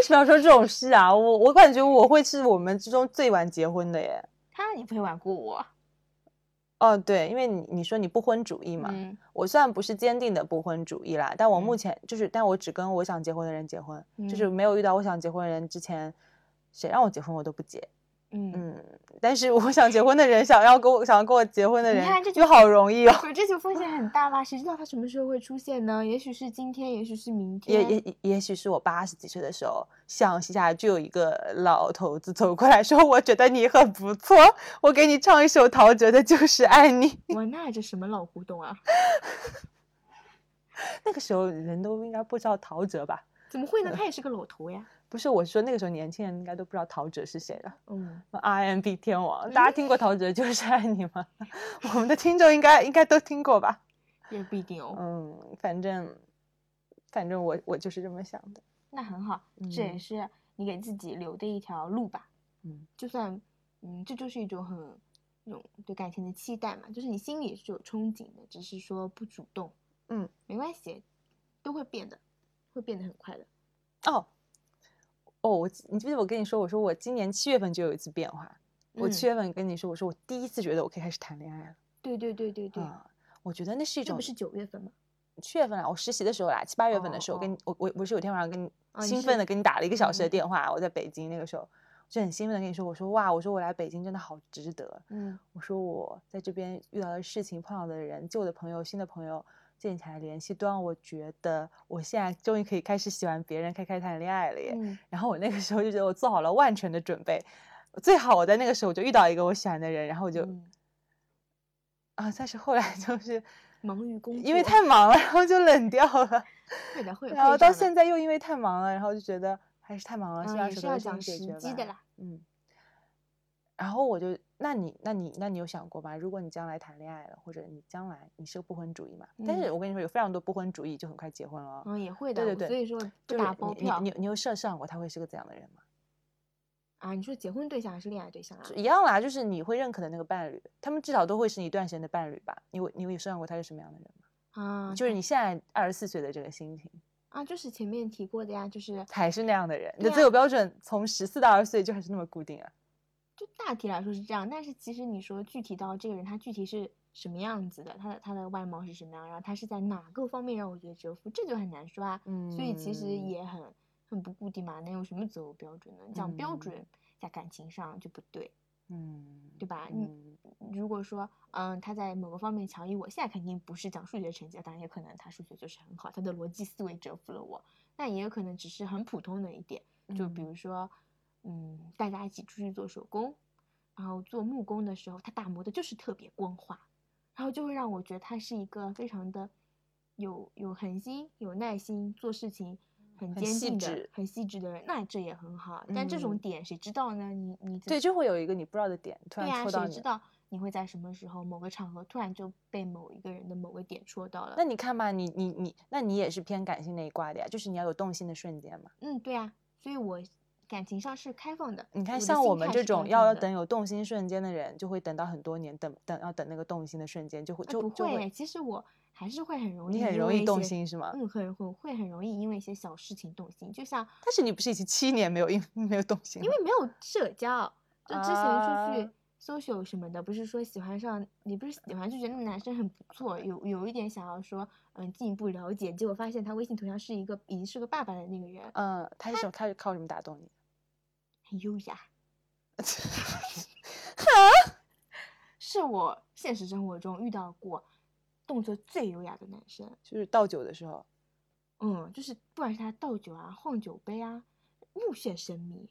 为什么要说这种事啊？我我感觉我会是我们之中最晚结婚的耶。他你不会晚过我。哦，对，因为你你说你不婚主义嘛，嗯我虽然不是坚定的不婚主义啦，但我目嗯前就是，但我只跟我想结婚的人结婚，就是嗯没有遇到我想结婚的人之前，谁让我结婚我都不结。嗯，嗯，但是我想结婚的人，想要跟我想要跟我结婚的人你看这，就就好容易哦。可是这就风险很大吧？谁知道他什么时候会出现呢？也许是今天，也许是明天。也也也也许是我八十几岁的时候，向西下就有一个老头子走过来说：“我觉得你很不错，我给你唱一首陶喆的《就是爱你》。哇，那这什么老古董啊？”那个时候人都应该不知道陶喆吧？怎么会呢？他也是个老头呀。不是，我是说那个时候年轻人应该都不知道陶喆是谁了。嗯，RMB 天王，大家听过陶喆《就是爱你》吗？我们的听众应该应该都听过吧？也不一定哦。嗯，反正反正我我就是这么想的。那很好，这也嗯是你给自己留的一条路吧。嗯就算，嗯，这就是一种很那种对感情的期待嘛，就是你心里是有憧憬的，只是说不主动。嗯，没关系，都会变的，会变得很快的。哦哦，我你记不记得我跟你说，我说我今年七月份就有一次变化。我嗯七月份跟你说，我说我第一次觉得我可以开始谈恋爱了。对对对对对，啊，我觉得那是一种这不是九月份吗？七月份啊，我实习的时候啦，七八月份的时候，哦跟你我我不是有天晚上跟你哦兴奋的跟你打了一个小时的电话，我在北京那个时候，就很兴奋的跟你说，我说哇，我说我来北京真的好值得，嗯我说我在这边遇到的事情、碰到的人、旧的朋友、新的朋友建起来联系，都让我觉得我现在终于可以开始喜欢别人，开开始谈恋爱了耶。嗯然后我那个时候就觉得我做好了万全的准备，最好我在那个时候我就遇到一个我喜欢的人，然后我就、嗯啊，但是后来 就是忙于工作，因为太忙了，然后就冷掉了。会的会，然后到现在又因为太忙了，然后就觉得还是太忙了，嗯先把手头的事也是要讲情解决吧。嗯，然后我就，那你，那你，那你有想过吗？如果你将来谈恋爱了，或者你将来你是个不婚主义嘛？但是嗯我跟你说，有非常多不婚主义就很快结婚了哦。嗯也会的，对对对所以说不就是打包票你你你你有设想过他会是个怎样的人吗？啊。你说结婚对象还是恋爱对象啊？一样啦，就是你会认可的那个伴侣，他们至少都会是你一段时间的伴侣吧？你有你有设想过他是什么样的人吗？啊，就是你现在二十四岁的这个心情，啊，就是前面提过的呀，就是还是那样的人？你的择偶标准从十四到二十岁就还是那么固定啊？就大体来说是这样，但是其实你说具体到这个人他具体是什么样子的，他的他的外貌是什么样，然后他是在哪个方面让我觉得折服，这就很难说啊。所以其实嗯也很很不固定嘛，能有什么择偶标准呢？讲标嗯准在感情上就不对，嗯，对吧？你嗯如果说嗯他在某个方面强于我，现在肯定不是讲数学成绩，当然也可能他数学就是很好，他的逻辑思维折服了我，那也有可能只是很普通的一点。就比嗯如说，嗯，大家一起出去做手工，然后做木工的时候，他打磨的就是特别光滑，然后就会让我觉得他是一个非常的有有恒心、有耐心，做事情很很细坚定的致、很细致的人，那这也很好。但这种嗯点谁知道呢？你你对，就会有一个你不知道的点突然戳到你。谁知道你会在什么时候、某个场合突然就被某一个人的某个点戳到了？那你看嘛，你你你，那你也是偏感性那一挂的呀，就是你要有动心的瞬间嘛。嗯，对啊、所以我感情上是开放的。你看，像我们这种要等有动心瞬间的人，就会等到很多年，等等要等那个动心的瞬间，就会就不会，其实我还是会很容易，你很容易动。心是吗？嗯，很很会很容易因为一些小事情动心，就像但是你不是已经七年没有因 没有动心了？因为没有社交，就之前出去啊 social 什么的，不是说喜欢上，你不是喜欢就觉得那个男生很不错，有有一点想要说嗯进一步了解，结果发现他微信头像是一个已经是个爸爸的那个人，嗯，他是什么？他是靠什么打动你？很优雅，是我现实生活中遇到过动作最优雅的男生。就是倒酒的时候，嗯，就是不管是他倒酒啊、晃酒杯啊，目眩神迷，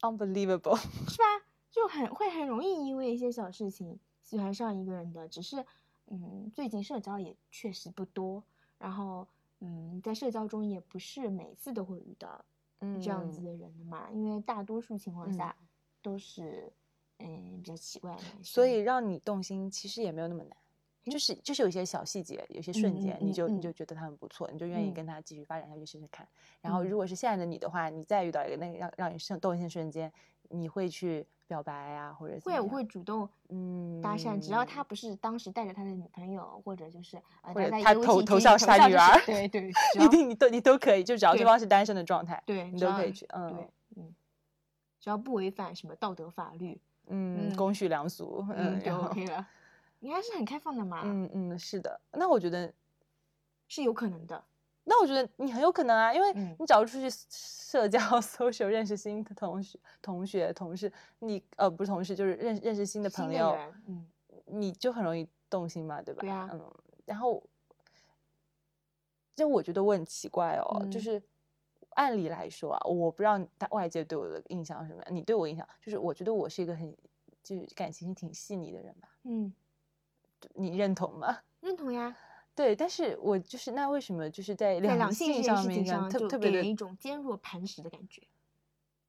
unbelievable。是吧？就很会很容易因为一些小事情喜欢上一个人的。只是，嗯，最近社交也确实不多，然后嗯，在社交中也不是每次都会遇到嗯这样子的人的嘛，因为大多数情况嗯下都是嗯比较奇怪的，所以让你动心其实也没有那么难，就是就是有一些小细节，有些瞬间，你就嗯你就觉得他很不错，你就愿意嗯跟他继续发展下去试试看。然后嗯如果是现在的你的话，你再遇到一个那个让让你动动心的瞬间，你会去表白啊，或者会我会主动嗯搭讪，只要他不是当时带着他的女朋友，或者就是呃或者在他头头像是他女就是儿对 对，只一定你都你都可以，就只要对对方是单身的状态，对，你都可以去，嗯对，嗯，只要不违反什么道德法律，嗯，嗯公序良俗，嗯，就 OK 了。你还是很开放的嘛，嗯嗯，是的，那我觉得是有可能的。那我觉得你很有可能啊，因为嗯你只要出去社交、social 认识新的同学、同学、同事，你呃不是同事，就是认认识新的朋友，嗯，你就很容易动心嘛，对吧？对啊嗯，然后就我觉得我很奇怪哦，就嗯。是按理来说啊，我不知道大外界对我的印象是什么样，你对我印象就是我觉得我是一个很就是感情挺细腻的人吧，嗯，你认同吗？认同呀。对，但是我就是那为什么就是在在两性上面上，就特特别的给人一种坚若磐石的感觉。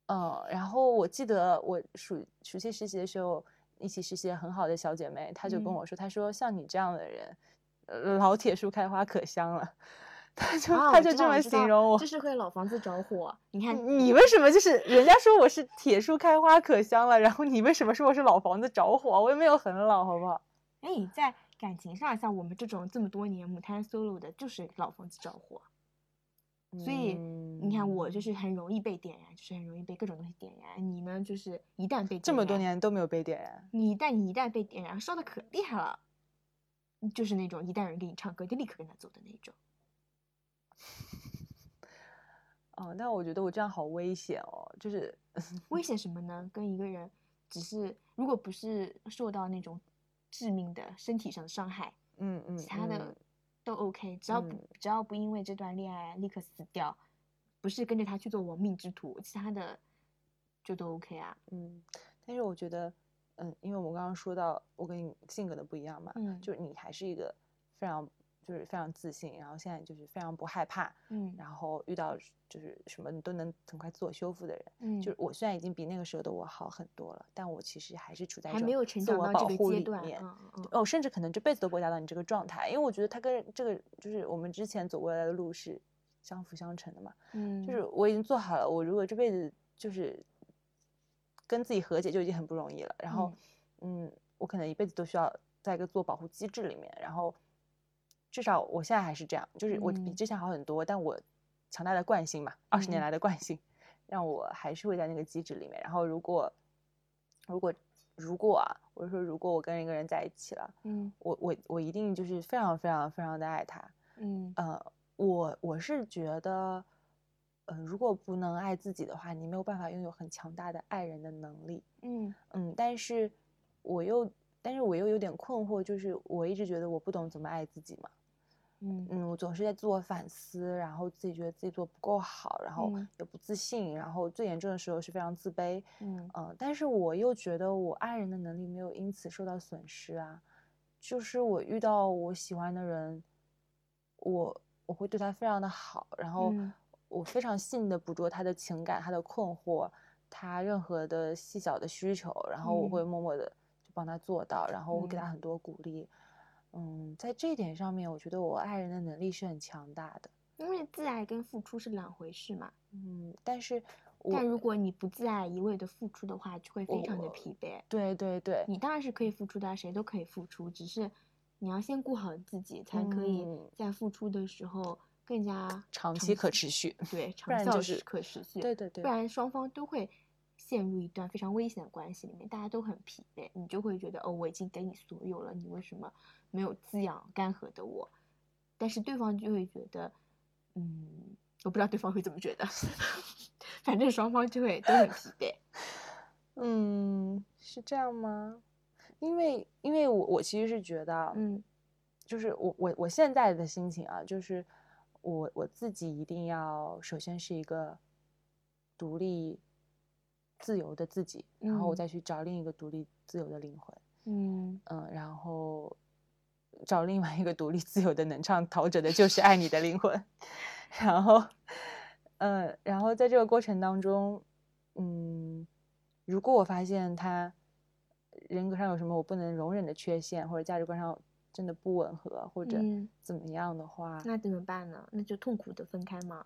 嗯，然后我记得我暑暑期实习的时候，一起实习的很好的小姐妹，她就跟嗯我说，她说像你这样的人，呃老铁树开花可香了，她就、她就这么形容我。就是会老房子着火。你看，你为什么就是人家说我是铁树开花可香了，然后你为什么说我是老房子着火？我又没有很老，好不好？哎，在感情上，像我们这种这么多年母胎 solo 的，就是老房子着火。所以你看，我就嗯是很容易被点燃，就是很容易被各种东西点燃。你呢，就是一旦被这么多，年都没有被点燃。你一旦你一旦被点燃，烧的可厉害了，就是那种一旦有人给你唱歌，就立刻跟他走的那种。哦，那我觉得我这样好危险哦，就是危险什么呢？跟一个人只是，如果不是受到那种致命的身体上的伤害，嗯嗯，其他的嗯。都 OK，只要不、嗯。只要不因为这段恋爱立刻死掉，不是跟着他去做亡命之徒，其他的就都 OK 啊。嗯，但是我觉得，嗯，因为我们刚刚说到我跟你性格的不一样嘛，嗯。就是你还是一个非常就是非常自信，然后现在就是非常不害怕，嗯然后遇到就是什么你都能很快自我修复的人。嗯，就是我虽然已经比那个时候的我好很多了，但我其实还是处在一还种没有成自我长到这个保护里阶段。面。嗯嗯哦，甚至可能这辈子都不会达到你这个状态，因为我觉得他跟这个就是我们之前走过来的路是相辅相成的嘛。嗯，就是我已经做好了，我如果这辈子就是跟自己和解就已经很不容易了。然后，嗯我可能一辈子都需要在一个自我保护机制里面。然后，至少我现在还是这样，就是我比嗯之前好很多，但我强大的惯性嘛，二十年嗯来的惯性，让我还是会在那个机制里面。然后，如果如果如果啊，我是说，如果我跟一个人在一起了，嗯我我我一定就是非常非常非常的爱他。嗯呃，我我是觉得，呃，如果不能爱自己的话，你没有办法拥有很强大的爱人的能力。嗯嗯，但是我又，但是我又有点困惑，就是我一直觉得我不懂怎么爱自己嘛。嗯。嗯，我总是在自我反思，然后自己觉得自己做不够好，然后嗯。也不自信，然后最严重的时候是非常自卑。嗯。呃，但是我又觉得我爱人的能力没有因此受到损失啊，就是我遇到我喜欢的人，我我会对他非常的好，然后嗯。我非常细腻的捕捉他的情感、他的困惑、他任何的细小的需求，然后我会嗯。默默的就帮他做到，然后我会给嗯。他很多鼓励。嗯，在这一点上面，我觉得我爱人的能力是很强大的。因为自爱跟付出是两回事嘛。嗯，但是我但如果你不自爱，一味的付出的话，就会非常的疲惫。对对对，你当然是可以付出的啊，谁都可以付出，只是你要先顾好自己，才可以嗯在付出的时候更加长期可持续。对，不长效可持续。对对对不然双方都会陷入一段非常危险的关系里面，大家都很疲惫，你就会觉得哦，我已经给你所有了，你为什么没有滋养干涸的我？但是对方就会觉得，嗯，我不知道对方会怎么觉得，反正双方就会都很疲惫。嗯，是这样吗？因为因为我我其实是觉得，嗯就是我我我现在的心情啊，就是我我自己一定要首先是一个独立自由的自己，然后我嗯再去找另一个独立自由的灵魂，嗯嗯，然后找另外一个独立自由的能唱《陶喆的就是爱你的灵魂》，然后，呃，然后在这个过程当中，嗯，如果我发现他人格上有什么我不能容忍的缺陷，或者价值观上真的不吻合，或者嗯怎么样的话，那怎么办呢？那就痛苦的分开吗？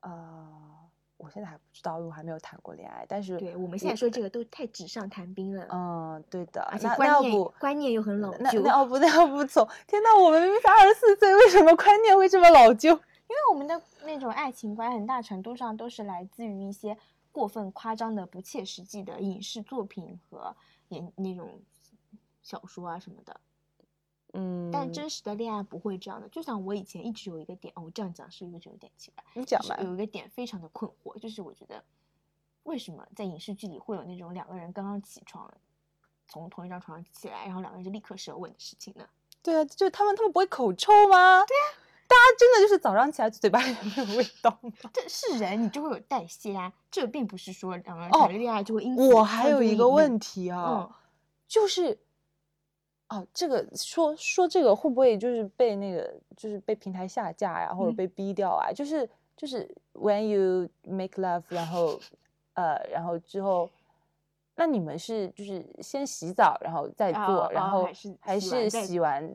呃，我现在还不知道，因为我还没有谈过恋爱，但是对，我们现在说这个都太纸上谈兵了，嗯，对的，而且观念观念又很老旧。那那要不那要不从天呐，我们明明才二十四岁，为什么观念会这么老旧？因为我们的那种爱情观，很大程度上都是来自于一些过分夸张的、不切实际的影视作品和演那种小说啊什么的。嗯但真实的恋爱不会这样的。就像我以前一直有一个点，哦，我这样讲是不是有点奇怪？你讲吧，有一个点非常的困惑，就是我觉得为什么在影视剧里会有那种两个人刚刚起床，从同一张床上起来，然后两个人就立刻舌吻的事情呢？对啊，就他们他们不会口臭吗？对呀、大家真的就是早上起来嘴巴里没有味道吗？这是人，你就会有代谢啊。这并不是说两个人哦谈了恋爱就会因此我还有一个问题，题啊，嗯就是，哦，这个说说这个会不会就是被那个就是被平台下架呀，或者嗯被逼掉啊？就是就是 when you make love，然后呃，然后之后，那你们是就是先洗澡，然后再啊做，然后啊还是洗完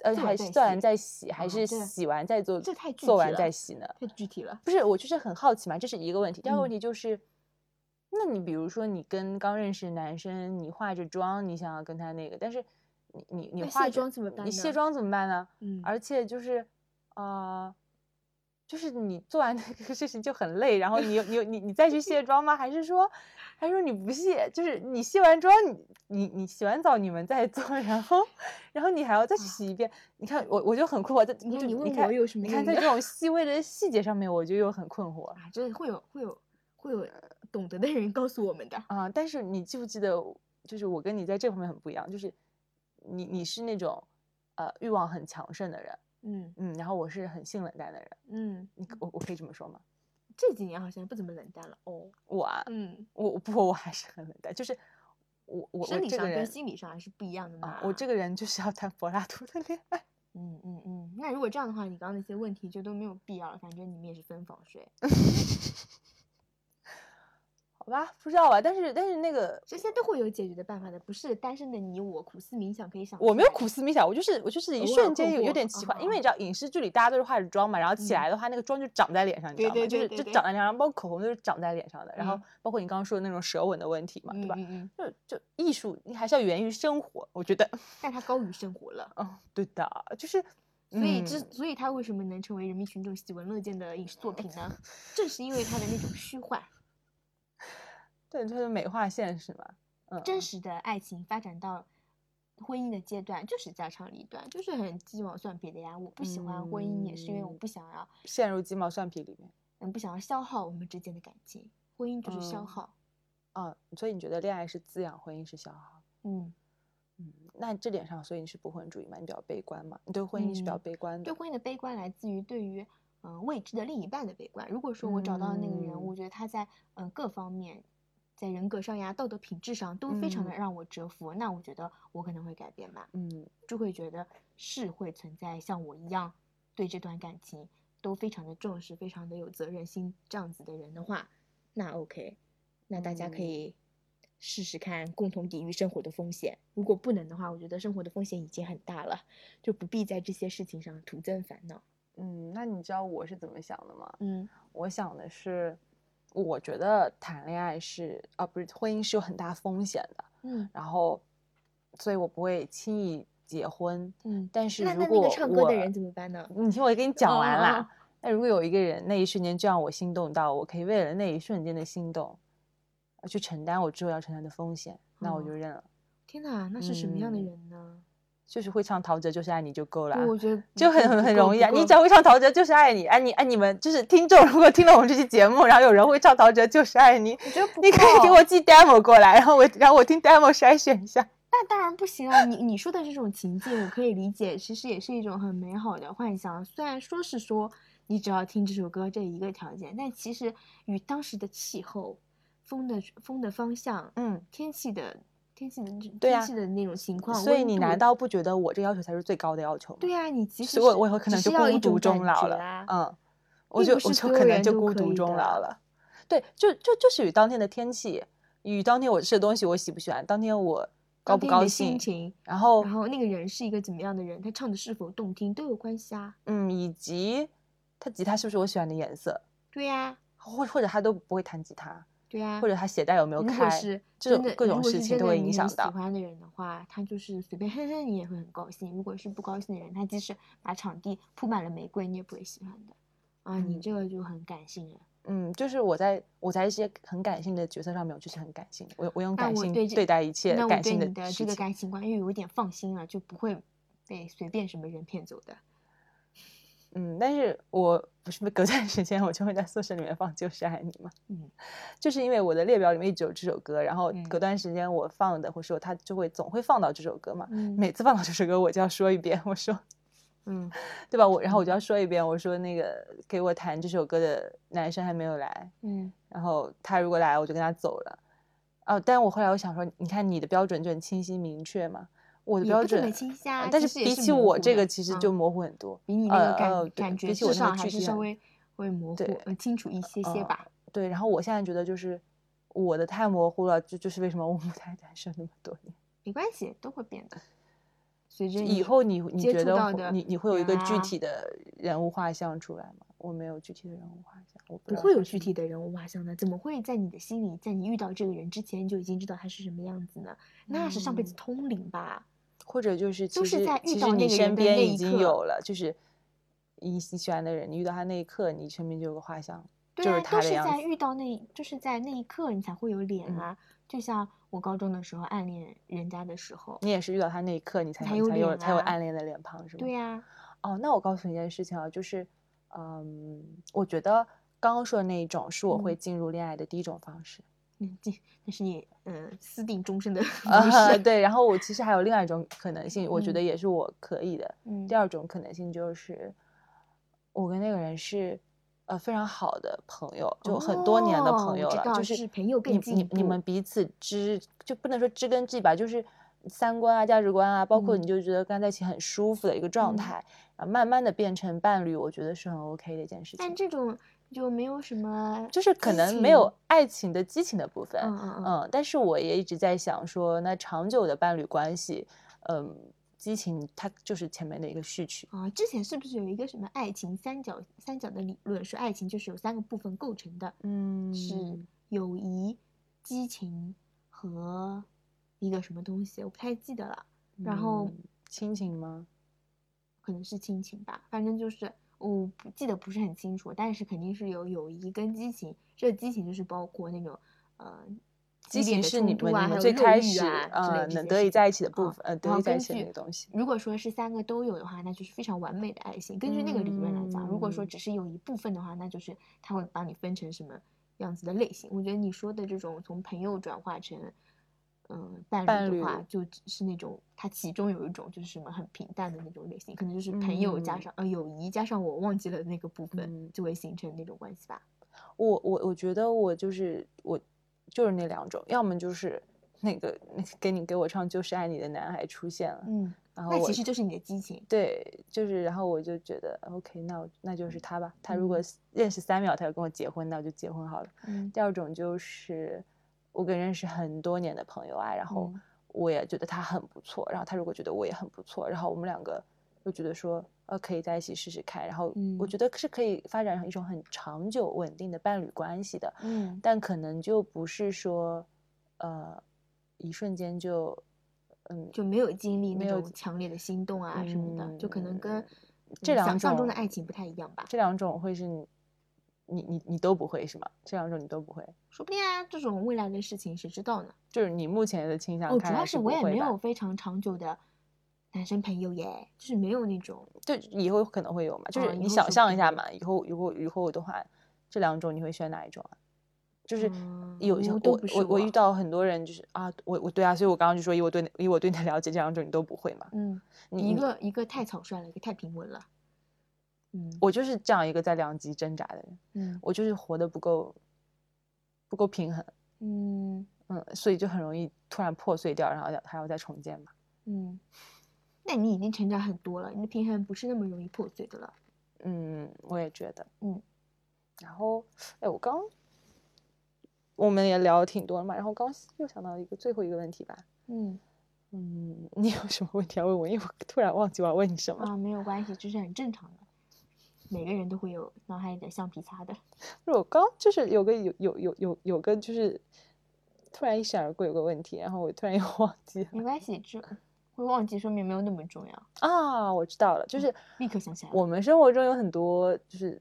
呃，还是做完再洗，还啊是洗完再做，这太具做完再洗呢？太具体了。不是，我就是很好奇嘛，这是一个问题。第二个问嗯题就是，那你比如说你跟刚认识的男生，你化着妆，你想要跟他那个，但是你你你化妆怎么办你卸妆怎么办呢？嗯，而且就是，呃，就是你做完那个事情就很累，然后你你你你再去卸妆吗？还是说，还是说你不卸？就是你卸完妆，你你你洗完澡你们再做，然后然后你还要再去洗一遍。你看我我就很困惑，你看你问看我有什么你看在这种细微的细节上面，我就又很困惑。啊，这会有会有会有懂得的人告诉我们的。啊、但是你记不记得，就是我跟你在这方面很不一样，就是你你是那种呃欲望很强盛的人，嗯嗯，然后我是很性冷淡的人，嗯，你我我可以这么说吗？这几年好像不怎么冷淡了哦。我啊，嗯，我我不我还是很冷淡，就是我我生理上跟心理上还是不一样的嘛啊。，我这个人就是要谈柏拉图的恋爱。嗯嗯嗯，那如果这样的话，你刚刚那些问题就都没有必要了。反正你们也是分房睡，好吧，不知道吧？但是但是那个这些都会有解决的办法的，不是单身的你我苦思冥想可以想。我没有苦。思冥想，我就是我就是一瞬间有有点奇怪，因为啊你知道影视剧里大家都是化着妆嘛，然后起嗯来的话，那个妆就长在脸上，你知道吗？就是就长在脸上，包括口红都是长在脸上的，然后嗯包括你刚刚说的那种舌吻的问题嘛，对吧？就就艺术，你还是要源于生活，我觉得，但它高于生活了。嗯，对的，就是，所以之嗯所以它为什么能成为人民群众喜闻乐见的影视作品呢？正是因为它的那种虚幻。对，就是美化现实嘛，嗯，真实的爱情发展到婚姻的阶段，就是家长里短，就是很鸡毛蒜皮的呀。我不喜欢婚姻，也是因为我嗯不想要，陷入鸡毛蒜皮里面，嗯，不想要消耗我们之间的感情。婚姻就是消嗯耗，啊，所以你觉得恋爱是滋养，婚姻是消耗？嗯，嗯，那这点上，所以你是不婚主义嘛？你比较悲观嘛？你对婚姻是比较嗯悲观的。对婚姻的悲观来自于对于嗯、呃未知的另一半的悲观。如果说我找到的那个人，嗯我觉得他在嗯、呃各方面，在人格上呀、道德品质上都非常的嗯让我折服，那我觉得我可能会改变吧。嗯就会觉得是会存在像我一样对这段感情都非常的重视、非常的有责任心这样子的人的话，那 OK，那大家可嗯以试试看，共同抵御生活的风险。如果不能的话，我觉得生活的风险已经很大了，就不必在这些事情上徒增烦恼。嗯，那你知道我是怎么想的吗？嗯我想的是，我觉得谈恋爱是啊，不是婚姻是有很大风险的，嗯然后，所以我不会轻易结婚。嗯，但是如果那个唱歌的人怎么办呢？你听我给你讲完啦。那如果有一个人那一瞬间就让我心动到，我可以为了那一瞬间的心动，呃去承担我之后要承担的风险，那我就哦认了。天哪，那是什么样的嗯人呢？就是会唱陶喆就是爱你就够了啊。我觉得就很很很容易啊！你只要会唱陶喆就是爱你，哎你哎你们就是听众，如果听了我们这期节目，然后有人会唱陶喆就是爱你，你可以给我寄 demo 过来，然后我然后我听 demo 筛选一下。那当然不行啊！你你说的这种情境，我可以理解，其实也是一种很美好的幻想。虽然说是说你只要听这首歌这一个条件，但其实与当时的气候、风的风的方向、嗯天气的天气的这对啊天气的那种情况，所以你难道不觉得我这要求才是最高的要求吗？对啊，你其实我我以后可能就孤独终老了，啊嗯，我就我就可能就孤独终老了。对，就就就是与当天的天气，与当天我吃的东西我喜不喜欢，当天我高不高兴心，情，然后然后那个人是一个怎么样的人，他唱的是否动听都有关系啊。嗯，以及他吉他是不是我喜欢的颜色，对呀、或或者他都不会弹吉他，对呀、或者他鞋带有没有开，是这种真的，各种事情都会影响到喜。欢的人的话，他就是随便哼哼，你也会很高兴。如果是不高兴的人，他即使把场地铺满了玫瑰，你也不会喜欢的。啊，你嗯这个就很感性了。嗯，就是我在我在一些很感性的角色上面，我就是很感性，我我用感性对待一切那我感性对你的。这个感情观又有一点放心了，就不会被随便什么人骗走的。嗯，但是我不是隔段时间我就会在宿舍里面放《就是爱你》嘛，嗯，就是因为我的列表里面一直有这首歌，然后嗯隔段时间我放的，或者说他就会总会放到这首歌嘛。嗯 每次放到这首歌，我就要说一遍，我说嗯 对吧？我然后我就要说一遍，我说那个给我弹这首歌的男生还没有来，嗯然后他如果来，我就跟他走了。哦，但我后来我想说，你看你的标准就很清晰明确嘛，我的标准清晰啊但是比起我这个，其实就嗯模糊很多。比你那个感、感觉至少还是稍微会模糊清楚一些些呃吧。对，然后我现在觉得就是我的太模糊了，就就是为什么我母胎单身那么多年。没关系，都会变的。随着以后你你觉得你你会有一个具体的人物画像出来吗？我没有具体的人物画像，我不不会有具体的人物画像的，怎么会在你的心里，在你遇到这个人之前，你就已经知道他是什么样子呢？那是上辈子嗯通灵吧？或者就是其实在遇到其实你身边已经有了，就是你你喜欢的人，你遇到他那一刻，你身边就有个画像，就是对啊，就是在他的样子。遇到那，就是在那一刻你才会有脸嗯啊。就像我高中的时候暗恋人家的时候，你也是遇到他那一刻，你才才有才有啊才有暗恋的脸庞，是吗？对呀、哦，那我告诉你一件事情啊，就是，嗯，我觉得刚刚说的那一种是我会嗯进入恋爱的第一种方式。嗯，这那是你嗯、呃私定终身的 呃方式。对，然后我其实还有另外一种可能性，我觉得嗯也是我可以的。嗯第二种可能性就是，我跟那个人是呃非常好的朋友，就很多年的哦朋友了，就是是朋友更你你你们彼此知就不能说知根知底吧，就是三观啊、价值观啊，包括嗯你就觉得跟他在一起很舒服的一个状嗯态，然后慢慢的变成伴侣，我觉得是很 OK 的一件事情。但这种就没有什么，就是可能没有爱情的激情的部分，嗯嗯嗯嗯，但是我也一直在想说，那长久的伴侣关系，嗯，激情它就是前面的一个序曲。啊，之前是不是有一个什么爱情三角三角的理论，说爱情就是由三个部分构成的，嗯是友谊、激情和一个什么东西，我不太记得了，然后嗯亲情吗？可能是亲情吧，反正就是我不记得不是很清楚，但是肯定是有友谊跟激情，这个激情就是包括那种呃。激情的是你们你们冲突啊还有肉欲最开始呃能得以在一起的部啊分，呃然后根得以在一起的那据个东西。如果说是三个都有的话，那就是非常完美的爱情。根据那个理论来讲，如果说嗯只是有一部分的话，那就是他会把你分成什么样子的类型。我觉得你说的这种从朋友转化成嗯伴伴侣侣的话，就是那种它其中有一种就是什么很平淡的那种类型，可能就是朋友加嗯上、呃友谊加上我忘记了那个部分，嗯就会形成那种关系吧。我我我觉得我就是我就是那两种，要么就是那个那给你给我唱就是爱你的男孩出现了，嗯，然后那其实就是你的激情。对，就是然后我就觉得 OK，那我那就是他吧。他如果嗯认识三秒他就跟我结婚，那我就结婚好了。嗯第二种就是我跟认识很多年的朋友啊，然后嗯。我也觉得他很不错，然后他如果觉得我也很不错，然后我们两个又觉得说呃可以在一起试试看，然后我嗯。觉得是可以发展成一种很长久稳定的伴侣关系的，嗯。但可能就不是说呃一瞬间就嗯就没有经历那种强烈的心动啊什么的，就可能跟嗯这两种想象中的爱情不太一样吧。这两种会是你你你你都不会是吗？这两种你都不会，说不定啊，这种未来的事情谁知道呢？就是你目前的倾向哦，主要是我也没有非常长久的男生朋友耶，就是没有那种就以后可能会有嘛，就是你想象一下嘛，以后如果以后的话，这两种你会选哪一种啊？就是嗯有些我我我遇到很多人就是啊，我我对啊，所以我刚刚就说以我对以我对你的了解，这两种你都不会嘛？嗯，一个一个太草率了，一个太平稳了。嗯我就是这样一个在两极挣扎的人，嗯我就是活得不够不够平衡。嗯，嗯，所以就很容易突然破碎掉，然后还要再重建嘛。嗯，那你已经成长很多了，你的平衡不是那么容易破碎的了。嗯，我也觉得。嗯，然后，哎，我刚我们也聊了挺多了嘛，然后刚又想到一个最后一个问题吧。嗯嗯，你有什么问题要问我？因为我突然忘记我要问你什么。啊，没有关系，这是很正常的，每个人都会有脑海里的橡皮擦的。我刚就是有个有有有有有个就是突然一闪而过有个问题，然后我突然又 忘记了没关系，这会忘记说明没有那么重要。啊，我知道了，就是立刻想起来。我们生活中有很多就是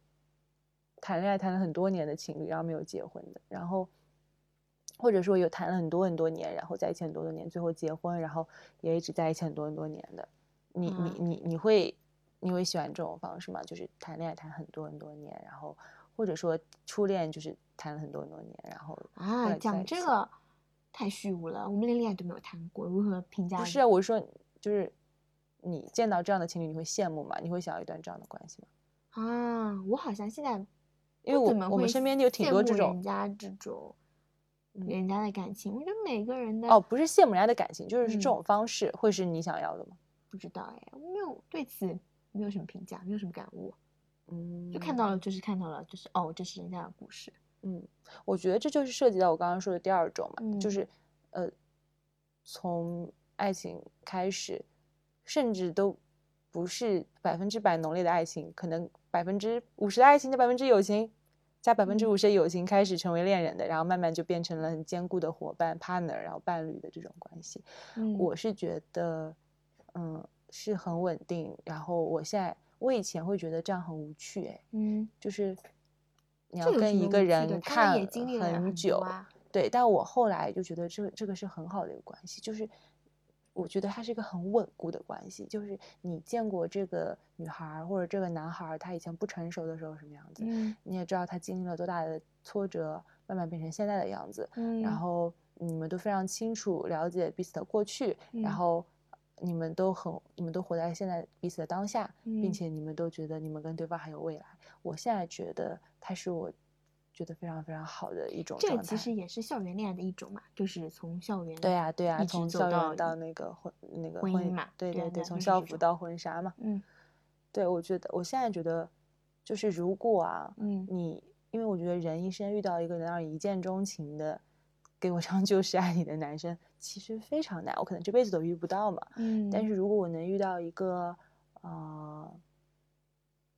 谈恋爱谈了很多年的情侣，然后没有结婚的，然后或者说有谈了很多很多年，然后在一起很多多年，最后结婚，然后也一直在一起很多很多年的。你你嗯你你会你会喜欢这种方式吗？就是谈恋爱谈很多很多年，然后或者说初恋就是谈了很多很多年，然后后啊，讲这个太虚无了，我们连恋爱都没有谈过，如何评价？不是啊，我是说就是你见到这样的情侣，你会羡慕吗？你会想要一段这样的关系吗？啊，我好像现在因为我不怎么会我们身边有挺多这种人家这种嗯人家的感情，我觉得每个人的哦，不是羡慕人家的感情，就是是这嗯种方式会是你想要的吗？不知道哎，我没有对此没有什么评价，没有什么感悟，嗯，就看到了就是看到了，就是哦，这是人家的故事。嗯，我觉得这就是涉及到我刚刚说的第二种嘛，嗯就是呃，从爱情开始，甚至都不是百分之百浓烈的爱情，可能百分之五十的爱情加百分之友情，加百分之五十的友情开始成为恋人的，然后慢慢就变成了很坚固的伙伴 partner，然后伴侣的这种关系。嗯，我是觉得，嗯，是很稳定。然后我现在，我以前会觉得这样很无趣，哎，嗯，就是你要跟一个人看很很久，对。但我后来就觉得这个这个是很好的一个关系，就是我觉得它是一个很稳固的关系，就是你见过这个女孩儿或者这个男孩儿，他以前不成熟的时候什么样子，嗯你也知道他经历了多大的挫折，慢慢变成现在的样子。嗯，然后你们都非常清楚了解彼此的过去，然嗯后你们都很，你们都活在现在彼此的当下，并嗯且你们都觉得你们跟对方还有未来。我现在觉得他是我觉得非常非常好的一种这状态。其实也是校园恋爱的一种嘛，就是从校园对啊，对啊，从校园到那个婚那个婚姻嘛对对对，从校服到婚纱嘛。嗯对，我觉得我现在觉得，就是如果啊，嗯你因为我觉得人一生遇到一个能让你一见钟情的，给我唱就是爱你的男生，其实非常难，我可能这辈子都遇不到嘛。嗯，但是如果我能遇到一个，呃，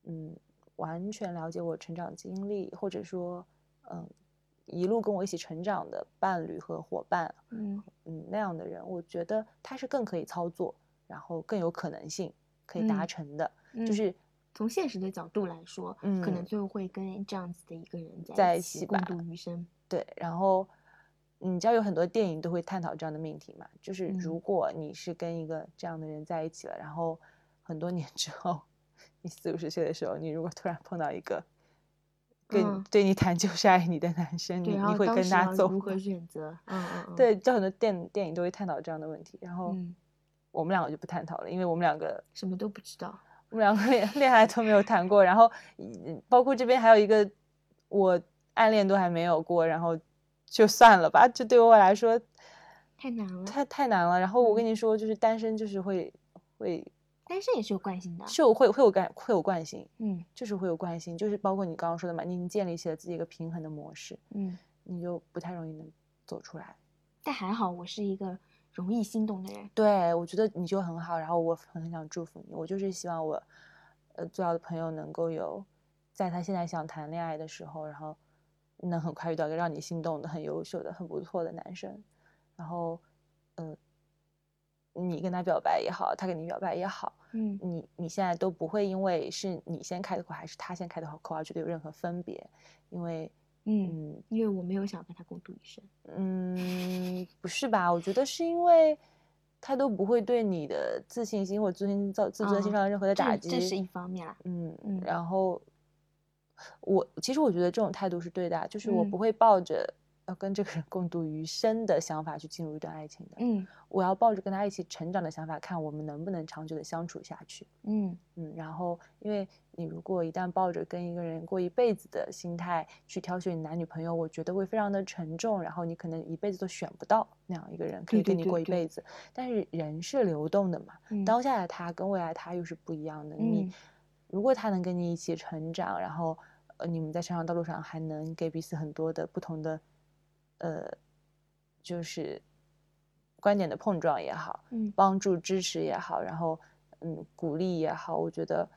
嗯，完全了解我成长经历，或者说，嗯，一路跟我一起成长的伴侣和伙伴，嗯嗯，那样的人，我觉得他是更可以操作，然后更有可能性可以达嗯成的，嗯就是从现实的角度来说，可能嗯最后会跟这样子的一个人在在一起共度余生。对，然后你知道有很多电影都会探讨这样的命题嘛，就是如嗯果你是跟一个这样的人在一起了，然后很多年 之后，你四五十岁的时候，你如果突然碰到一个跟嗯对你谈就是爱你的男生，对，你你会跟他走如何 选择？嗯嗯嗯，对，就很多电电影都会探讨这样的问题，然后嗯，我们两个就不探讨了，因为我们两个什么都不知道。我们两个恋 恋爱都没有谈过，然后嗯包括这边还有一个我暗恋都还没有过，然后就算了吧，这对我来说太难了，太太难了。然后我跟嗯你说，就是单身就是会会单身也是有惯性的。就会会有惯会有惯性，嗯就是会有惯性，就是包括你刚刚说的嘛，你已经建立起了自己一个平衡的模式，嗯，你就不太容易能走出来。但还好我是一个容易心动的人。对，我觉得你就很好，然后我很想祝福你。我就是希望我，呃，最好的朋友能够有，在他现在想谈恋爱的时候，然后能很快遇到一个让你心动的、很优秀的、很不错的男生，然后，嗯，你跟他表白也好，他跟你表白也好，嗯你你现在都不会因为是你先开的口还是他先开的口而觉得有任何分别，因为，嗯，嗯因为我没有想跟他共度一生。嗯，不是吧？我觉得是因为他都不会对你的自信心或自尊造自尊心啊上有任何的打击。这是一方面啦。嗯嗯然后我其实我觉得这种态度是对的啊，就是我嗯不会抱着要跟这个人共度余生的想法去进入一段爱情的。嗯我要抱着跟他一起成长的想法，看我们能不能长久的相处下去。嗯嗯，然后因为你如果一旦抱着跟一个人过一辈子的心态去挑选你男女朋友，我觉得会非常的沉重，然后你可能一辈子都选不到那样一个人可以跟你过一对对辈子。但是人是流动的嘛，嗯，当下的他跟未来他又是不一样的。你嗯如果他能跟你一起成长，然后呃你们在成长道路上还能给彼此很多的不同的呃就是观点的碰撞也好，嗯帮助支持也好，然后嗯鼓励也好，我觉得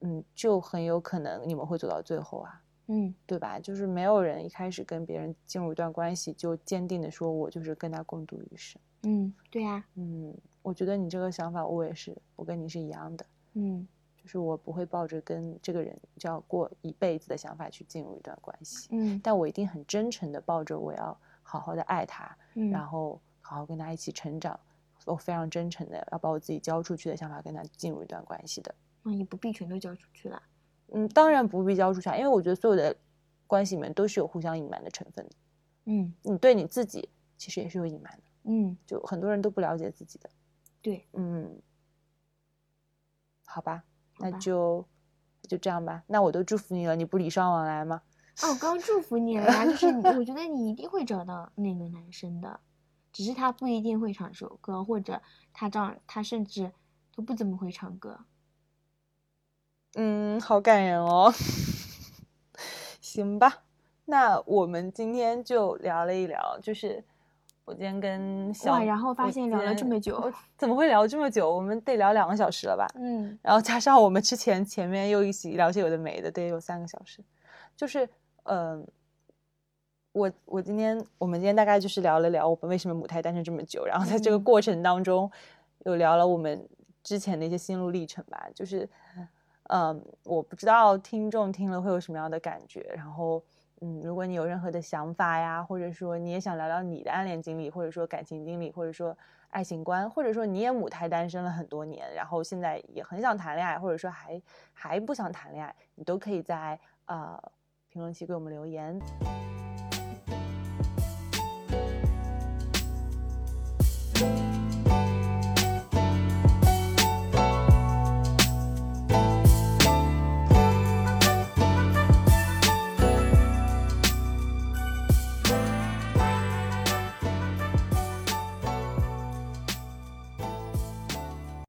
嗯就很有可能你们会走到最后啊。嗯对吧？就是没有人一开始跟别人进入一段关系就坚定的说，我就是跟他共度余生。嗯，对呀，嗯，我觉得你这个想法我也是，我跟你是一样的，嗯就是我不会抱着跟这个人就要过一辈子的想法去进入一段关系，嗯但我一定很真诚的抱着我要好好的爱他，嗯，然后好好跟他一起成长，我非常真诚的要把我自己交出去的想法跟他进入一段关系的。那也不必全都交出去了。嗯，当然不必交出去啊，因为我觉得所有的关系里面都是有互相隐瞒的成分的。嗯你对你自己其实也是有隐瞒的，嗯，就很多人都不了解自己的。对，嗯，好吧那就就这样吧。那我都祝福你了，你不礼尚往来吗？哦，我刚刚祝福你了呀，就是你我觉得你一定会找到那个男生的，只是他不一定会唱首歌，或者他这样，他甚至都不怎么会唱歌。嗯，好感人哦。行吧，那我们今天就聊了一聊，就是我今天跟小哇，然后发现聊了这么久，怎么会聊这么久？我们得聊两个小时了吧？嗯然后加上我们之前前面又一起聊些有的没的，得有三个小时。就是，嗯、我我今天我们今天大概就是聊了聊我们为什么母胎单身这么久，然后在这个嗯过程当中，有聊了我们之前的一些心路历程吧。就是，嗯，我不知道听众听了会有什么样的感觉。然后，嗯，如果你有任何的想法呀，或者说你也想聊聊你的暗恋经历，或者说感情经历，或者说爱情观，或者说你也母胎单身了很多年，然后现在也很想谈恋爱，或者说还还不想谈恋爱，你都可以在呃评论区给我们留言。